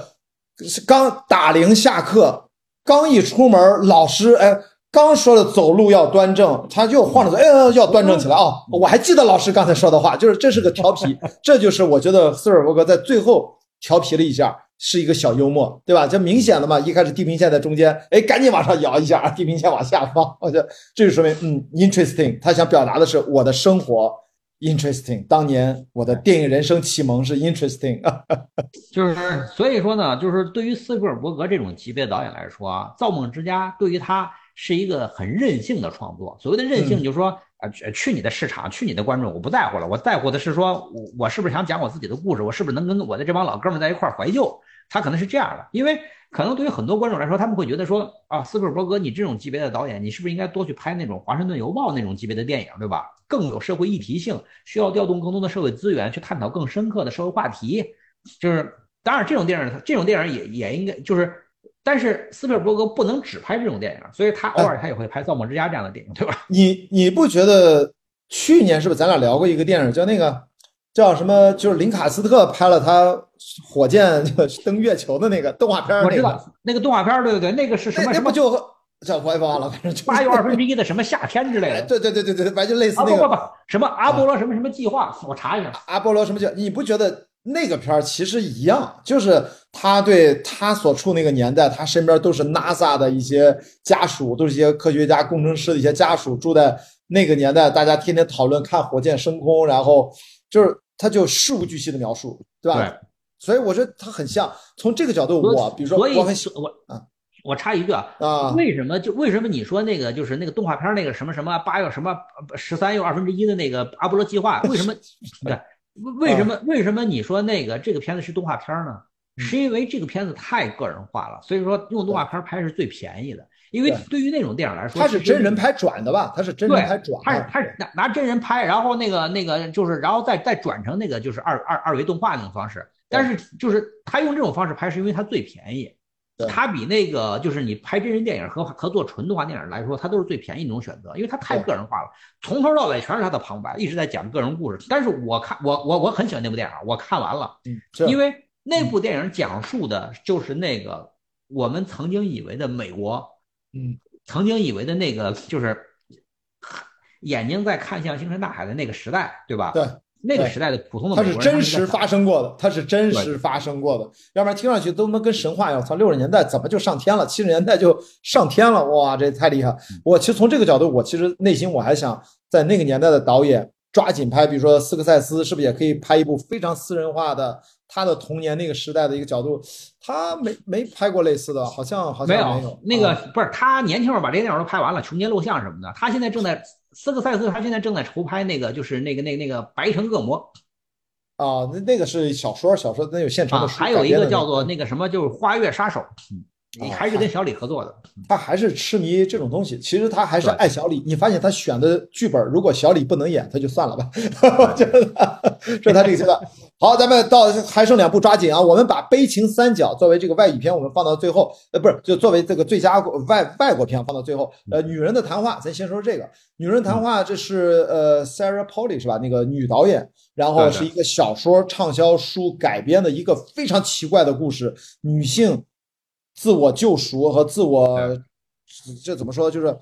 刚打铃下课，刚一出门，老师哎。刚说了走路要端正，他就晃着走，哎，要端正起来啊！我还记得老师刚才说的话，就是这是个调皮，这就是我觉得斯尔伯格在最后调皮了一下，是一个小幽默，对吧？这明显的嘛，一开始地平线在中间，哎，赶紧往上摇一下，地平线往下方，我觉得这就说明，嗯，interesting，他想表达的是我的生活 interesting，[LAUGHS] 当年我的电影人生启蒙是 interesting，就是所以说呢，就是对于斯皮尔伯格这种级别的导演来说啊，《造梦之家》对于他。是一个很任性的创作。所谓的任性，就是说，啊，去你的市场，去你的观众，我不在乎了。我在乎的是说，我我是不是想讲我自己的故事？我是不是能跟我的这帮老哥们在一块怀旧？他可能是这样的，因为可能对于很多观众来说，他们会觉得说，啊，斯皮尔伯格，你这种级别的导演，你是不是应该多去拍那种《华盛顿邮报》那种级别的电影，对吧？更有社会议题性，需要调动更多的社会资源去探讨更深刻的社会话题。就是，当然，这种电影，这种电影也也应该就是。但是斯皮尔伯格不能只拍这种电影，所以他偶尔他也会拍《造梦之家》这样的电影，对吧？[LAUGHS] 你你不觉得去年是不是咱俩聊过一个电影，叫那个叫什么？就是林卡斯特拍了他火箭 [LAUGHS] 登月球的那个动画片我知道那个动画片对对对，那个是什么那不？就叫我也忘了，反正八月二分之一的 [LAUGHS] 什么夏天之类的。对对对对对，反正就类似那个。不不不，什么阿波罗什么什么计划？我查一下。阿波罗什么计？你不觉得那个片儿其实一样，就是他对他所处那个年代，他身边都是 NASA 的一些家属，都是一些科学家、工程师的一些家属，住在那个年代，大家天天讨论看火箭升空，然后就是他就事无巨细的描述，对吧？对所以我觉得他很像。从这个角度，我比如说我很喜我啊我插一句啊，啊，为什么就为什么你说那个就是那个动画片那个什么什么八月什么十三又二分之一的那个阿波罗计划，为什么对？[LAUGHS] 为为什么为什么你说那个这个片子是动画片呢？是因为这个片子太个人化了，所以说用动画片拍是最便宜的。因为对对于那种电影来说，他是真人拍转的吧？他是真人拍转他是的，他是拿拿真人拍，然后那个那个就是，然后再再转成那个就是二二二维动画那种方式。但是就是他用这种方式拍，是因为它最便宜对。它比那个就是你拍真人电影和和做纯动画电影来说，它都是最便宜的一种选择，因为它太个人化了，从头到尾全是他的旁白，一直在讲个人故事。但是我看我我我很喜欢那部电影，我看完了，嗯，因为那部电影讲述的就是那个我们曾经以为的美国，嗯，曾经以为的那个就是眼睛在看向星辰大海的那个时代，对吧？对。对那个时代的普通的它是美国人真实发生过的，它是真实发生过的，要不然听上去都他妈跟神话一样。操，六十年代怎么就上天了？七十年代就上天了？哇，这太厉害！我其实从这个角度，我其实内心我还想在那个年代的导演抓紧拍，比如说斯科塞斯，是不是也可以拍一部非常私人化的他的童年那个时代的一个角度？他没没拍过类似的，好像好像没有有那个啊不是他年轻时候把这些电影都拍完了，《穷街录像》什么的。他现在正在斯科塞斯，他现在正在筹拍那个就是那个那个那个《白城恶魔啊，那那个是小说，小说那有现》成啊，的书还有一个叫做那个什么，就是《花月杀手》，哦还是跟小李合作的。他还是痴迷这种东西，其实他还是爱小李。你发现他选的剧本，如果小李不能演，他就算了吧。[LAUGHS] 我觉得这是他这个阶段。好，咱们到还剩两部，抓紧啊！我们把《悲情三角》作为这个外语片，我们放到最后，呃，不是，就作为这个最佳外外国片放到最后。呃，女人的谈话，咱先说这个。女人谈话，这是呃 Sarah Polley 是吧？那个女导演，然后是一个小说畅销书改编的一个非常奇怪的故事，女性自我救赎和自我这怎么说？就是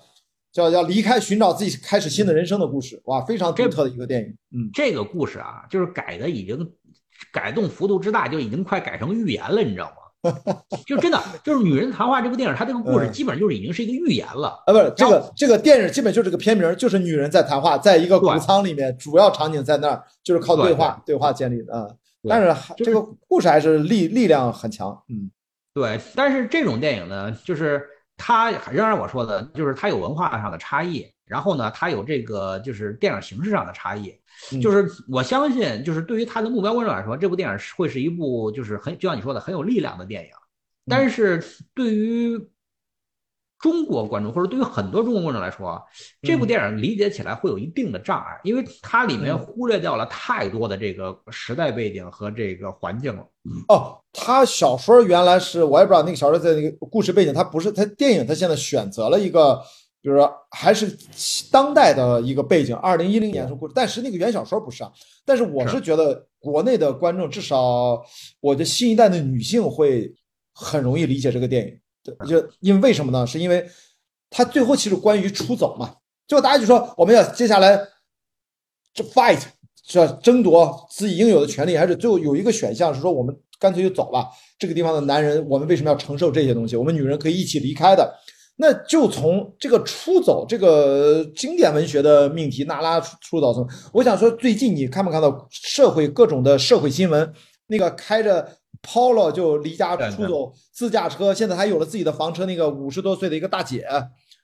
叫要离开，寻找自己开始新的人生的故事。哇，非常独特的一个电影。嗯，这个故事啊，就是改的已经改动幅度之大，就已经快改成寓言了，你知道吗？就真的就是《女人谈话》这部电影，它这个故事嗯基本上就是已经是一个寓言了。啊，不是这个这个电影基本就是个片名，就是女人在谈话，在一个谷仓里面，主要场景在那儿，就是靠对话对话建立的啊。但是这个故事还是力力量很强。嗯，对，但是这种电影呢，就是它仍然我说的，就是它有文化上的差异，然后呢，它有这个就是电影形式上的差异。嗯就是我相信，就是对于它的目标观众来说，这部电影是会是一部就是很就像你说的很有力量的电影。但是对于中国观众或者对于很多中国观众来说啊，这部电影理解起来会有一定的障碍，因为它里面嗯忽略掉了太多的这个时代背景和这个环境了。哦，他小说原来是我也不知道那个小说在那个故事背景，他不是他电影，他现在选择了一个，比如说还是当代的一个背景，二零一零年是故事，但是那个原小说不是啊。但是我是觉得国内的观众，至少我的新一代的女性会很容易理解这个电影。对，就因为为什么呢？是因为他最后其实关于出走嘛，最后大家就说我们要接下来这 fight 是吧争夺自己应有的权利，还是最后有一个选项是说我们干脆就走吧。这个地方的男人，我们为什么要承受这些东西？我们女人可以一起离开的。那就从这个出走这个经典文学的命题，娜拉出出走从，我想说，最近你看没看到社会各种的社会新闻？那个开着 Polo 就离家出走自驾车，现在还有了自己的房车，那个五十多岁的一个大姐，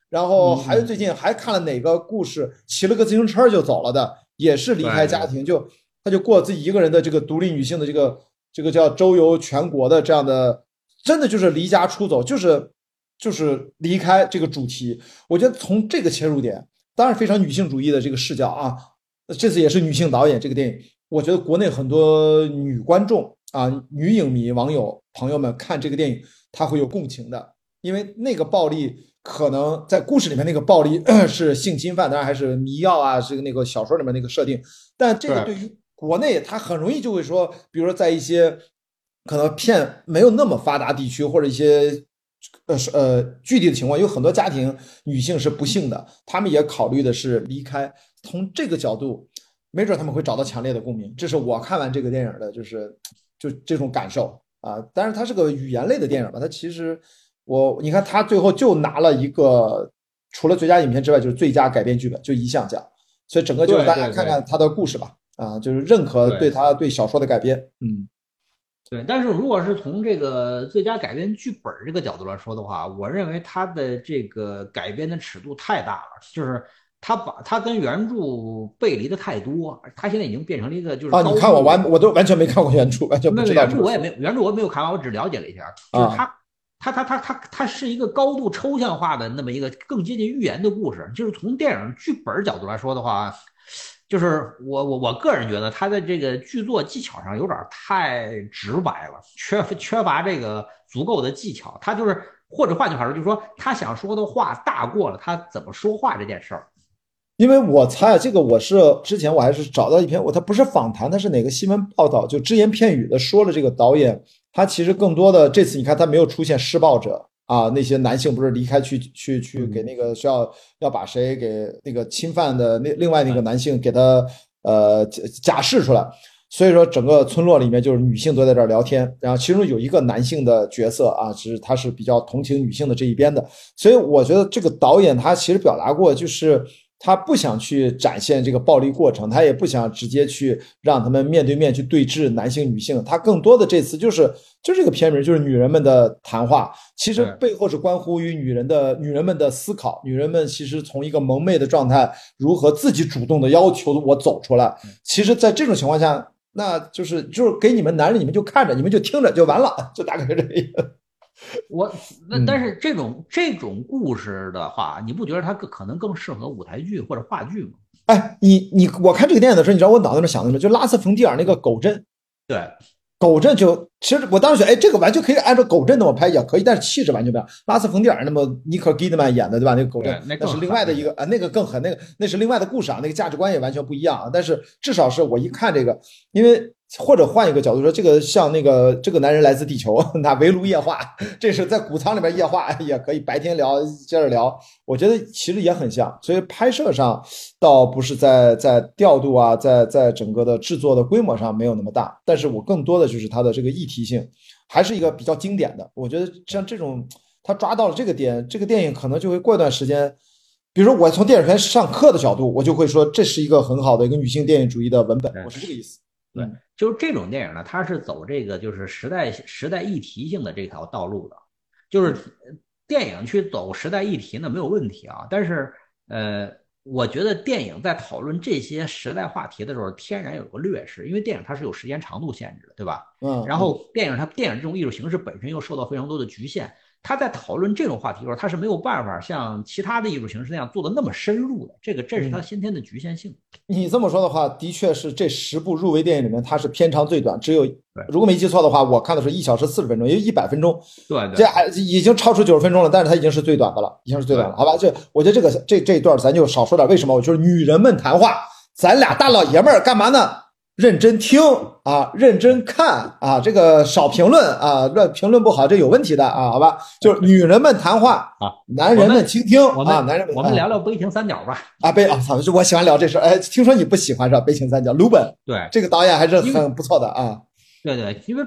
然后还有最近还看了哪个故事，骑了个自行车就走了的，也是离开家庭，就她就过自己一个人的这个独立女性的这个这个叫周游全国的这样的，真的就是离家出走，就是就是离开这个主题。我觉得从这个切入点，当然非常女性主义的这个视角啊，这次也是女性导演这个电影，我觉得国内很多女观众啊、女影迷、网友朋友们看这个电影，他会有共情的，因为那个暴力可能在故事里面那个暴力 [CLEARS THROAT] 是性侵犯，当然还是迷药啊，是那个小说里面那个设定，但这个对于国内，他很容易就会说，比如说在一些可能片没有那么发达地区或者一些。呃是呃，具体的情况有很多家庭女性是不幸的，他们也考虑的是离开。从这个角度，没准他们会找到强烈的共鸣。这是我看完这个电影的，就是就这种感受啊。但是它是个语言类的电影吧，它其实我你看它最后就拿了一个，除了最佳影片之外，就是最佳改编剧本，就一项奖。所以整个就是大家看看他的故事吧，啊，就是认可对他对小说的改编，嗯。对，但是如果是从这个最佳改编剧本这个角度来说的话，我认为他的这个改编的尺度太大了，就是他把他跟原著背离的太多，他现在已经变成了一个就是啊，你看我完我都完全没看过原著，完全不知道。原著我也没原著我没有看完，我只了解了一下，就是他他他他他他是一个高度抽象化的那么一个更接近寓言的故事，就是从电影剧本角度来说的话。就是我我我个人觉得他的这个剧作技巧上有点太直白了，缺缺乏这个足够的技巧。他就是或者换句话说，就是说他想说的话大过了他怎么说话这件事儿。因为我猜这个我是之前我还是找到一篇我他不是访谈，他是哪个新闻报道就只言片语的说了这个导演他其实更多的这次你看他没有出现施暴者。啊，那些男性不是离开去去去给那个需要要把谁给那个侵犯的那另外那个男性给他呃假释出来，所以说整个村落里面就是女性都在这儿聊天，然后其中有一个男性的角色啊，其实他是比较同情女性的这一边的，所以我觉得这个导演他其实表达过就是。他不想去展现这个暴力过程，他也不想直接去让他们面对面去对峙男性女性，他更多的这次就是就这个片名就是女人们的谈话，其实背后是关乎于女人的女人们的思考，女人们其实从一个蒙昧的状态如何自己主动的要求我走出来，其实在这种情况下，那就是就是给你们男人你们就看着你们就听着就完了，就大概这个意思。我那但是这种这种故事的话，你不觉得它更可能更适合舞台剧或者话剧吗？哎，你你我看这个电影的时候，你知道我脑子里想的什么？就拉斯冯蒂尔那个狗镇，对，狗镇就其实我当时觉得，哎，这个完全可以按照狗镇那么拍也可以，但是气质完全不一样。拉斯冯蒂尔那么尼克基德曼演的，对吧？那个狗镇那是另外的一个啊，那个更狠，那个那是另外的故事啊，那个价值观也完全不一样啊。但是至少是我一看这个，因为。或者换一个角度说，这个像那个这个男人来自地球，[LAUGHS] 那围炉夜话，这是在谷仓里面夜话也可以，白天聊接着聊，我觉得其实也很像。所以拍摄上倒不是在在调度啊，在在整个的制作的规模上没有那么大，但是我更多的就是它的这个议题性，还是一个比较经典的。我觉得像这种他抓到了这个点，这个电影可能就会过一段时间，比如说我从电影学院上课的角度，我就会说这是一个很好的一个女性电影主义的文本，我是这个意思。对，就是这种电影呢，它是走这个就是时代时代议题性的这条道路的，就是电影去走时代议题呢没有问题啊，但是呃，我觉得电影在讨论这些时代话题的时候，天然有个劣势，因为电影它是有时间长度限制的，对吧？嗯，然后电影它电影这种艺术形式本身又受到非常多的局限。他在讨论这种话题的时候，他是没有办法像其他的艺术形式那样做的那么深入的。这个，这是他先天的局限性。你这么说的话，的确是这十部入围电影里面，它是片长最短，只有如果没记错的话，我看的是一小时四十分钟，也就一百分钟。对，这还已经超出九十分钟了，但是它已经是最短的了，已经是最短了，好吧？这我觉得这个这这一段咱就少说点。为什么？我就是女人们谈话，咱俩大老爷们儿干嘛呢？认真听啊，认真看啊，这个少评论啊，乱评论不好，这有问题的啊，好吧？就是女人们谈话啊，男人们倾听啊，男人们我们聊聊悲情三角吧。啊，悲啊，操，我喜欢聊这事。哎，听说你不喜欢是吧？悲情三角，卢本对这个导演还是很不错的啊。对对，因为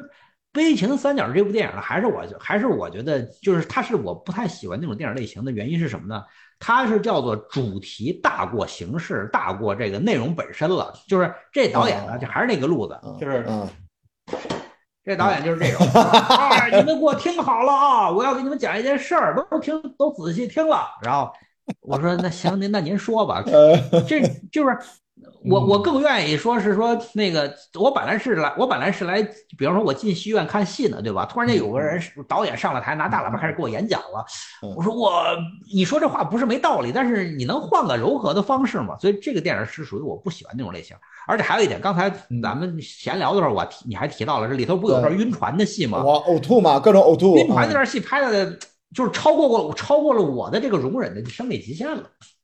悲情三角这部电影呢，还是我还是我觉得就是它是我不太喜欢那种电影类型的原因是什么呢？它是叫做主题大过形式，大过这个内容本身了。就是这导演呢，就还是那个路子，就是这导演就是这种。哎，[LAUGHS] 你们给我听好了啊！我要给你们讲一件事儿，都听，都仔细听了。然后我说：“那行，您那您说吧。[LAUGHS] ”这就是。我我更愿意说是说那个，我本来是来，我本来是来，比方说我进戏院看戏呢，对吧？突然间有个人导演上了台，拿大喇叭开始给我演讲了。我说我，你说这话不是没道理，但是你能换个柔和的方式吗？所以这个电影是属于我不喜欢那种类型。而且还有一点，刚才咱们闲聊的时候，我提你还提到了这里头不有段晕船的戏吗？我呕吐嘛，各种呕吐。晕船那段戏拍的，就是超过过超过了我的这个容忍的生理极限了。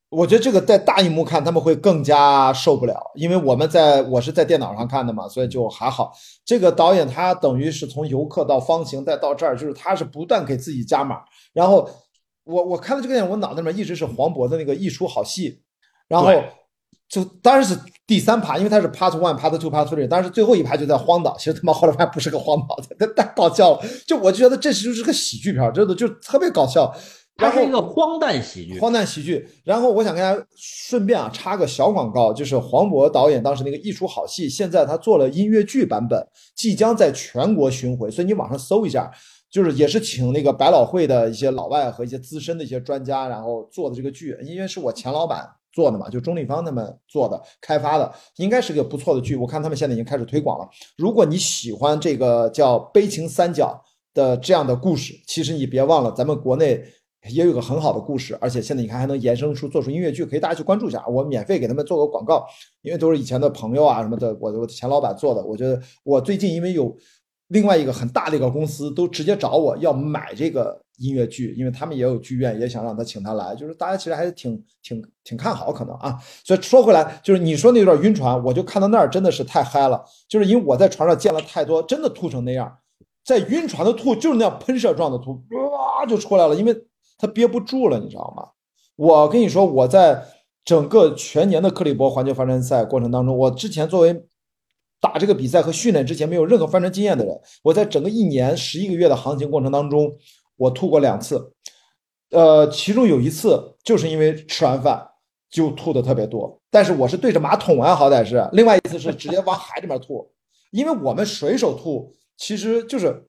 我觉得这个在大荧幕看他们会更加受不了，因为我们在我是在电脑上看的嘛，所以就还好。这个导演他等于是从游客到方形再到这儿，就是他是不断给自己加码。然后我我看到这个电影，我脑子里面一直是黄渤的那个一出好戏，然后就当然是第三趴，因为他是 part one、part two、part three，但是最后一排就在荒岛。其实他妈后来发现不是个荒岛，太 [LAUGHS] 太搞笑了。就我就觉得这就是个喜剧片，真的就特别搞笑。它是一个荒诞喜剧，荒诞喜剧。然后我想跟大家顺便啊插个小广告，就是黄渤导演当时那个《一出好戏》，现在他做了音乐剧版本，即将在全国巡回，所以你网上搜一下，就是也是请那个百老汇的一些老外和一些资深的一些专家，然后做的这个剧，因为是我前老板做的嘛，就钟立芳他们做的开发的，应该是个不错的剧。我看他们现在已经开始推广了。如果你喜欢这个叫《悲情三角》的这样的故事，其实你别忘了咱们国内。也有个很好的故事，而且现在你看还能延伸出做出音乐剧，可以大家去关注一下。我免费给他们做个广告，因为都是以前的朋友啊什么的，我我的前老板做的。我觉得我最近因为有另外一个很大的一个公司都直接找我要买这个音乐剧，因为他们也有剧院，也想让他请他来，就是大家其实还是挺挺挺看好可能啊。所以说回来，就是你说那段晕船，我就看到那儿真的是太嗨了，就是因为我在船上见了太多真的吐成那样，在晕船的吐就是那样喷射状的吐，哇就出来了，因为。他憋不住了，你知道吗？我跟你说，我在整个全年的克利伯环球帆船赛过程当中，我之前作为打这个比赛和训练之前没有任何帆船经验的人，我在整个一年十一个月的航行过程当中，我吐过两次，呃，其中有一次就是因为吃完饭就吐的特别多，但是我是对着马桶啊，好歹是，另外一次是直接往海里面吐，因为我们水手吐其实就是。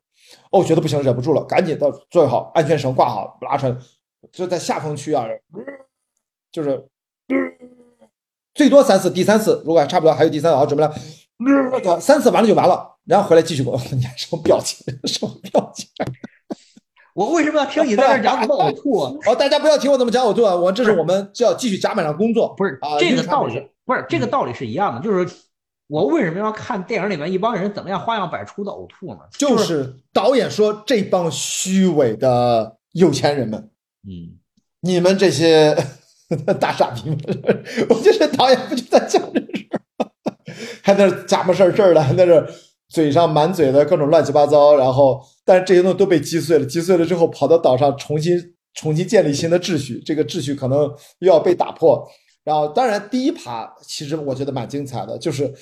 哦，觉得不行，忍不住了，赶紧的做好，安全绳挂好，拉船，就在下风区啊，就是最多三次，第三次如果还差不多，还有第三次，好，准备了，三次完了就完了，然后回来继续滚。你还什么表情？什么表情？[LAUGHS] 我为什么要听你在这讲怎么呕吐啊？哦，大家不要听我怎么讲呕吐啊！我这是我们就要继续甲板上工作，不是啊这个道理，不是这个道理是一样的，就是。我为什么要看电影里面一帮人怎么样花样百出的呕吐呢？就是导演说这帮虚伪的有钱人们，嗯，你们这些 [LAUGHS] 大傻逼们，我觉得导演不就在讲这事儿，还在那假模事儿事儿的，还在这嘴上满嘴的各种乱七八糟，然后但是这些东西都被击碎了，击碎了之后跑到岛上重新重新建立新的秩序，这个秩序可能又要被打破。然后当然第一趴其实我觉得蛮精彩的，就是。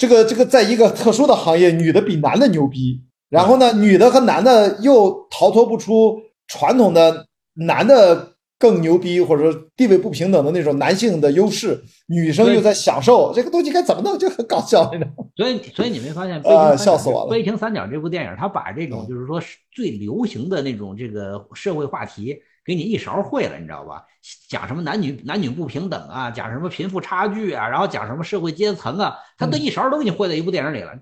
这个这个，在一个特殊的行业，女的比男的牛逼。然后呢，女的和男的又逃脱不出传统的男的更牛逼，或者说地位不平等的那种男性的优势。女生又在享受这个东西，该怎么弄就很搞笑，你知道吗？所以，所以你没发现？啊，笑死我了！《悲情三角》这部电影，它把这种就是说最流行的那种这个社会话题。给你一勺烩了，你知道吧？讲什么男女男女不平等啊，讲什么贫富差距啊，然后讲什么社会阶层啊，他都一勺都给你烩在一部电影里了。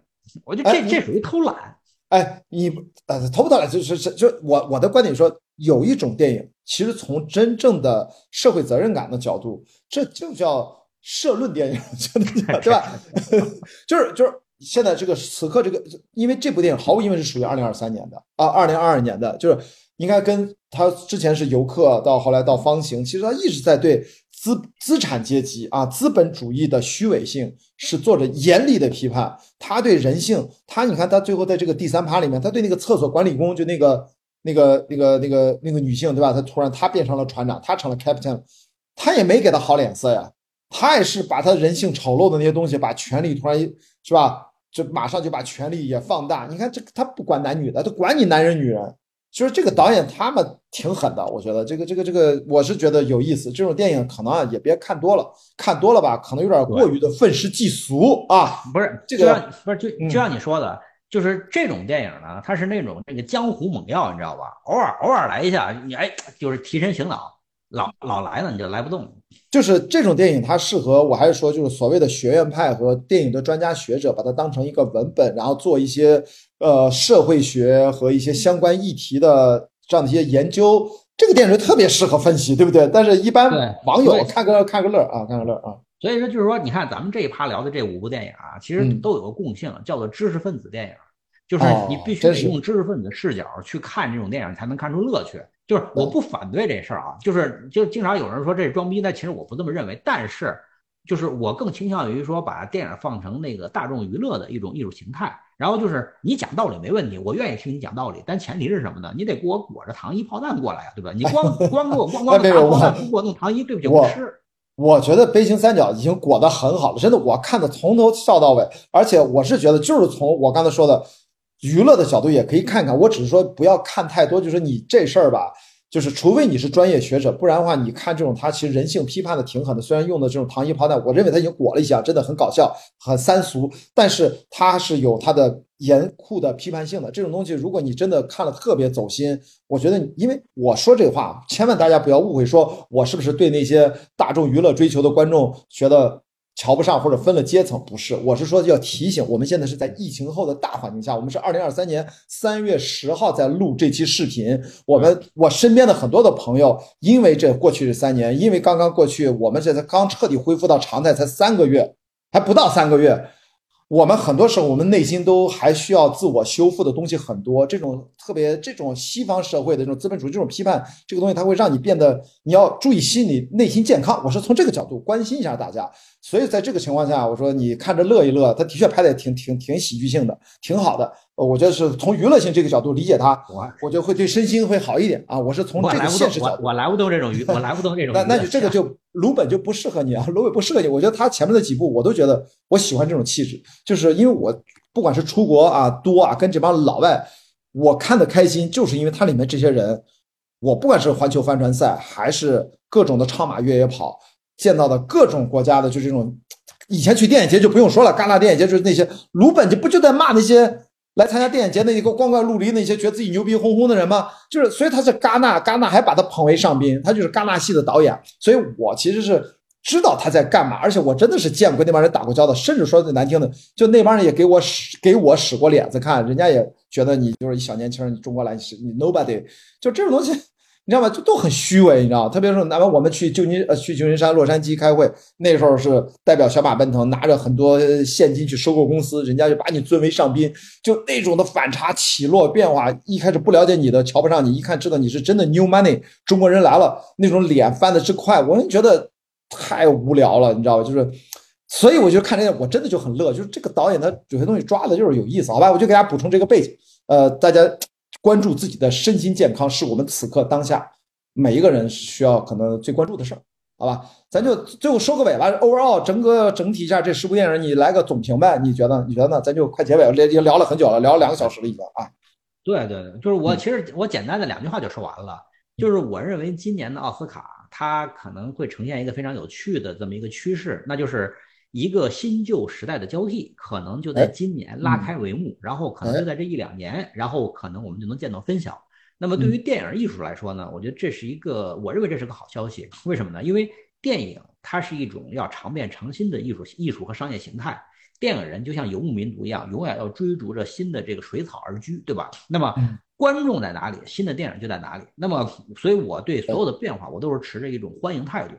我觉得这这属于偷懒。哎，你呃偷不偷懒？就是是就我我的观点说，有一种电影，其实从真正的社会责任感的角度，这就叫社论电影，[LAUGHS] 对吧？[LAUGHS] 就是就是现在这个此刻这个，因为这部电影毫无疑问是属于二零二三年的啊，二零二二年的，就是。应该跟他之前是游客，到后来到方形，其实他一直在对资资产阶级啊资本主义的虚伪性是做着严厉的批判。他对人性，他你看他最后在这个第三趴里面，他对那个厕所管理工，就那个那个那个那个那个女性，对吧？他突然他变成了船长，他成了 captain，他也没给他好脸色呀。他也是把他人性丑陋的那些东西，把权力突然是吧，就马上就把权力也放大。你看这他不管男女的，他管你男人女人。就是这个导演他们挺狠的，我觉得这个这个这个我是觉得有意思。这种电影可能啊也别看多了，看多了吧可能有点过于的愤世嫉俗啊。不是这个不是就就像你说的，就是这种电影呢，它是那种那个江湖猛药，你知道吧？偶尔偶尔来一下，你哎就是提神醒脑，老老来了你就来不动。就是这种电影它适合，我还是说就是所谓的学院派和电影的专家学者把它当成一个文本，然后做一些。呃，社会学和一些相关议题的这样的一些研究，这个电影特别适合分析，对不对？但是，一般网友看个看个乐啊，看个乐啊。所以说，就是说，你看咱们这一趴聊的这五部电影啊，其实都有个共性，叫做知识分子电影，就是你必须得用知识分子视角去看这种电影，才能看出乐趣。就是我不反对这事儿啊，就是就经常有人说这是装逼，但其实我不这么认为。但是，就是我更倾向于说，把电影放成那个大众娱乐的一种艺术形态。然后就是你讲道理没问题，我愿意听你讲道理，但前提是什么呢？你得给我裹着糖衣炮弹过来呀，对吧？你光 [LAUGHS] 光给我光光拿炮弹不给我弄糖衣，对不起，我是。我觉得悲情三角已经裹得很好了，真的，我看的从头笑到尾，而且我是觉得，就是从我刚才说的娱乐的角度也可以看看。我只是说不要看太多，就是你这事儿吧。就是除非你是专业学者，不然的话，你看这种他其实人性批判的挺狠的。虽然用的这种糖衣炮弹，我认为他已经裹了一下，真的很搞笑，很三俗，但是他是有他的严酷的批判性的。这种东西，如果你真的看了特别走心，我觉得，因为我说这话，千万大家不要误会，说我是不是对那些大众娱乐追求的观众觉得。瞧不上或者分了阶层，不是，我是说要提醒，我们现在是在疫情后的大环境下，我们是二零二三年三月十号在录这期视频。我们我身边的很多的朋友，因为这过去这三年，因为刚刚过去，我们这才刚彻底恢复到常态，才三个月，还不到三个月。我们很多时候，我们内心都还需要自我修复的东西很多。这种特别，这种西方社会的这种资本主义这种批判，这个东西它会让你变得，你要注意心理内心健康。我是从这个角度关心一下大家。所以在这个情况下，我说你看着乐一乐，他的确拍的挺挺挺喜剧性的，挺好的。我觉得是从娱乐性这个角度理解他，我我觉得会对身心会好一点啊。我是从这个现实角度，我来不动这种娱，[LAUGHS] 我来不动这种。那那就这个就 [LAUGHS] 鲁本就不适合你啊，鲁本不适合你。我觉得他前面的几部我都觉得我喜欢这种气质，就是因为我不管是出国啊多啊，跟这帮老外，我看的开心，就是因为它里面这些人，我不管是环球帆船赛还是各种的超马越野跑，见到的各种国家的就这种，以前去电影节就不用说了，戛纳电影节就是那些鲁本就不就在骂那些。来参加电影节那一个光怪陆离那些觉得自己牛逼哄哄的人吗？就是，所以他是戛纳，戛纳还把他捧为上宾，他就是戛纳系的导演。所以我其实是知道他在干嘛，而且我真的是见过那帮人打过交道，甚至说最难听的，就那帮人也给我使给我使过脸子看，人家也觉得你就是一小年轻人，你中国来你 nobody，就这种东西。你知道吗？就都很虚伪，你知道特别是哪怕我们去旧金呃去旧金山、洛杉矶开会，那时候是代表小马奔腾，拿着很多现金去收购公司，人家就把你尊为上宾，就那种的反差起落变化。一开始不了解你的，瞧不上你，一看知道你是真的 new money，中国人来了，那种脸翻的之快，我们觉得太无聊了，你知道吧？就是，所以我就看这个，我真的就很乐，就是这个导演他有些东西抓的就是有意思，好吧？我就给大家补充这个背景，呃，大家。关注自己的身心健康是我们此刻当下每一个人需要可能最关注的事儿，好吧？咱就最后收个尾吧。Overall，整个整体一下这十部电影，你来个总评呗？你觉得？你觉得呢？咱就快结尾了，已经聊了很久了，聊了两个小时了已经啊。对对对，就是我其实我简单的两句话就说完了，就是我认为今年的奥斯卡它可能会呈现一个非常有趣的这么一个趋势，那就是。一个新旧时代的交替，可能就在今年拉开帷幕，然后可能就在这一两年，然后可能我们就能见到分晓。那么对于电影艺术来说呢，我觉得这是一个，我认为这是个好消息。为什么呢？因为电影它是一种要常变常新的艺术、艺术和商业形态。电影人就像游牧民族一样，永远要追逐着新的这个水草而居，对吧？那么观众在哪里，新的电影就在哪里。那么，所以我对所有的变化，我都是持着一种欢迎态度。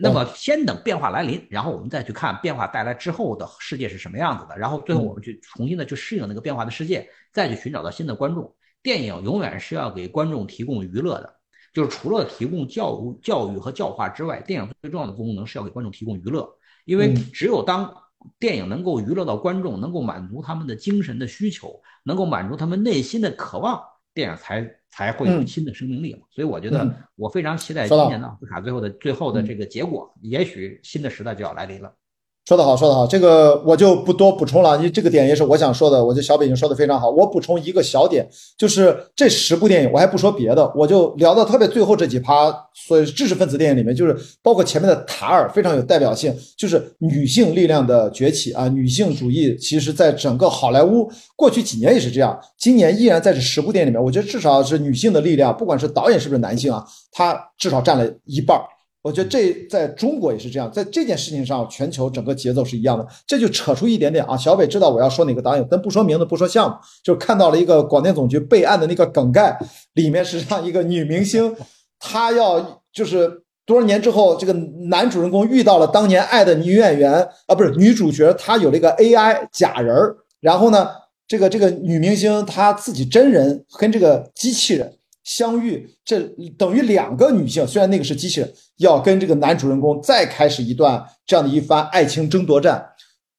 那么，先等变化来临，然后我们再去看变化带来之后的世界是什么样子的，然后最后我们去重新的去适应那个变化的世界，再去寻找到新的观众。电影永远是要给观众提供娱乐的，就是除了提供教育、教育和教化之外，电影最重要的功能是要给观众提供娱乐。因为只有当电影能够娱乐到观众，能够满足他们的精神的需求，能够满足他们内心的渴望，电影才。才会有新的生命力嘛，所以我觉得我非常期待今年的奥斯卡最后的最后的这个结果，也许新的时代就要来临了。说得好，说得好，这个我就不多补充了。你这个点也是我想说的，我觉得小北已经说的非常好。我补充一个小点，就是这十部电影，我还不说别的，我就聊到特别最后这几趴，所以知识分子电影里面，就是包括前面的塔尔非常有代表性，就是女性力量的崛起啊，女性主义，其实在整个好莱坞过去几年也是这样，今年依然在这十部电影里面，我觉得至少是女性的力量，不管是导演是不是男性啊，他至少占了一半儿。我觉得这在中国也是这样，在这件事情上，全球整个节奏是一样的。这就扯出一点点啊，小北知道我要说哪个导演，但不说名字，不说项目，就看到了一个广电总局备案的那个梗概，里面实际上一个女明星，她要就是多少年之后，这个男主人公遇到了当年爱的女演员啊，不是女主角，她有了一个 AI 假人儿，然后呢，这个这个女明星她自己真人跟这个机器人。相遇，这等于两个女性，虽然那个是机器人，要跟这个男主人公再开始一段这样的一番爱情争夺战。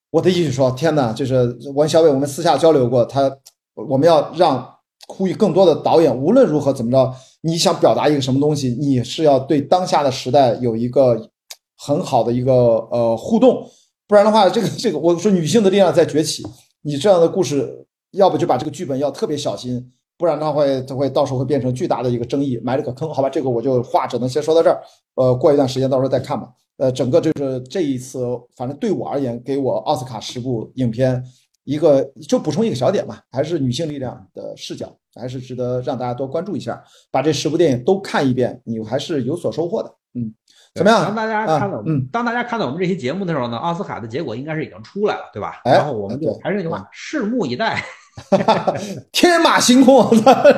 我的意思说，天哪，就是王小伟我们私下交流过，他我们要让呼吁更多的导演，无论如何怎么着，你想表达一个什么东西，你是要对当下的时代有一个很好的一个呃互动。不然的话，这个这个，我说女性的力量在崛起，你这样的故事，要不就把这个剧本要特别小心，不然的话会它会到时候会变成巨大的一个争议，埋了个坑。好吧，这个我就话只能先说到这儿，呃，过一段时间到时候再看吧。呃，整个就是这一次，反正对我而言，给我奥斯卡十部影片。一个就补充一个小点吧，还是女性力量的视角，还是值得让大家多关注一下。把这十部电影都看一遍，你还是有所收获的。嗯，怎么样？当大家看到，嗯，当大家看到我们这期节目的时候呢，奥斯卡的结果应该是已经出来了，对吧？然后我们就还是那句话，拭目以待。[LAUGHS] 天马行空，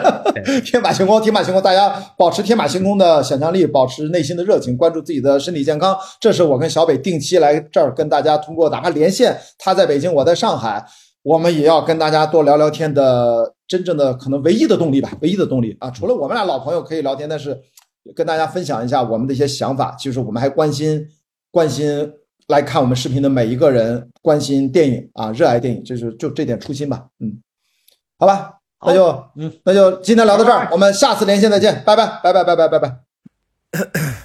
[LAUGHS] 天马行空，天马行空，大家保持天马行空的想象力，保持内心的热情，关注自己的身体健康。这是我跟小北定期来这儿跟大家通过哪怕连线，他在北京，我在上海，我们也要跟大家多聊聊天的真正的可能唯一的动力吧，唯一的动力啊！除了我们俩老朋友可以聊天，但是跟大家分享一下我们的一些想法，就是我们还关心关心来看我们视频的每一个人，关心电影啊，热爱电影，就是就这点初心吧，嗯。好吧，那就嗯，那就今天聊到这儿，我们下次连线再见，拜拜，拜拜，拜拜，拜拜。